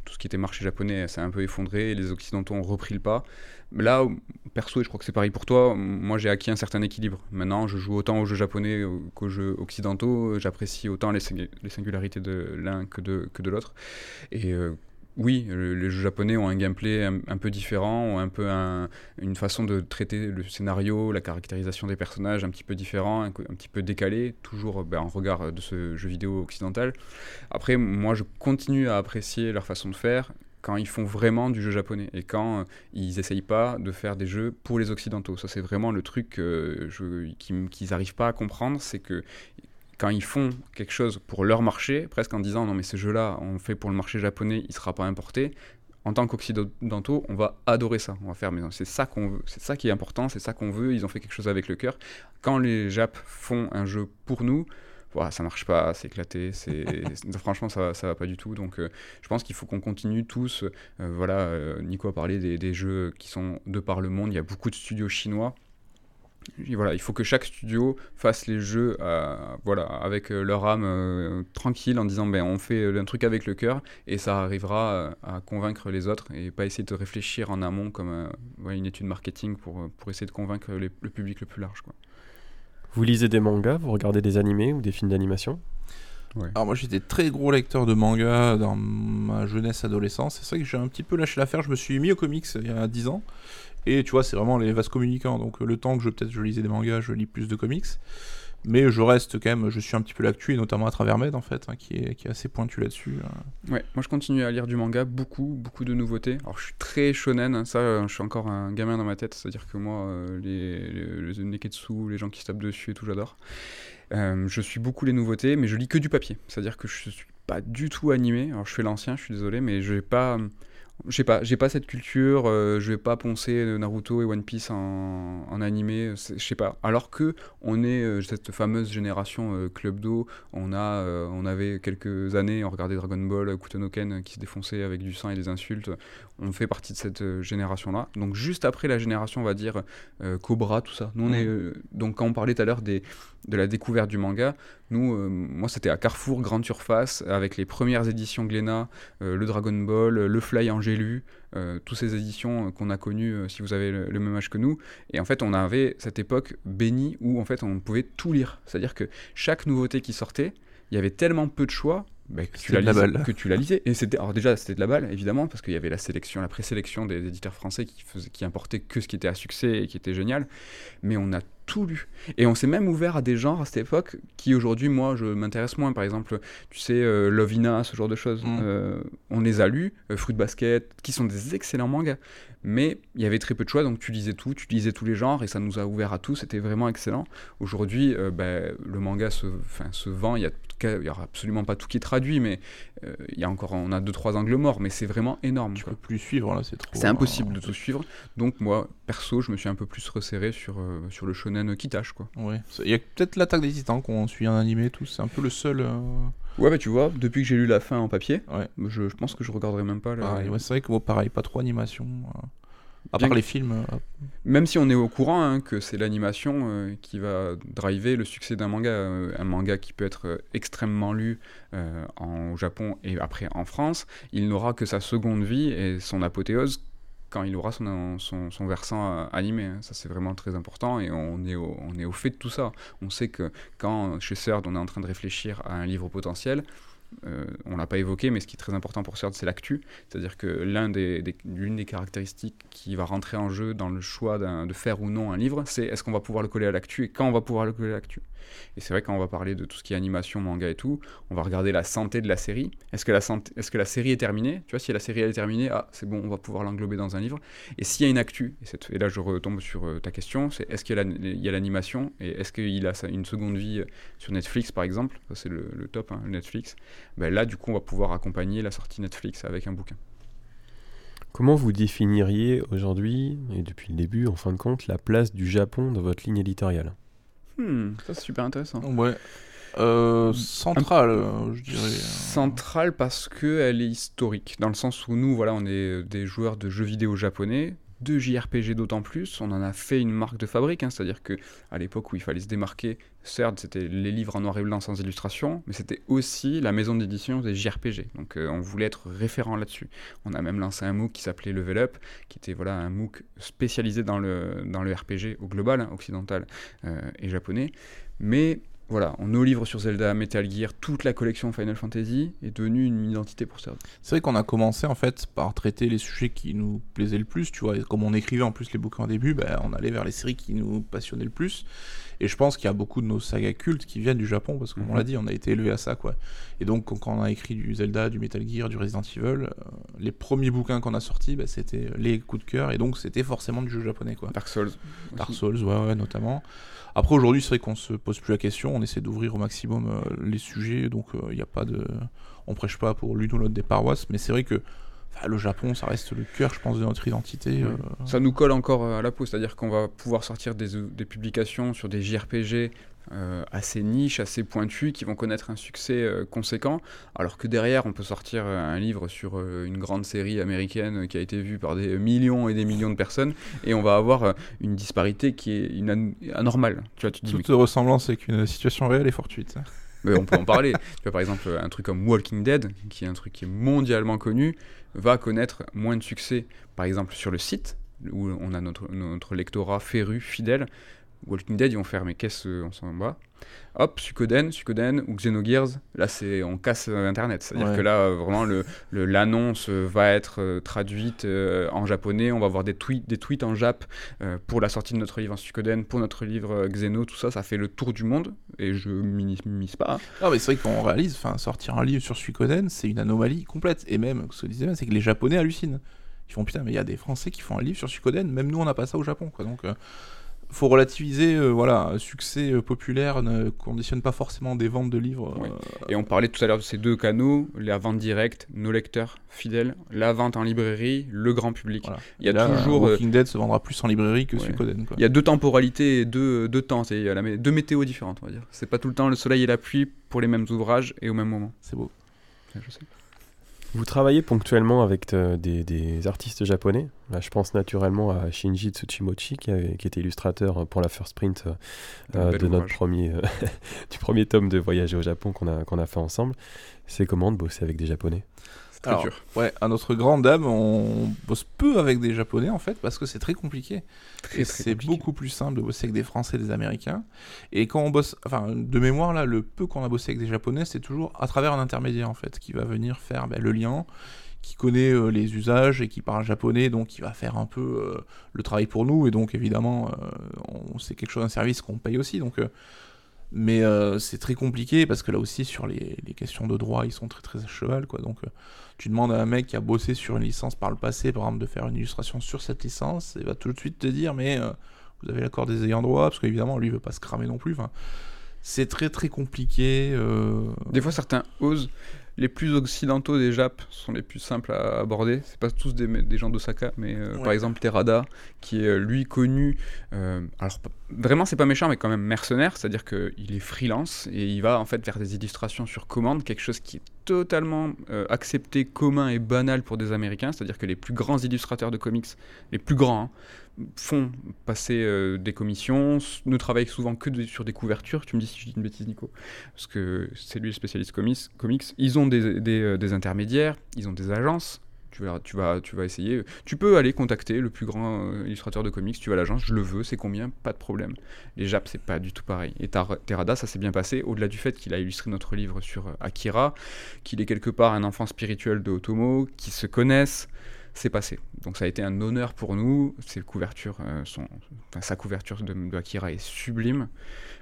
tout ce qui était marché japonais s'est un peu effondré et les Occidentaux ont repris le pas. Là, perso, et je crois que c'est pareil pour toi, moi j'ai acquis un certain équilibre. Maintenant, je joue autant aux jeux japonais qu'aux jeux occidentaux. J'apprécie autant les, singularités de l'un que de, l'autre. Et oui, les jeux japonais ont un gameplay un, peu différent, ont un peu une façon de traiter le scénario, la caractérisation des personnages un petit peu différent, un, petit peu décalé, toujours ben, en regard de ce jeu vidéo occidental. Après, moi je continue à apprécier leur façon de faire quand ils font vraiment du jeu japonais et quand euh, ils essayent pas de faire des jeux pour les occidentaux. Ça, c'est vraiment le truc qu'ils n'arrivent pas à comprendre, c'est que quand ils font quelque chose pour leur marché, presque en disant non mais ce jeu-là, on fait pour le marché japonais, il sera pas importé. En tant qu'occidentaux, on va adorer ça. On va faire, mais c'est ça qu'on veut, c'est ça qui est important, c'est ça qu'on veut. Ils ont fait quelque chose avec le cœur. Quand les Japs font un jeu pour nous, voilà, ça marche pas, c'est éclaté, c'est franchement ça, ça va pas du tout. Donc euh, je pense qu'il faut qu'on continue tous. Euh, voilà, euh, Nico a parlé des, jeux qui sont de par le monde. Il y a beaucoup de studios chinois. Voilà, il faut que chaque studio fasse les jeux voilà, avec leur âme tranquille en disant ben, on fait un truc avec le cœur et ça arrivera à convaincre les autres et pas essayer de réfléchir en amont comme une étude marketing pour, pour essayer de convaincre le public le plus large. Quoi. Vous lisez des mangas, vous regardez des animés ou des films d'animation? Alors moi j'étais très gros lecteur de mangas dans ma jeunesse adolescence. C'est vrai que j'ai un petit peu lâché l'affaire. Je me suis mis au comics il y a 10 ans. Et tu vois, c'est vraiment les vases communicants. Donc le temps que je peut-être je lisais des mangas, je lis plus de comics. Mais je reste quand même, je suis un petit peu l'actu, et notamment à travers Med, en fait, hein, qui, est, qui est assez pointu là-dessus. Hein. Ouais, moi je continue à lire du manga, beaucoup, beaucoup de nouveautés. Alors je suis très shonen, hein, ça, euh, je suis encore un gamin dans ma tête, c'est-à-dire que moi, euh, les, les, neketsu, les gens qui se tapent dessus et tout, j'adore. Je suis beaucoup les nouveautés, mais je lis que du papier, c'est-à-dire que je suis pas du tout animé. Alors je fais l'ancien, je suis désolé, mais je vais pas je sais pas, j'ai pas cette culture, euh, je vais pas poncer Naruto et One Piece en, en animé, je sais pas. Alors que on est euh, cette fameuse génération euh, Club Do, on a, on avait quelques années, on regardait Dragon Ball, Kutonoken qui se défonçait avec du sang et des insultes. On fait partie de cette génération-là. Donc juste après la génération, on va dire Cobra, tout ça. Nous on est donc quand on parlait tout à l'heure des de la découverte du manga. Nous, euh, moi, c'était à Carrefour, grande surface, avec les premières éditions Glénat, euh, le Dragon Ball, le Fly Angelu, euh, toutes ces éditions qu'on a connues si vous avez le, même âge que nous. Et en fait, on avait cette époque bénie où en fait on pouvait tout lire. C'est-à-dire que chaque nouveauté qui sortait, il y avait tellement peu de choix bah, que, tu la lisais, que tu la lisais. Et c'était, alors déjà, c'était de la balle, évidemment, parce qu'il y avait la sélection, la présélection des éditeurs français qui, faisaient, qui importaient que ce qui était à succès et qui était génial. Mais on a tout lu. Et on s'est même ouvert à des genres à cette époque qui aujourd'hui, moi, je m'intéresse moins. Par exemple, tu sais, euh, Lovina, ce genre de choses. Mm. Euh, on les a lus, euh, Fruit Basket, qui sont des excellents mangas. Mais il y avait très peu de choix, donc tu lisais tout, tu lisais tous les genres, et ça nous a ouvert à tout, c'était vraiment excellent. Aujourd'hui, euh, ben, le manga se, se vend, il y a il y aura absolument pas tout qui est traduit, mais euh, il y a encore, on a deux trois angles morts, mais c'est vraiment énorme. Tu quoi. peux plus suivre là, c'est trop. C'est impossible de tout suivre. Donc moi, perso, je me suis un peu plus resserré sur, euh, sur le shonen qui tâche quoi. Ouais. Il y a peut-être l'attaque des titans qu'on suit en animé, tout. C'est un peu le seul. euh, Ouais, bah tu vois, depuis que j'ai lu la fin en papier, Ouais. je, je pense que je regarderai même pas. pareil. Ouais, c'est vrai que bon, pareil, pas trop animation. À part les films. euh, Même si on est au courant hein, que c'est l'animation euh, qui va driver le succès d'un manga, euh, un manga qui peut être euh, extrêmement lu en, au Japon et après en France, il n'aura que sa seconde vie et son apothéose quand il aura son, son, son versant animé. hein. Ça, c'est vraiment très important et on est, au, on est au fait de tout ça. On sait que quand chez Third, on est en train de réfléchir à un livre potentiel, euh, on l'a pas évoqué, mais ce qui est très important pour Third, c'est l'actu. C'est-à-dire que l'une des caractéristiques qui va rentrer en jeu dans le choix de faire ou non un livre, c'est est-ce qu'on va pouvoir le coller à l'actu et quand on va pouvoir le coller à l'actu. Et c'est vrai quand on va parler de tout ce qui est animation, manga et tout, on va regarder la santé de la série. Est-ce que la, santé, est-ce que la série est terminée? Tu vois, si la série est terminée, ah c'est bon, on va pouvoir l'englober dans un livre. Et s'il y a une actu, et, là je retombe sur euh, ta question, c'est est-ce qu'il y a l'animation et est-ce qu'il a une seconde vie euh, sur Netflix par exemple? C'est le, le top, hein, Netflix. Ben là du coup on va pouvoir accompagner la sortie Netflix avec un bouquin. Comment vous définiriez aujourd'hui, et depuis le début en fin de compte, la place du Japon dans votre ligne éditoriale? Hmm, ça c'est super intéressant. Ouais. Euh, centrale, euh, je dirais. euh. Centrale parce qu'elle est historique, dans le sens où nous, voilà, on est des joueurs de jeux vidéo japonais, de JRPG d'autant plus, on en a fait une marque de fabrique, hein, c'est-à-dire que à l'époque où il fallait se démarquer, certes c'était les livres en noir et blanc sans illustration, mais c'était aussi la maison d'édition des JRPG, donc euh, on voulait être référent là-dessus. On a même lancé un MOOC qui s'appelait Level Up, qui était voilà un MOOC spécialisé dans le, dans le RPG au global, hein, occidental euh, et japonais, mais voilà, nos livres sur Zelda, Metal Gear, toute la collection Final Fantasy est devenue une identité pour Third. C'est vrai qu'on a commencé en fait par traiter les sujets qui nous plaisaient le plus, tu vois. Et comme on écrivait en plus les bouquins au début, ben, on allait vers les séries qui nous passionnaient le plus. Et je pense qu'il y a beaucoup de nos sagas cultes qui viennent du Japon, parce que comme on Mhm. l'a dit, on a été élevé à ça, quoi. Et donc quand on a écrit du Zelda, du Metal Gear, du Resident Evil, euh, les premiers bouquins qu'on a sortis, ben, c'était les coups de cœur, et donc c'était forcément du jeu japonais, quoi. Dark Souls. Dark. Souls, ouais, ouais, notamment. Après, aujourd'hui, c'est vrai qu'on se pose plus la question, on essaie d'ouvrir au maximum euh, les sujets, donc il n'y a pas de. On prêche pas pour l'une ou l'autre des paroisses, mais c'est vrai que enfin, le Japon, ça reste le cœur, je pense, de notre identité. Euh, Ça nous colle encore euh, à la peau, c'est-à-dire qu'on va pouvoir sortir des, euh, des publications sur des JRPG euh, assez niches, assez pointus, qui vont connaître un succès euh, conséquent, alors que derrière, on peut sortir un livre sur une grande série américaine qui a été vue par des millions et des millions de personnes, et on va avoir une disparité qui est une an- anormale. Tu vois, tu te dis, mais Toute ressemblance avec une situation réelle est fortuite. On peut en parler. par exemple, un truc comme Walking Dead, qui est un truc qui est mondialement connu, va connaître moins de succès, par exemple, sur le site, où on a notre, notre lectorat féru, fidèle. Walking Dead, ils vont faire, mais qu'est-ce on s'en bat? Hop, Suikoden, Suikoden ou Xenogears, là, c'est on casse euh, Internet. C'est-à-dire Ouais. que là, euh, vraiment, le- le- l'annonce euh, va être euh, traduite euh, en japonais. On va avoir des tweets, des tweets en jap euh, pour la sortie de notre livre en Suikoden, pour notre livre Xeno, tout ça, ça fait le tour du monde. Et je minimise pas. hein. Non, mais c'est vrai qu'on réalise, enfin, sortir un livre sur Suikoden, c'est une anomalie complète. Et même, ce que je disais, c'est que les Japonais hallucinent. Ils font putain, mais il y a des Français qui font un livre sur Suikoden, même nous, on n'a pas ça au Japon, quoi. Donc. Faut relativiser, euh, voilà, un succès euh, populaire ne conditionne pas forcément des ventes de livres. Oui. euh, Et on parlait tout à l'heure de ces deux canaux, la vente directe, nos lecteurs fidèles, la vente en librairie, le grand public. Voilà. Il y a Là, toujours euh, Walking Dead se vendra plus en librairie que Ouais. Suikoden, quoi. il y a deux temporalités et deux, deux temps, c'est- deux météos différentes, on va dire. C'est pas tout le temps le soleil et la pluie pour les mêmes ouvrages et au même moment. C'est beau. Ouais, je sais. Vous travaillez ponctuellement avec euh, des, des artistes japonais? Là, je pense naturellement à Shinji Tsuchimochi, qui, avait- qui était illustrateur pour la first print euh, de notre premier, euh, du premier tome de Voyager au Japon qu'on a, qu'on a fait ensemble. C'est comment de bosser avec des Japonais? Très Alors, dur. Ouais, à notre grande dame, on bosse peu avec des Japonais en fait parce que c'est très compliqué. C'est beaucoup plus simple de bosser avec des Français et des Américains. Et quand on bosse, enfin, de mémoire là, le peu qu'on a bossé avec des Japonais, c'est toujours à travers un intermédiaire en fait qui va venir faire ben, le lien, qui connaît euh, les usages et qui parle japonais, donc qui va faire un peu euh, le travail pour nous. Et donc évidemment, euh, on- c'est quelque chose, un service qu'on paye aussi. Donc, mais euh, c'est très compliqué parce que là aussi sur les, les questions de droit, ils sont très très à cheval quoi. Donc euh, tu demandes à un mec qui a bossé sur une licence par le passé, par exemple, de faire une illustration sur cette licence, il va tout de suite te dire mais euh, vous avez l'accord des ayants droit parce qu'évidemment lui il veut pas se cramer non plus. Enfin, c'est très très compliqué. euh, Des fois, certains osent. Les plus occidentaux des Japs sont les plus simples à aborder. C'est pas tous des, des gens d'Osaka, mais euh, Ouais. par exemple Terada, qui est lui connu. euh, alors vraiment, c'est pas méchant, mais quand même mercenaire, c'est-à-dire qu'il est freelance et il va en fait faire des illustrations sur commande, quelque chose qui est totalement euh, accepté, commun et banal pour des Américains. C'est-à-dire que les plus grands illustrateurs de comics, les plus grands, hein, font passer euh, des commissions, ne travaillent souvent que sur des couvertures. Tu me dis si je dis une bêtise, Nico parce que c'est lui le spécialiste comics. comics. Ils ont des, des, euh, des intermédiaires, ils ont des agences. Tu vas, essayer. Tu peux aller contacter le plus grand euh, illustrateur de comics. Tu vas à l'agence, je le veux, c'est combien? Pas de problème. Les Japs, c'est pas du tout pareil. Et Terada, ça s'est bien passé. Au-delà du fait qu'il a illustré notre livre sur euh, Akira, qu'il est quelque part un enfant spirituel de Otomo, qu'ils se connaissent, c'est passé. Donc ça a été un honneur pour nous. Ses couvertures euh, sont, enfin, sa couverture de, de Akira est sublime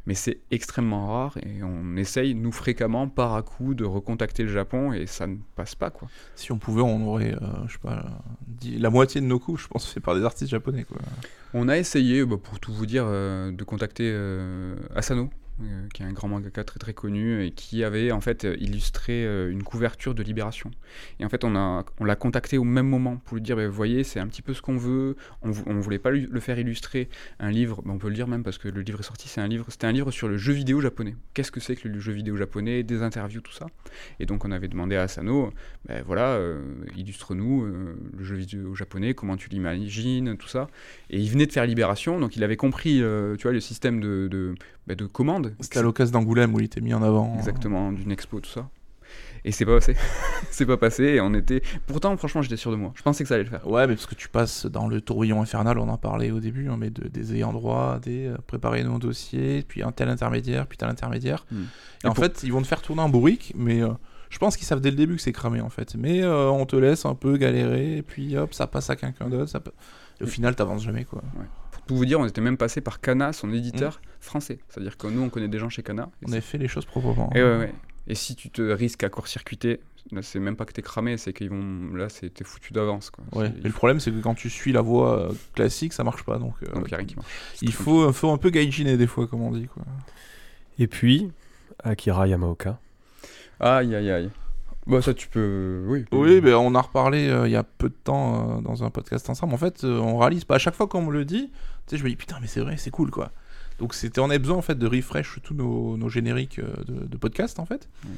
mais c'est extrêmement rare et on essaye, nous fréquemment, par à coup, de recontacter le Japon et ça ne passe pas quoi. Si on pouvait, on aurait, euh, je sais pas, dit- la moitié de nos coups, je pense, fait par des artistes japonais quoi. On a essayé, bah, pour tout vous dire, euh, de contacter euh, Asano, euh, qui est un grand mangaka très très connu et qui avait en fait euh, illustré euh, une couverture de Libération. Et en fait, on a on l'a contacté au même moment pour lui dire, bah, vous voyez, c'est un petit peu ce qu'on veut. On, on voulait pas le faire illustrer un livre, bah, on peut le dire même parce que le livre est sorti. C'est un livre, c'était un livre sur le jeu vidéo japonais. Qu'est-ce que c'est que le jeu vidéo japonais, des interviews, tout ça. Et donc on avait demandé à Asano, ben voilà, illustre-nous le jeu vidéo japonais, comment tu l'imagines, tout ça. Et il venait de faire Libération, donc il avait compris, tu vois, le système de, bah, de commande. C'était à l'occasion d'Angoulême où il était mis en avant. Exactement, d'une expo, tout ça. Et c'est pas passé. c'est pas passé, et on était... Pourtant, franchement, j'étais sûr de moi. Je pensais que ça allait le faire. Ouais, mais parce que tu passes dans le tourbillon infernal, on en parlait au début, hein, mais de- des ayants droit, des euh, préparer nos dossiers, puis un tel intermédiaire, puis tel intermédiaire. Hmm. Et, Et en pour- fait, ils vont te faire tourner un bourrique, mais euh, je pense qu'ils savent dès le début que c'est cramé en fait. Mais euh, on te laisse un peu galérer, et puis hop, ça passe à quelqu'un d'autre. Ça... Et au final, t'avances jamais quoi. Pour vous dire, on était même passé par Kana, son éditeur français. C'est-à-dire que nous, on connaît des gens chez Kana. et On a fait les choses proprement. Et, ouais, ouais. et si tu te risques à court-circuiter, là, c'est même pas que t'es cramé, c'est qu'ils vont. Là, c'est t'es foutu d'avance. quoi. Ouais. C'est- Et le problème, c'est que quand tu suis la voie euh, classique, ça marche pas. Donc, euh, Donc, il a rien qui marche. C'est il très faut, faut un peu gaijiner des fois, comme on dit. Quoi. Et puis, Akira Yamaoka. Aïe, aïe, aïe. Bah, ça, tu peux. Oui. Oui, ben, on a reparlé euh, il y a peu de temps euh, dans un podcast ensemble. En fait, euh, on réalise pas. À chaque fois qu'on me le dit, tu sais, je me dis putain, mais c'est vrai, c'est cool quoi. Donc c'était, on avait besoin en fait de refresh tous nos, nos génériques euh, de, de podcast en fait. Mm.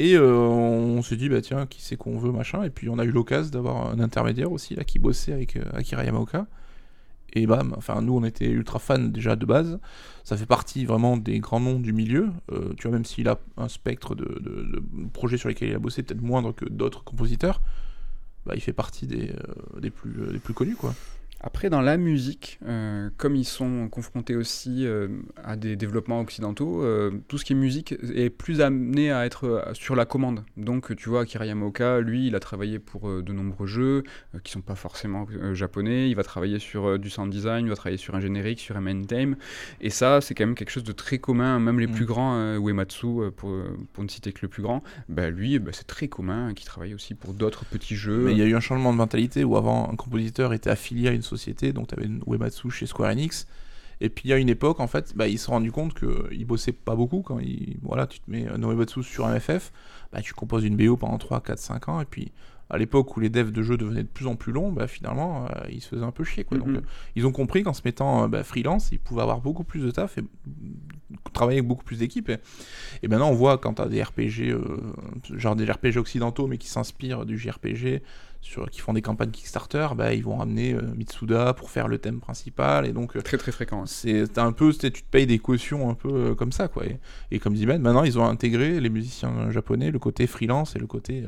Et euh, on s'est dit bah tiens, qui c'est qu'on veut machin. Et puis on a eu l'occasion d'avoir un intermédiaire aussi là qui bossait avec euh, Akira Yamaoka. Et bam, enfin nous on était ultra fans déjà de base. Ça fait partie vraiment des grands noms du milieu. Euh, tu vois, même s'il a un spectre de, de- de projets sur lesquels il a bossé peut-être moindre que d'autres compositeurs, bah, il fait partie des, des, plus, des plus connus quoi. Après, dans la musique, euh, comme ils sont confrontés aussi euh, à des développements occidentaux, euh, tout ce qui est musique est plus amené à être sur la commande. Donc, tu vois, Akira Yamaoka, lui, il a travaillé pour de nombreux jeux qui sont pas forcément japonais. Il va travailler sur du sound design, il va travailler sur un générique, sur un main theme. Et ça, c'est quand même quelque chose de très commun. Même les Mm. plus grands, Uematsu, pour, pour ne citer que le plus grand, bah, lui, bah, c'est très commun, qui travaille aussi pour d'autres petits jeux. Mais il y a eu un changement de mentalité où avant un compositeur était affilié à une société, donc tu avais une Uematsu chez Square Enix. Et puis il y a une époque, en fait, bah, ils se sont rendus compte qu'ils bossaient pas beaucoup. Quand ils, voilà, tu te mets un Uematsu sur un FF, bah, tu composes une BO pendant 3, 4, 5 ans. Et puis à l'époque où les devs de jeux devenaient de plus en plus longs, bah, finalement, euh, ils se faisaient un peu chier. Quoi. Donc Mhm. euh, ils ont compris qu'en se mettant euh, bah, freelance, ils pouvaient avoir beaucoup plus de taf et travailler avec beaucoup plus d'équipes. Et, et maintenant, on voit quand tu as des RPG, genre des RPG occidentaux, mais qui s'inspirent du JRPG, sur, qui font des campagnes Kickstarter, bah, ils vont ramener euh, Mitsuda pour faire le thème principal. Et donc, euh, Très très fréquent. hein. c'est un peu, tu te payes des cautions un peu euh, comme ça. Quoi. Et, et comme dit Ben, maintenant, ils ont intégré, les musiciens japonais, le côté freelance et le côté.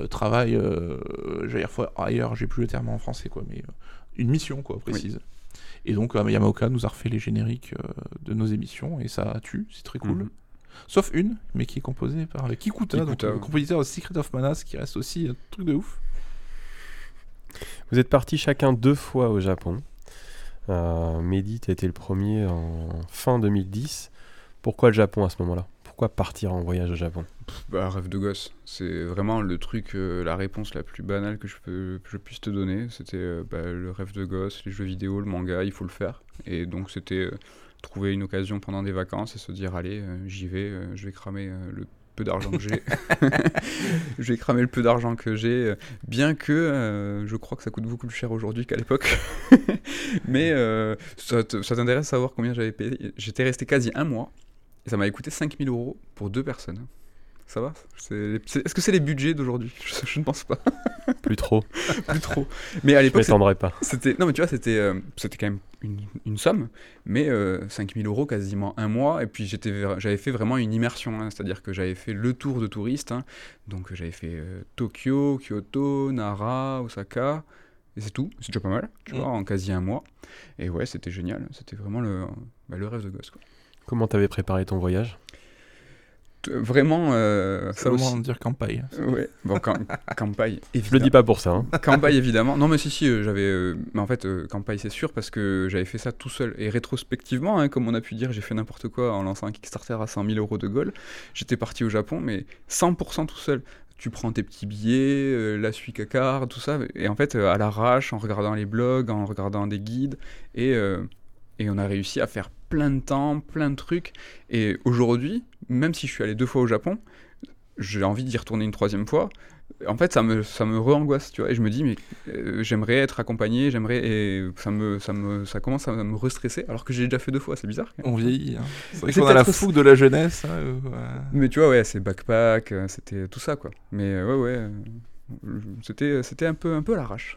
euh, travail, j'allais dire fois ailleurs, j'ai plus le terme en français, quoi, mais une mission, quoi, précise. Et donc, Yamaoka nous a refait les génériques de nos émissions, et ça tue, c'est très cool. Mhm. Sauf une, mais qui est composée par Kikuta, donc Kikuta, le compositeur de Secret of Manas, qui reste aussi un truc de ouf. Vous êtes partis chacun deux fois au Japon. Euh, Mehdi, tu été le premier en fin 2010. Pourquoi le Japon à ce moment-là? Pourquoi partir en voyage au Japon? Bah, rêve de gosse. C'est vraiment le truc, euh, la réponse la plus banale que je, puisse te donner. C'était euh, bah, le rêve de gosse, les jeux vidéo, le manga, il faut le faire. Et donc, c'était euh, trouver une occasion pendant des vacances et se dire allez, j'y vais, je vais cramer le peu d'argent que j'ai. je vais cramer le peu d'argent que j'ai, euh, bien que euh, je crois que ça coûte beaucoup plus cher aujourd'hui qu'à l'époque. Mais euh, ça t'intéresse de savoir combien j'avais payé? J'étais resté quasi un mois et ça m'avait coûté 5000 euros pour deux personnes. Ça va Est-ce que c'est les budgets d'aujourd'hui? Je, je ne pense pas. Plus trop, Plus trop. Mais à je l'époque, m'étendrai pas. c'était non mais tu vois c'était euh, c'était quand même une, une somme mais euh, 5000 euros quasiment un mois et puis j'étais j'avais fait vraiment une immersion hein, c'est à dire que j'avais fait le tour de touriste hein. donc j'avais fait euh, Tokyo Kyoto Nara Osaka et c'est tout c'est déjà pas mal tu Mm. vois en quasi un mois et ouais c'était génial c'était vraiment le bah, le rêve de gosse quoi. Comment t'avais préparé ton voyage? Vraiment euh, le aussi moment de dire campagne. ouais bon Cam- Kampai Je le dis pas pour ça. hein. Kampai évidemment. Non mais si si, euh, j'avais. euh, mais en fait, euh, Kampai c'est sûr parce que j'avais fait ça tout seul et rétrospectivement, hein, comme on a pu dire, j'ai fait n'importe quoi en lançant un Kickstarter à 100 000 euros de goal. J'étais parti au Japon, mais 100% tout seul. Tu prends tes petits billets, euh, la suite carte, tout ça, et en fait euh, à l'arrache, en regardant les blogs, en regardant des guides, et euh, et on a réussi à faire plein de temps, plein de trucs. Et aujourd'hui, même si je suis allé deux fois au Japon, j'ai envie d'y retourner une troisième fois. En fait, ça me, ça me re-angoisse, tu vois. Et je me dis, mais euh, j'aimerais être accompagné, j'aimerais. Et ça, me, ça, me, ça commence à me restresser, alors que j'ai déjà fait deux fois, c'est bizarre. quand même. On vieillit. Hein. C'est vrai qu'on a la fougue de la jeunesse. hein, euh, ouais. Mais tu vois, ouais, c'est backpack, euh, c'était tout ça, quoi. Mais ouais, ouais. C'était, c'était un peu, un peu à l'arrache.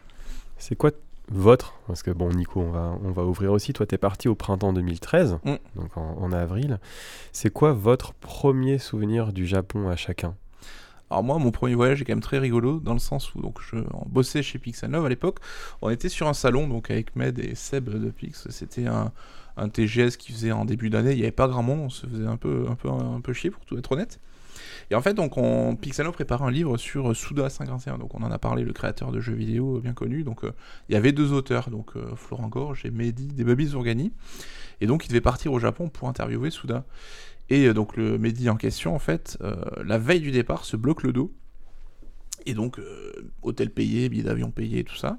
C'est quoi votre Parce que bon, Nico, on va, on va ouvrir aussi. Toi, t'es parti au printemps 2013, Mm. donc en, en avril. C'est quoi votre premier souvenir du Japon à chacun? Alors moi, mon premier voyage est quand même très rigolo dans le sens où donc je bossais chez Pixanov à l'époque. On était sur un salon donc avec Med et Seb de Pix. C'était un, un TGS qui faisait en début d'année. Il n'y avait pas grand monde. On se faisait un peu un peu un peu chier pour tout être honnête. Et en fait, donc on Pixano préparait un livre sur Suda 51. Donc on en a parlé, le créateur de jeux vidéo bien connu. Donc euh, il y avait deux auteurs, donc euh, Florent Gorge et Mehdi des Babies Zourgani. Et donc il devait partir au Japon pour interviewer Suda. Et euh, donc le Mehdi en question, en fait, euh, la veille du départ, se bloque le dos. Et donc, euh, hôtel payé, billet d'avion payé, tout ça.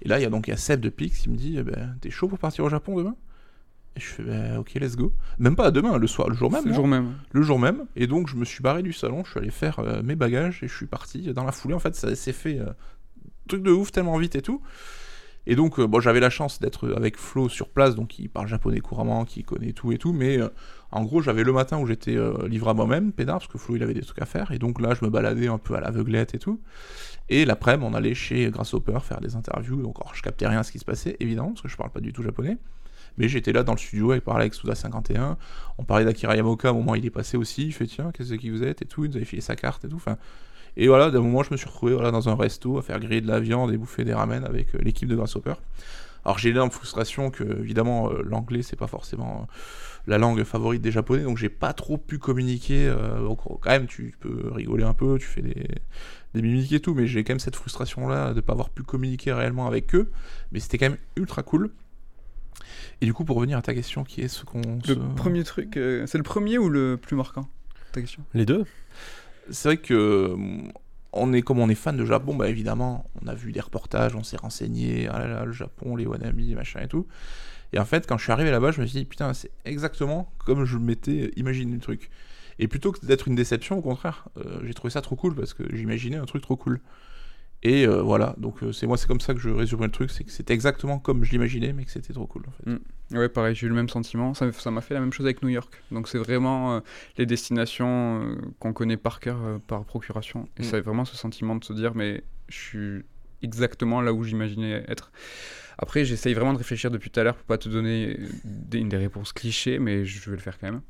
Et là, il y a donc il y a Seb de Pix qui me dit eh ben, T'es chaud pour partir au Japon demain? Et je fais ben, Ok, let's go. Même pas demain, le soir, le jour même. Le hein. jour même. Le jour même. Et donc, je me suis barré du salon, je suis allé faire euh, mes bagages et je suis parti dans la foulée. En fait, ça s'est fait euh, truc de ouf, tellement vite et tout. Et donc, euh, bon, j'avais la chance d'être avec Flo sur place, donc il parle japonais couramment, qui connaît tout et tout. Mais euh, en gros, j'avais le matin où j'étais euh, livré à moi-même, pédard, parce que Flo il avait des trucs à faire. Et donc là, je me baladais un peu à l'aveuglette et tout. Et l'après-midi, on allait chez Grasshopper faire des interviews. Donc, alors, je captais rien à ce qui se passait, évidemment, parce que je parle pas du tout japonais. Mais j'étais là dans le studio, il parlait avec Suda 51. On parlait d'Akira Yamaoka, à un moment il est passé aussi. Il fait tiens, qu'est-ce que vous êtes et tout. Il nous avait filé sa carte et tout. Enfin, et voilà, d'un moment, je me suis retrouvé voilà, dans un resto à faire griller de la viande et bouffer des ramen avec euh, l'équipe de Grasshopper. Alors j'ai l'énorme frustration que, évidemment, euh, l'anglais, c'est pas forcément euh, la langue favorite des japonais, donc j'ai pas trop pu communiquer. euh, donc, quand même, tu peux rigoler un peu, tu fais des, des mimiques et tout, mais j'ai quand même cette frustration-là de pas avoir pu communiquer réellement avec eux. Mais c'était quand même ultra cool. Et du coup, pour revenir à ta question, qui est ce qu'on. Le se- premier truc, euh, c'est le premier ou le plus marquant Ta question? Les deux c'est vrai que hum, on est comme on est fan de Japon, bah évidemment, on a vu des reportages, on s'est renseigné, ah là là, le Japon, les Wanami, machin et tout. Et en fait, quand je suis arrivé là-bas, je me suis dit, putain, c'est exactement comme je m'étais imaginé le truc. Et plutôt que d'être une déception, au contraire, euh, j'ai trouvé ça trop cool parce que j'imaginais un truc trop cool. Et euh, voilà, donc euh, c'est moi, c'est comme ça que je résumerai le truc, c'est que c'était exactement comme je l'imaginais, mais que c'était trop cool en fait. Mm. Ouais, pareil, j'ai eu le même sentiment. Ça ça m'a fait la même chose avec New York. Donc, c'est vraiment euh, les destinations qu'on connaît par cœur, par procuration. Et Mm. c'est vraiment ce sentiment de se dire, mais je suis exactement là où j'imaginais être. Après, j'essaye vraiment de réfléchir depuis tout à l'heure pour pas te donner des, des réponses clichés, mais je vais le faire quand même.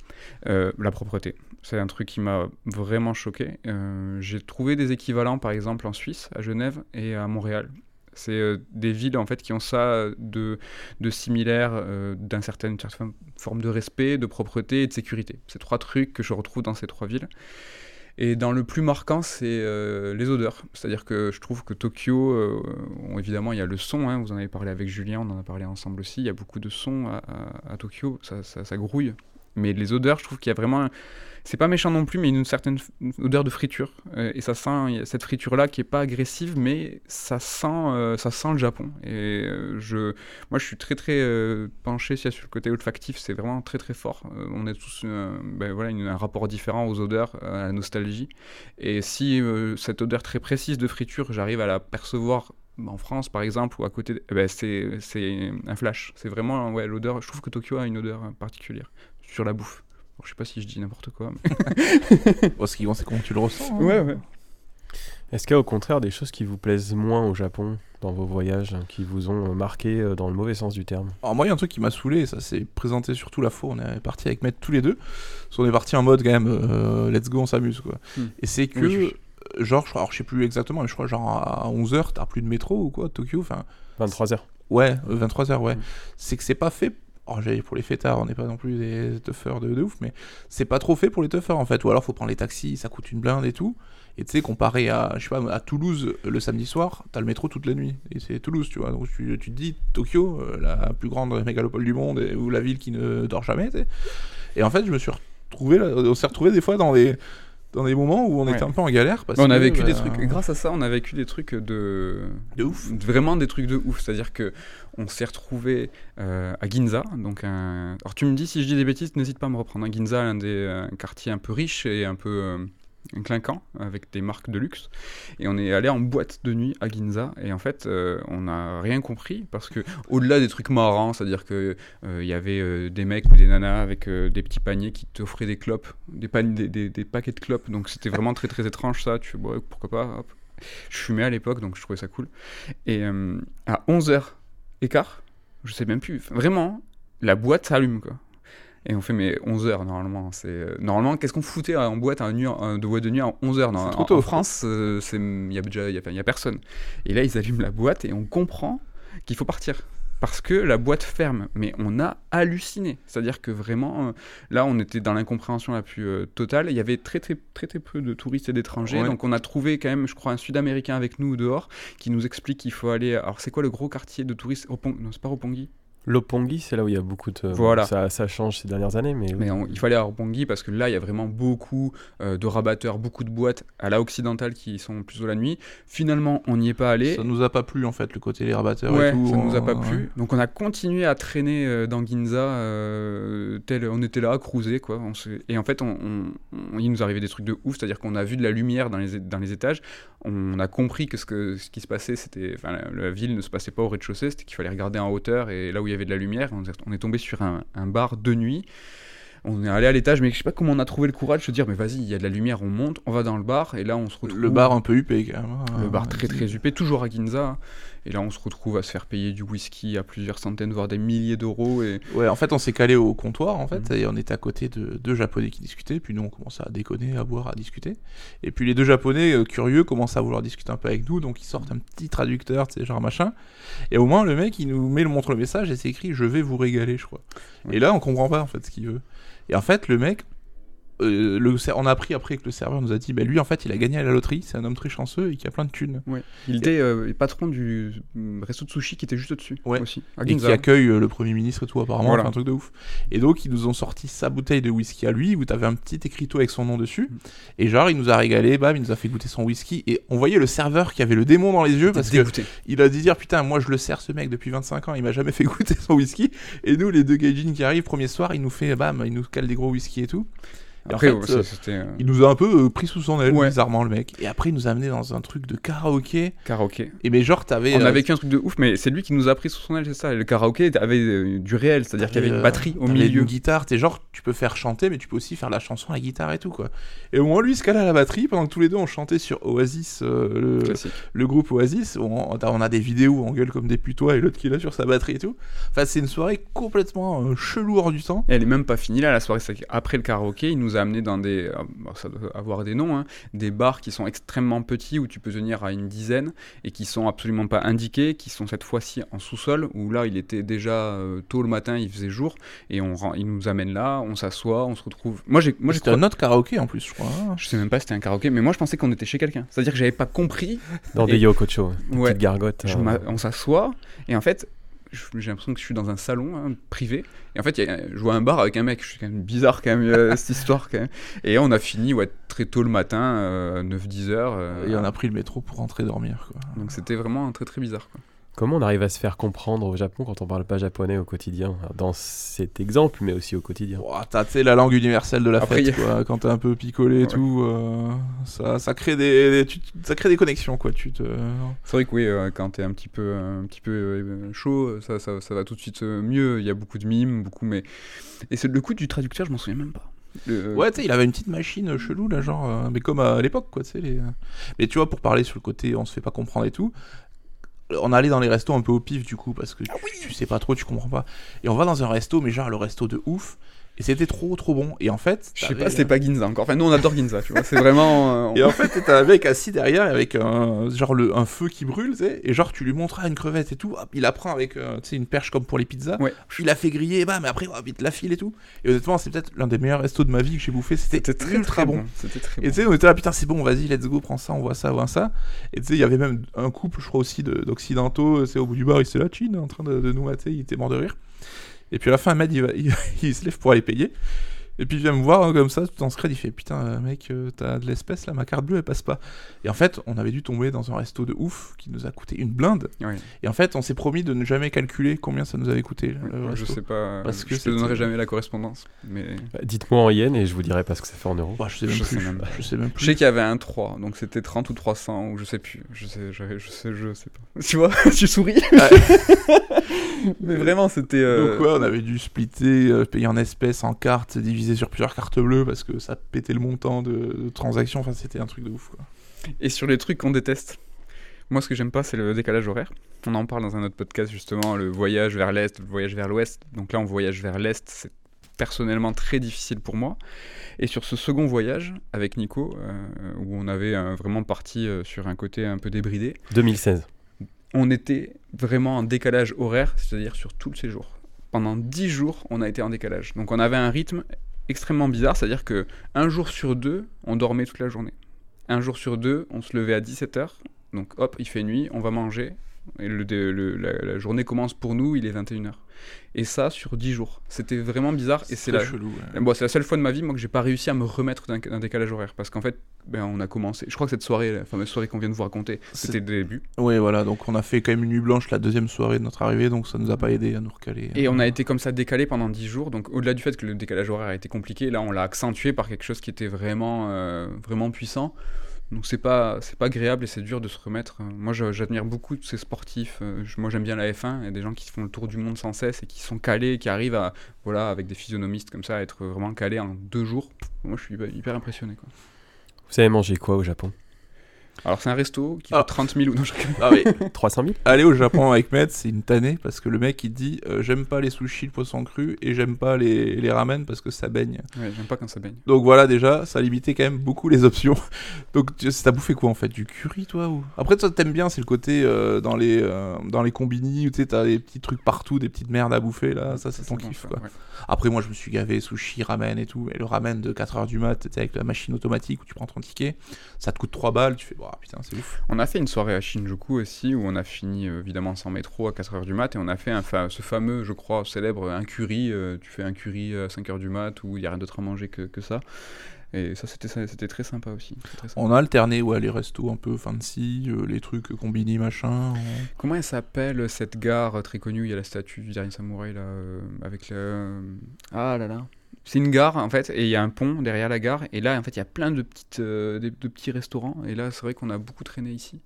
Euh, la propreté, c'est un truc qui m'a vraiment choqué. Euh, j'ai trouvé des équivalents, par exemple, en Suisse, à Genève et à Montréal. C'est euh, des villes en fait qui ont ça de, de similaire, euh, d'une certaine, certaine forme de respect, de propreté et de sécurité. C'est trois trucs que je retrouve dans ces trois villes. Et dans le plus marquant, c'est euh, les odeurs. C'est-à-dire que je trouve que Tokyo, euh, évidemment, il y a le son, hein, vous en avez parlé avec Julien, on en a parlé ensemble aussi, il y a beaucoup de sons à Tokyo, ça, ça- ça grouille. Mais les odeurs, je trouve qu'il y a vraiment... un- C'est pas méchant non plus, mais une certaine odeur de friture. Euh, et ça sent il y a cette friture-là qui est pas agressive, mais ça sent, euh, ça sent le Japon. Et euh, je, moi, je suis très très penché sur le côté olfactif, c'est vraiment très très fort. On a tous ben, voilà, un rapport différent aux odeurs, à la nostalgie. Et si cette odeur très précise de friture, j'arrive à la percevoir en France par exemple, ou à côté, eh ben, c'est un flash. C'est vraiment ouais, l'odeur. Je trouve que Tokyo a une odeur particulière sur la bouffe. Bon, je sais pas si je dis n'importe quoi. mais- Bon, ce qui compte, c'est comment tu le ressens. hein. Ouais, ouais. Est-ce qu'il y a au contraire des choses qui vous plaisent moins au Japon dans vos voyages, qui vous ont euh, marqué euh, dans le mauvais sens du terme? Alors moi, il y a un truc qui m'a saoulé, et ça s'est présenté surtout la fois, on est parti avec Maître tous les deux. Parce qu'on est parti en mode quand même, euh, let's go, on s'amuse quoi. Hmm. Et c'est que, Oui, euh, genre, je, crois- alors je sais plus exactement, mais je crois genre à 11h, t'as plus de métro ou quoi, Tokyo, enfin, 23h. ouais, 23h, ouais. Hmm. C'est que c'est pas fait. Alors j'allais pour les fêtards, on n'est pas non plus des toughers de, ouf, mais c'est pas trop fait pour les toughers en fait. Ou alors faut prendre les taxis, ça coûte une blinde et tout. Et tu sais, comparé à, je sais pas, à Toulouse le samedi soir, t'as le métro toute la nuit. Et c'est Toulouse, tu vois. Donc tu, te dis, Tokyo, euh, la plus grande mégalopole du monde, ou la ville qui ne dort jamais. Et en fait, je me suis retrouvé, on s'est retrouvé des fois dans des, dans des moments où on Ouais. était un peu en galère. Parce on a que, vécu des bah, trucs. Grâce à ça, on a vécu des trucs de. De ouf. Vraiment des trucs de ouf. C'est-à-dire que on s'est retrouvé euh, à Ginza. Donc un... Alors tu me dis si je dis des bêtises, n'hésite pas à me reprendre. hein. Ginza, un des euh, quartiers un peu riches et un peu euh, clinquant, avec des marques de luxe. Et on est allé en boîte de nuit à Ginza. Et en fait, euh, on n'a rien compris parce que au-delà des trucs marrants, c'est-à-dire euh, il y avait euh, des mecs ou des nanas avec euh, des petits paniers qui t'offraient des clopes, des, des, des- paquets de clopes. Donc c'était vraiment très très étrange ça. Tu bon, pourquoi pas. Je fumais à l'époque, donc je trouvais ça cool. Et euh, à 11h écart, je sais même plus, vraiment, la boîte s'allume quoi. Et on fait, mais 11h normalement. c'est euh, Normalement, qu'est-ce qu'on foutait en boîte en- de boîte de nuit à 11h C'est en, trop en- tôt. en France, euh, il y a déjà il y a, y a personne. Et là, ils allument la boîte et on comprend qu'il faut partir. Parce que la boîte ferme. Mais on a halluciné. C'est-à-dire que vraiment, euh, là, on était dans l'incompréhension la plus euh, totale. Il y avait très, très, très, très peu de touristes et d'étrangers. Ouais. Donc, on a trouvé quand même, je crois, un Sud-Américain avec nous dehors qui nous explique qu'il faut aller. Alors, c'est quoi le gros quartier de touristes Roppongi Non, c'est pas Roppongi. Lopongi, c'est là où il y a beaucoup de. Voilà. Ça, ça change ces dernières années, mais. Mais on- il fallait à Roppongi parce que là, il y a vraiment beaucoup euh, de rabatteurs, beaucoup de boîtes à la occidentale qui sont plutôt la nuit. Finalement, on n'y est pas allé. Ça nous a pas plu en fait, le côté les rabatteurs Ouais, et tout. ça nous a on- pas ouais. plu. Donc on a continué à traîner euh, dans Ginza, euh, tel, on était là à cruiser quoi. On et en fait, on, on- on- il nous arrivait des trucs de ouf, c'est-à-dire qu'on a vu de la lumière dans les, é- dans les étages. On a compris que ce, que ce qui se passait, c'était, enfin, la, la ville ne se passait pas au rez-de-chaussée, c'était qu'il fallait regarder en hauteur et là où il y avait de la lumière, on, est- tombé sur un, un bar de nuit. On est allé à l'étage, mais je sais pas comment on a trouvé le courage de se dire, mais vas-y, il y a de la lumière, on monte, on va dans le bar, et là on se retrouve. Le bar un peu huppé quand même. hein. Le bar très très huppé, toujours à Ginza. Et là, on se retrouve à se faire payer du whisky à plusieurs centaines, voire des milliers d'euros. Et Ouais, en fait, on s'est calé au comptoir, en fait, Mhm. et on était à côté de deux Japonais qui discutaient, puis nous, on commençait à déconner, à boire, à discuter. Et puis les deux Japonais, euh, curieux, commencent à vouloir discuter un peu avec nous, donc ils sortent un petit traducteur, tu sais, genre machin. Et au moins, le mec, il nous met, le montre le message, et c'est écrit « Je vais vous régaler », je crois. Et là, on comprend pas, en fait, ce qu'il veut. Et en fait, le mec... euh, le, on a appris après que le serveur nous a dit bah lui en fait il a gagné à la loterie c'est un homme très chanceux et qui a plein de thunes il était euh, patron du euh, resto de sushi qui était juste au-dessus Ouais. aussi. À et qui accueille euh, le premier ministre et tout apparemment Voilà. un truc de ouf et donc ils nous ont sorti sa bouteille de whisky à lui où t'avais un petit écriteau avec son nom dessus Mm. et genre il nous a régalé bam il nous a fait goûter son whisky et on voyait le serveur qui avait le démon dans les yeux parce que Dégoûté. il a dit dire putain moi je le sers ce mec depuis 25 ans il m'a jamais fait goûter son whisky et nous les deux gaijins qui arrivent premier soir il nous fait bam il nous cale des gros whisky et tout Et en Après, fait, ouais, euh, ça, euh, Il nous a un peu euh, pris sous son aile, Ouais. bizarrement, le mec. Et après, il nous a amené dans un truc de karaoké. karaoké. Et mais genre, t'avais. On a vécu un truc de ouf, mais c'est lui qui nous a pris sous son aile, c'est ça. Et le karaoké avait du réel, c'est-à-dire qu'il y avait une batterie au milieu. une guitare, t'es genre, tu peux faire chanter, mais tu peux aussi faire la chanson à la guitare et tout, quoi. Et au moins, lui, il se calait à la batterie, pendant que tous les deux, on chantait sur Oasis, le, groupe Oasis. On, on a- des vidéos où on gueule comme des putois et l'autre qui là sur sa batterie et tout. Enfin, c'est une soirée complètement chelou hors du temps. Et elle est même pas finie là, la soirée. c'est qu'après le karaoké, il nous a amené dans des. euh, bon, ça doit avoir des noms, hein, des bars qui sont extrêmement petits où tu peux tenir à une dizaine et qui sont absolument pas indiqués, qui sont cette fois-ci en sous-sol où là il était déjà euh, tôt le matin, il faisait jour et on, il nous amène là, on s'assoit, on se retrouve. Moi j'ai. Moi C'était un autre karaoké en plus, je crois. hein. Je sais même pas si c'était un karaoké, mais moi je pensais qu'on était chez quelqu'un. C'est-à-dire que j'avais pas compris. Dans Et- des Yoko-cho, Ouais. petite gargote. Euh, m'a- on s'assoit et en fait j'ai l'impression que je suis dans un salon hein, privé et en fait y a- je vois un bar avec un mec je suis quand même bizarre quand même euh, cette histoire quand même et on a fini ouais, très tôt le matin 9-10 heures euh, Et on a pris le métro pour rentrer dormir, quoi. donc c'était vraiment très très bizarre quoi. Comment on arrive à se faire comprendre au Japon quand on parle pas japonais au quotidien Dans cet exemple, mais aussi au quotidien? Ouah, T'as la langue universelle de la Après, fête, quoi. Quand t'es un peu picolé et Ouais. tout, euh, ça, ça, crée des, des- tu- ça crée des connexions, quoi. Tu te... c'est vrai que oui euh, quand t'es un petit peu un petit peu euh, chaud ça, ça, ça va tout de suite mieux il y a beaucoup de mimes beaucoup mais et c'est le coup du traducteur je m'en souviens même pas Le- Ouais, tu sais, il avait une petite machine chelou, là, genre, euh, mais comme à l'époque, quoi, tu sais. Les... Mais tu vois, pour parler sur le côté, on se fait pas comprendre et tout, on allait dans les restos un peu au pif, du coup, parce que tu, tu sais pas trop, tu comprends pas. Et on va dans un resto, mais genre, le resto de ouf, et c'était trop, trop bon. Et en fait, je sais pas c'était pas Ginza encore enfin nous on adore Ginza tu vois c'est vraiment euh, on- Et en fait, t'as un mec assis derrière avec un, genre le, un feu qui brûle, tu sais, et genre tu lui montres une crevette et tout, hop, il la prend avec euh, tu sais, une perche comme pour les pizzas, Ouais. il la fait griller, bah, mais après, hop, il te la file et tout. Et honnêtement, c'est peut-être l'un des meilleurs restos de ma vie que j'ai bouffé, c'était très ultra très bon. bon c'était très Et bon tu sais, on était là, putain, c'est bon, vas-y, let's go, prends ça, on voit ça, on voit ça. Et tu sais, il y avait même un couple, je crois aussi, de- d'occidentaux, c'est au bout du bar, il était là, chin, en train de, de nous mater, il était mort de rire. Et puis à la fin, Ahmed, il, il se lève pour aller payer. Et puis il vient me voir hein, comme ça, tout en secret, il fait Putain, euh, mec, euh, t'as de l'espèce là, ma carte bleue elle passe pas. Et en fait, on avait dû tomber dans un resto de ouf qui nous a coûté une blinde. Et en fait, on s'est promis de ne jamais calculer combien ça nous avait coûté. le je resto. sais pas Parce je que te c'était- donnerai jamais la correspondance mais Bah, Dites-moi en yens et je vous dirai pas ce que ça fait en euros. Bah, je sais même Je plus. sais même pas. Je sais même Je plus. sais qu'il y avait un 3, donc c'était 30 ou 300, ou je sais plus. Je sais, je, je sais, je sais pas. Tu vois, tu souris. Mais vraiment, c'était. euh, Donc ouais, on avait dû splitter, euh, payer en espèces, en cartes, diviser sur plusieurs cartes bleues parce que ça pétait le montant de, de transactions. Enfin, c'était un truc de ouf. Quoi. Et sur les trucs qu'on déteste. Moi, ce que j'aime pas, c'est le décalage horaire. On en parle dans un autre podcast, justement, le voyage vers l'Est, le voyage vers l'Ouest. Donc là, on voyage vers l'Est, c'est personnellement très difficile pour moi. Et sur ce second voyage, avec Nico, euh, où on avait euh, vraiment parti euh, sur un côté un peu débridé, 2016. on était vraiment en décalage horaire, c'est-à-dire sur tout le séjour. Pendant 10 jours, on a été en décalage. Donc on avait un rythme extrêmement bizarre, c'est-à-dire que un jour sur deux, on dormait toute la journée. Un jour sur deux, on se levait à 17h, donc hop, il fait nuit, on va manger, et le, le- la, la journée commence pour nous, il est 21h. Et ça sur 10 jours. C'était vraiment bizarre, et c'est la, chelou. ouais. Bon, c'est la seule fois de ma vie moi que j'ai pas réussi à me remettre d'un d'un décalage horaire parce qu'en fait ben, on a commencé je crois que cette soirée la fameuse soirée qu'on vient de vous raconter c'était le début Ouais, voilà. Donc on a fait quand même une nuit blanche la deuxième soirée de notre arrivée, donc ça nous a pas aidé à nous recaler. Et on a été comme ça décalé pendant 10 jours. Donc au-delà du fait que le décalage horaire a été compliqué, là on l'a accentué par quelque chose qui était vraiment, euh, vraiment puissant. Donc c'est pas, c'est pas agréable et c'est dur de se remettre. Moi j'admire beaucoup ces sportifs. Euh, Moi j'aime bien la F1. Il y a des gens qui font le tour du monde sans cesse et qui sont calés, qui arrivent à, voilà, avec des physionomistes comme ça, à être vraiment calés en deux jours. Moi je suis hyper- impressionné. Vous avez mangé quoi au Japon? Alors c'est un resto qui Ah. coûte 30 000 ou non, je. Ah oui. 300 000 Aller au Japon avec Med, c'est une tannée parce que le mec il dit euh, j'aime pas les sushis, le poisson cru et j'aime pas les, les ramen parce que ça baigne. Ouais, J'aime pas quand ça baigne. Donc voilà déjà, ça limitait quand même beaucoup les options. Donc tu- t'as bouffé quoi en fait? Du curry toi ou? Après toi t'aimes bien, c'est le côté euh, dans les euh, dans les combini où t'as des petits trucs partout, des petites merdes à bouffer là, ça c'est ton bon, kiff quoi. ouais. Après moi je me suis gavé sushi, ramen et tout, et le ramen de 4h du mat, tu sais, avec la machine automatique où tu prends ton ticket, ça te coûte 3 balles, tu fais bah putain c'est ouf. On a fait une soirée à Shinjuku aussi, où on a fini euh, évidemment sans métro à 4h du mat, et on a fait un fa- ce fameux, je crois, célèbre un curry. euh, tu fais un curry à 5h du mat, où il n'y a rien d'autre à manger que, que ça. Et ça, c'était très sympa aussi. Très, très sympa. On a alterné ouais, les restos un peu fancy, euh, les trucs combini machin. on- Comment elle s'appelle cette gare très connue où il y a la statue du dernier samouraï là, euh, avec le. Ah là là. C'est une gare en fait, et il y a un pont derrière la gare. Et là, en fait, il y a plein de, petites, euh, de, de petits restaurants. Et là, c'est vrai qu'on a beaucoup traîné ici.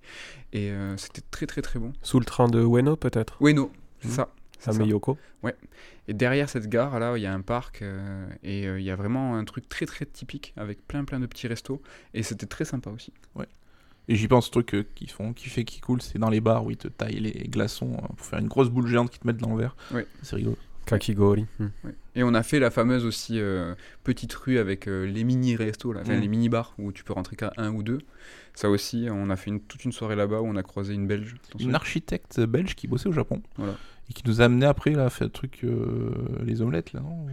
Et euh, c'était très très très bon. Sous le train de Ueno, peut-être? Ueno, c'est Mhm. ça. c'est ça. Sameyoko Et derrière cette gare, là, il y a un parc. euh, et euh, il y a vraiment un truc très très typique avec plein plein de petits restos. Et c'était très sympa aussi. Et j'y pense, ce truc euh, qui font, qui fait qui coule, c'est dans les bars où ils te taillent les glaçons euh, pour faire une grosse boule géante qu'ils te mettent dans le verre. Oui. C'est rigolo. Kakigori. Hmm. Ouais. Et on a fait la fameuse aussi euh, petite rue avec euh, les mini restos, là, enfin, Mm. les mini bars où tu peux rentrer qu'à un ou deux. Ça aussi, on a fait une, toute une soirée là-bas où on a croisé une Belge. Une architecte belge qui bossait au Japon. Voilà. Et qui nous a amené après là, à faire le truc, euh, les omelettes là, non?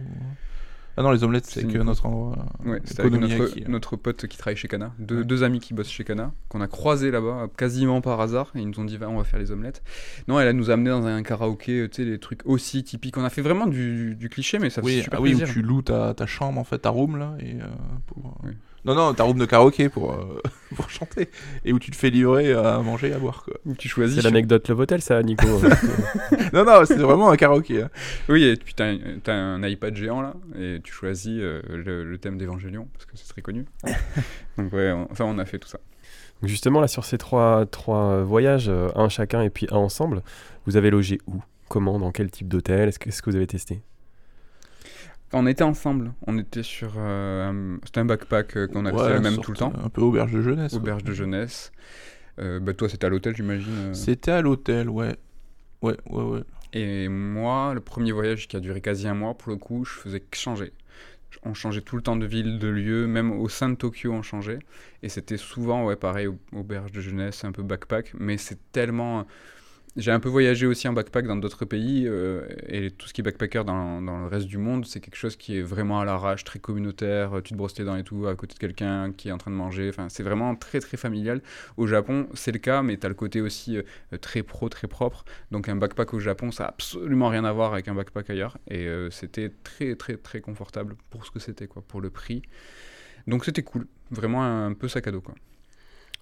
Ah non, les omelettes, c'est C'est que notre endroit. euh, Ouais, c'était avec notre, euh. notre pote qui travaille chez Kana, deux, Ouais. deux amis qui bossent chez Kana, qu'on a croisés là-bas, quasiment par hasard, et ils nous ont dit, va, on va faire les omelettes. Non, elle nous a amené dans un karaoké, euh, tu sais, des trucs aussi typiques. On a fait vraiment du, du cliché, mais ça fait Oui, super ah oui où plaisir. tu loues ta, ta chambre en fait, ta room là, et euh, pour. Oui. Non, non, ta room de karaoké pour, euh, pour chanter. Et où tu te fais livrer à manger et à boire quoi. Tu choisis. C'est l'anecdote Love Hotel, ça, Nico non, non, c'est vraiment un karaoké. hein. Oui, et puis t'as un, t'as un iPad géant là, et tu choisis euh, le, le thème d'Évangélion, parce que c'est très connu. Donc ouais, on, enfin on a fait tout ça. Donc Justement, là, sur ces trois, trois voyages, euh, un chacun et puis un ensemble, vous avez logé où? Comment? Dans quel type d'hôtel? Est-ce que, est-ce que vous avez testé? On était ensemble, on était sur... euh, un- C'était un backpack euh, qu'on a Ouais, fait le même tout le temps, Un peu auberge de jeunesse. auberge de jeunesse. Euh, bah toi c'était à l'hôtel j'imagine. C'était à l'hôtel, ouais. Ouais, ouais, ouais. Et moi, le premier voyage qui a duré quasi un mois, pour le coup, je faisais que changer. On changeait tout le temps de ville, de lieu, même au sein de Tokyo, on changeait. Et c'était souvent, ouais, pareil, au- auberge de jeunesse, un peu backpack. Mais c'est tellement. J'ai un peu voyagé aussi en backpack dans d'autres pays. euh, et tout ce qui est backpacker dans, le reste du monde, c'est quelque chose qui est vraiment à l'arrache, très communautaire. Tu te brosses les dents et tout à côté de quelqu'un qui est en train de manger. Enfin, c'est vraiment très, très familial. Au Japon, c'est le cas, mais tu as le côté aussi euh, très pro, très propre. Donc un backpack au Japon, ça a absolument rien à voir avec un backpack ailleurs. Et euh, c'était très très très confortable pour ce que c'était, quoi, pour le prix. Donc c'était cool, vraiment un, peu sac à dos, quoi.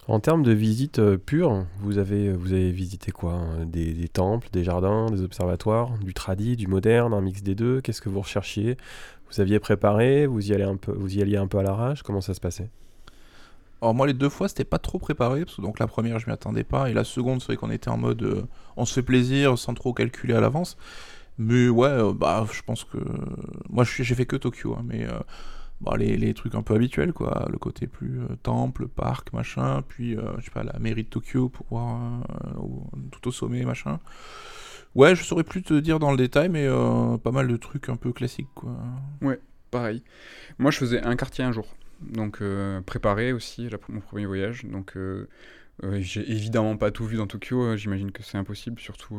En termes de visite euh, pure, vous avez, vous avez visité quoi hein des, temples, des jardins, des observatoires, du tradi, du moderne, un mix des deux? Qu'est-ce que vous recherchiez? Vous aviez préparé? Vous y, allez un peu, vous y alliez un peu à l'arrache? Comment ça se passait? Alors moi les deux fois c'était pas trop préparé parce que donc la première je m'y attendais pas et la seconde c'est vrai qu'on était en mode euh, on se fait plaisir sans trop calculer à l'avance. Mais ouais euh, bah je pense que moi j'ai fait que Tokyo hein, mais bah, les, les trucs un peu habituels quoi, le côté plus euh, temple, parc, machin, puis euh, je sais pas la mairie de Tokyo pour voir euh, tout au sommet machin. Ouais, je saurais plus te dire dans le détail mais pas mal de trucs un peu classiques quoi. Pareil. Moi, je faisais un quartier un jour. Donc, préparé aussi, la- mon premier voyage. Donc, j'ai évidemment pas tout vu dans Tokyo. euh, J'imagine que c'est impossible, surtout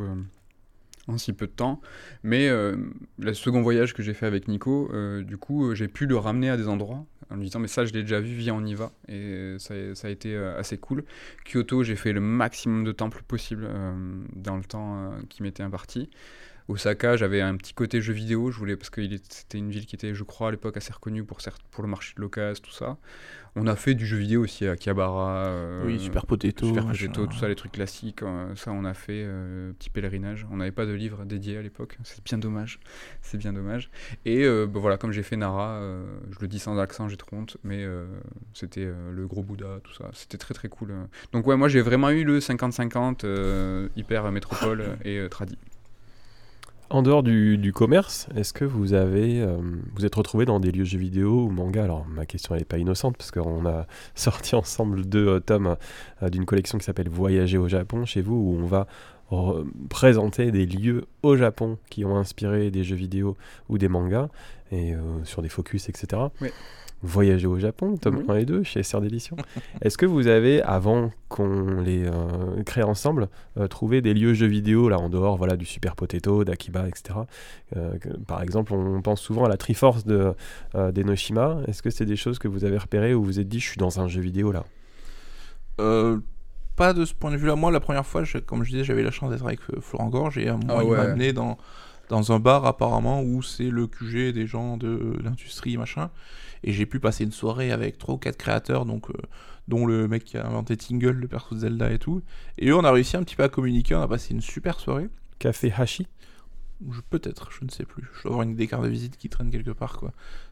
en si peu de temps. Mais euh, le second voyage que j'ai fait avec Nico, euh, du coup, euh, j'ai pu le ramener à des endroits en lui disant, mais ça, je l'ai déjà vu, viens, on y va. Et ça, ça a été assez cool. Kyoto, j'ai fait le maximum de temples possible dans le temps qui m'était imparti. Osaka, j'avais un petit côté jeu vidéo, je voulais parce que c'était une ville qui était, je crois, à l'époque assez reconnue pour, certes- pour le marché de l'occasion, tout ça. On a fait du jeu vidéo aussi à Akihabara. euh, oui, Super Potato. Super machin. Potato, tout ça, les trucs classiques. euh, ça, on a fait euh, petit pèlerinage. On n'avait pas de livre dédié à l'époque. C'est bien dommage. C'est bien dommage. Et euh, bah, voilà, comme j'ai fait Nara, euh, je le dis sans accent, j'ai trop honte, mais c'était le gros Bouddha, tout ça. C'était très très cool. Donc ouais, moi j'ai vraiment eu le 50-50 euh, hyper métropole et tradi. En dehors du, commerce, est-ce que vous avez, euh, vous êtes retrouvé dans des lieux jeux vidéo ou manga? Alors ma question n'est pas innocente parce qu'on a sorti ensemble deux euh, tomes euh, d'une collection qui s'appelle Voyager au Japon chez vous où on va présenter des lieux au Japon qui ont inspiré des jeux vidéo ou des mangas et sur des focus etc. Voyager au Japon, tome Oui. 1 et 2 chez SR d'édition. Est-ce que vous avez, avant qu'on les euh, crée ensemble, euh, trouvé des lieux jeux vidéo là en dehors voilà, du Super Potato, d'Akiba, etc. Euh, que- par exemple, on pense souvent à la Triforce de, euh, d'Enoshima. Est-ce que c'est des choses que vous avez repérées où vous vous êtes dit je suis dans un jeu vidéo là? Euh, pas de ce point de vue-là. Moi, la première fois, je- comme je disais, j'avais la chance d'être avec euh, Florent Gorge et à moi, Ah il m'a ouais. amené dans, dans un bar apparemment où c'est le QG des gens de l'industrie, machin. Et j'ai pu passer une soirée avec trois ou quatre créateurs, donc, euh, dont le mec qui a inventé Tingle, le perso de Zelda et tout. Et eux, on a réussi un petit peu à communiquer, on a passé une super soirée. Café Hashi Peut-être, je ne sais plus. Je dois avoir une des cartes de visite qui traîne quelque part, quoi.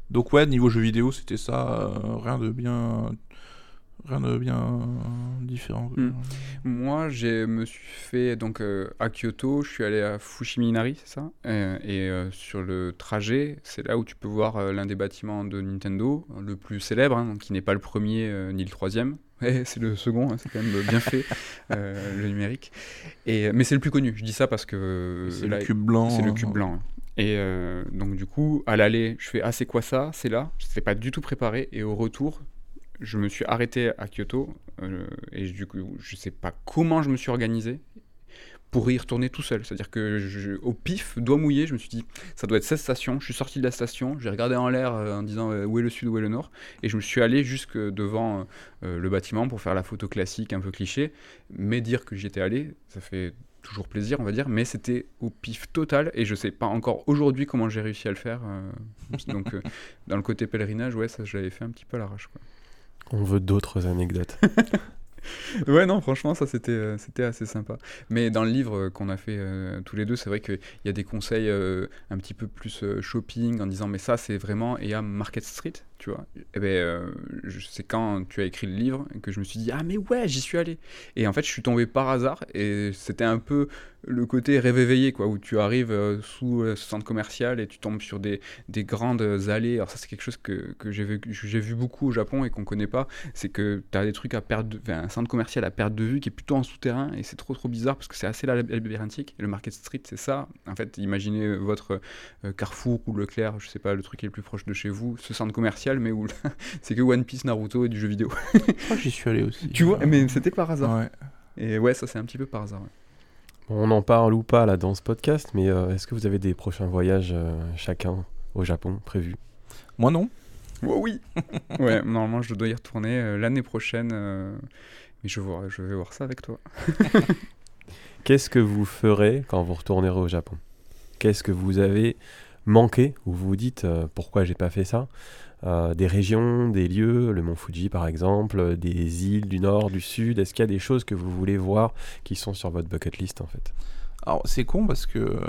Donc ouais, niveau jeu vidéo, c'était ça, euh, rien de bien, rien de bien différent. Hmm. Moi, je me suis fait donc euh, à Kyoto, je suis allé à Fushimi-Inari, c'est ça? Euh, Et euh, sur le trajet, c'est là où tu peux voir l'un des bâtiments de Nintendo, le plus célèbre, hein, qui n'est pas le premier ni le troisième. Ouais, c'est le second, hein, c'est quand même bien fait, le numérique. Et, mais c'est le plus connu, je dis ça parce que C'est le cube blanc. c'est le euh, cube blanc. hein. Et euh, donc du coup, à l'aller, je fais ah c'est quoi ça? C'est là? Je n'étais pas du tout préparé. Et au retour, je me suis arrêté à Kyoto euh, et du coup, je sais pas comment je me suis organisé pour y retourner tout seul. C'est-à-dire que je- au pif, doigt mouillé, je me suis dit ça doit être cette station. Je suis sorti de la station, j'ai regardé en l'air euh, en disant euh, où est le sud, où est le nord, et je me suis allé jusque devant le bâtiment pour faire la photo classique, un peu cliché. Mais dire que j'y étais allé, ça fait toujours plaisir, on va dire, mais c'était au pif total et je sais pas encore aujourd'hui comment j'ai réussi à le faire. euh, donc, euh, dans le côté pèlerinage, ouais, ça je l'avais fait un petit peu à l'arrache. On veut d'autres anecdotes. Ouais, non, franchement, ça c'était euh, c'était assez sympa. Mais dans le livre euh, qu'on a fait euh, tous les deux, c'est vrai qu'il y a des conseils un petit peu plus shopping en disant, mais ça c'est vraiment, à Market Street, tu vois. Et ben, euh, c'est quand tu as écrit le livre que je me suis dit, ah, mais ouais, j'y suis allé. Et en fait, je suis tombé par hasard et c'était un peu le côté rêve éveillé, quoi, où tu arrives euh, sous euh, ce centre commercial et tu tombes sur des, des grandes allées. Alors, ça, c'est quelque chose que, que j'ai vu, vu beaucoup au Japon et qu'on connaît pas c'est que tu as des trucs à perte de, enfin, un centre commercial à perte de vue qui est plutôt en souterrain et c'est trop trop bizarre parce que c'est assez lab- labyrinthique et le Market Street c'est ça en fait imaginez votre euh, Carrefour ou Leclerc je sais pas le truc qui est le plus proche de chez vous ce centre commercial mais où c'est que One Piece Naruto et du jeu vidéo Je crois que j'y suis allé aussi. tu vois mais c'était par hasard Ouais. et ouais ça c'est un petit peu par hasard ouais. On en parle ou pas là dans ce podcast, mais euh, est-ce que vous avez des prochains voyages euh, chacun au Japon prévus? Moi non. Oh oui ouais normalement je dois y retourner euh, l'année prochaine euh, mais je, vois, je vais voir ça avec toi Qu'est-ce que vous ferez quand vous retournerez au Japon? Qu'est-ce que vous avez manqué ou vous vous dites euh, pourquoi j'ai pas fait ça? Des régions, des lieux, le mont Fuji par exemple, euh, des îles du nord, du sud. Est-ce qu'il y a des choses que vous voulez voir qui sont sur votre bucket list en fait? Alors c'est con parce que euh,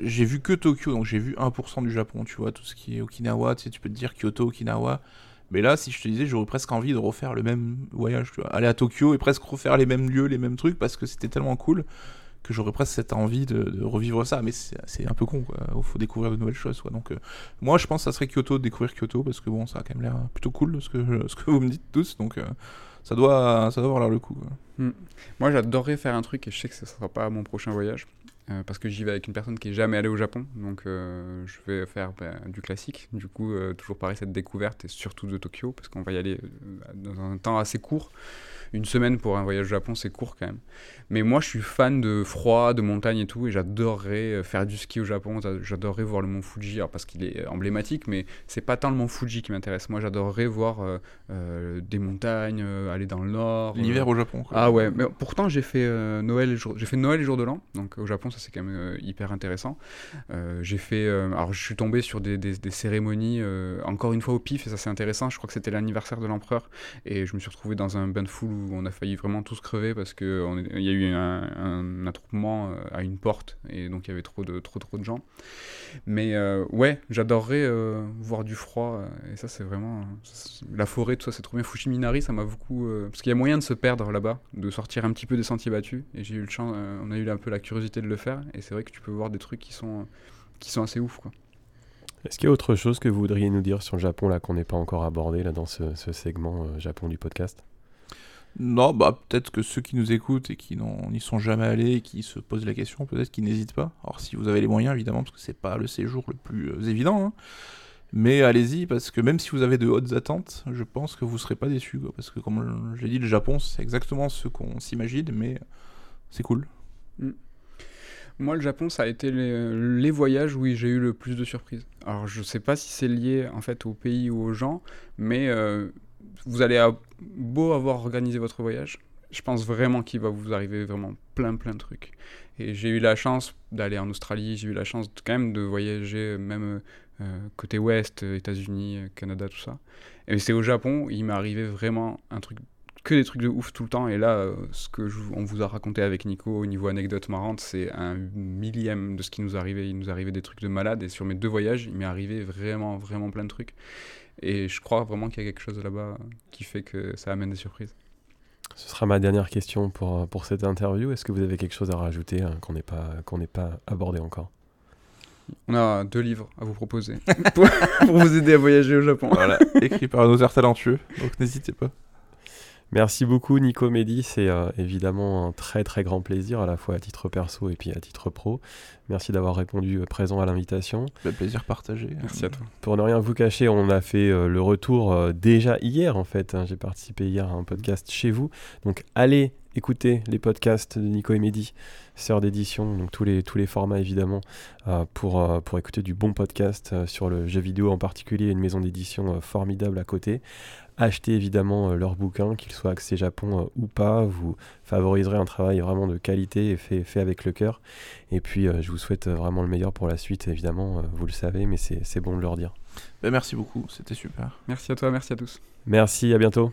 j'ai vu que Tokyo, donc j'ai vu 1% du Japon, tu vois, tout ce qui est Okinawa, tu sais, tu peux te dire Kyoto, Okinawa. Mais là, si je te disais, j'aurais presque envie de refaire le même voyage, tu vois, aller à Tokyo et presque refaire les mêmes lieux, les mêmes trucs, parce que c'était tellement cool que j'aurais presque cette envie de, revivre ça. Mais c'est un peu con. Il faut découvrir de nouvelles choses. Donc, euh, moi, je pense que ça serait Kyoto, découvrir Kyoto, parce que bon, ça a quand même l'air plutôt cool, ce que, ce que vous me dites tous. Donc, euh, ça, doit, ça doit l'air le coup, quoi. Moi, j'adorerais faire un truc et je sais que ce ne sera pas mon prochain voyage. euh, parce que j'y vais avec une personne qui est jamais allée au Japon. Donc, je vais faire ben, du classique. Du coup, euh, toujours pareil, cette découverte et surtout de Tokyo. Parce qu'on va y aller dans un temps assez court. Une semaine pour un voyage au Japon, c'est court quand même. Mais moi, je suis fan de froid, de montagne et tout. Et j'adorerais euh, faire du ski au Japon. J'adorerais voir le mont Fuji. Alors, parce qu'il est emblématique, mais c'est pas tant le mont Fuji qui m'intéresse. Moi, j'adorerais voir euh, euh, des montagnes, euh, aller dans le nord. euh, L'hiver au Japon, quoi. ah ouais, mais pourtant j'ai fait euh, Noël j'ai fait Noël et jour de l'an, donc au Japon ça c'est quand même euh, hyper intéressant. Euh, j'ai fait, euh, alors je suis tombé sur des, des- des cérémonies euh, encore une fois au pif et ça c'est intéressant. Je crois que c'était l'anniversaire de l'empereur et je me suis retrouvé dans un bain de foule où on a failli vraiment tous crever parce que on est- il y a eu un, attroupement euh, à une porte et donc il y avait trop de trop de gens. Mais euh, ouais, j'adorerais euh, voir du froid et ça c'est vraiment la forêt tout ça c'est trop bien. Fushiminari ça m'a beaucoup parce qu'il y a moyen de se perdre là-bas, de sortir un petit peu des sentiers battus et j'ai eu le chance, on a eu un peu la curiosité de le faire et c'est vrai que tu peux voir des trucs qui sont assez ouf. Est-ce qu'il y a autre chose que vous voudriez nous dire sur le Japon là qu'on n'ait pas encore abordé là dans ce, segment Japon du podcast? Non, bah peut-être que ceux qui nous écoutent et qui n'y sont jamais allés et qui se posent la question, peut-être qu'ils n'hésitent pas. Alors si vous avez les moyens, évidemment, parce que c'est pas le séjour le plus euh, évident. hein. Mais allez-y, parce que même si vous avez de hautes attentes, je pense que vous serez pas déçus. Parce que comme je l'ai dit, le Japon, c'est exactement ce qu'on s'imagine, mais c'est cool. Moi, le Japon, ça a été les, voyages où j'ai eu le plus de surprises. Alors, je sais pas si c'est lié en fait au pays ou aux gens, mais euh, vous allez beau avoir organisé votre voyage, je pense vraiment qu'il va vous arriver vraiment plein plein de trucs. Et j'ai eu la chance d'aller en Australie, j'ai eu la chance quand même de voyager même euh, côté ouest, euh, États-Unis, euh, Canada, tout ça. Et c'est au Japon, il m'est arrivé vraiment un truc que des trucs de ouf tout le temps. Et là, ce que on vous a raconté avec Nico au niveau anecdote marrante, c'est un millième de ce qui nous arrivait. Il nous arrivait des trucs de malade. Et sur mes deux voyages, il m'est arrivé vraiment, vraiment plein de trucs. Et je crois vraiment qu'il y a quelque chose là-bas qui fait que ça amène des surprises. Ce sera ma dernière question pour, euh, pour cette interview. Est-ce que vous avez quelque chose à rajouter hein, qu'on n'ait pas, qu'on n'ait pas abordé encore? On a deux livres à vous proposer pour, pour vous aider à voyager au Japon. Voilà, écrit par nos airs talentueux, donc n'hésitez pas. Merci beaucoup Nico Mehdi, c'est euh, évidemment un très très grand plaisir à la fois à titre perso et puis à titre pro. Merci d'avoir répondu euh, présent à l'invitation. Le plaisir partagé. Merci à toi. Pour ne rien vous cacher, on a fait euh, le retour euh, déjà hier en fait. hein. J'ai participé hier à un podcast chez vous. Donc allez écouter les podcasts de Nico et Mehdi, sœur d'édition, donc tous les, tous les formats évidemment, euh, pour, euh, pour écouter du bon podcast euh, sur le jeu vidéo en particulier, une maison d'édition euh, formidable à côté. Achetez évidemment euh, leurs bouquins, qu'ils soient axés Japon euh, ou pas. Vous favoriserez un travail vraiment de qualité et fait, fait avec le cœur. Et puis euh, je vous souhaite vraiment le meilleur pour la suite, évidemment, euh, vous le savez, mais c'est c'est bon de leur dire. Ben, merci beaucoup, c'était super. Merci à toi, merci à tous. Merci, à bientôt.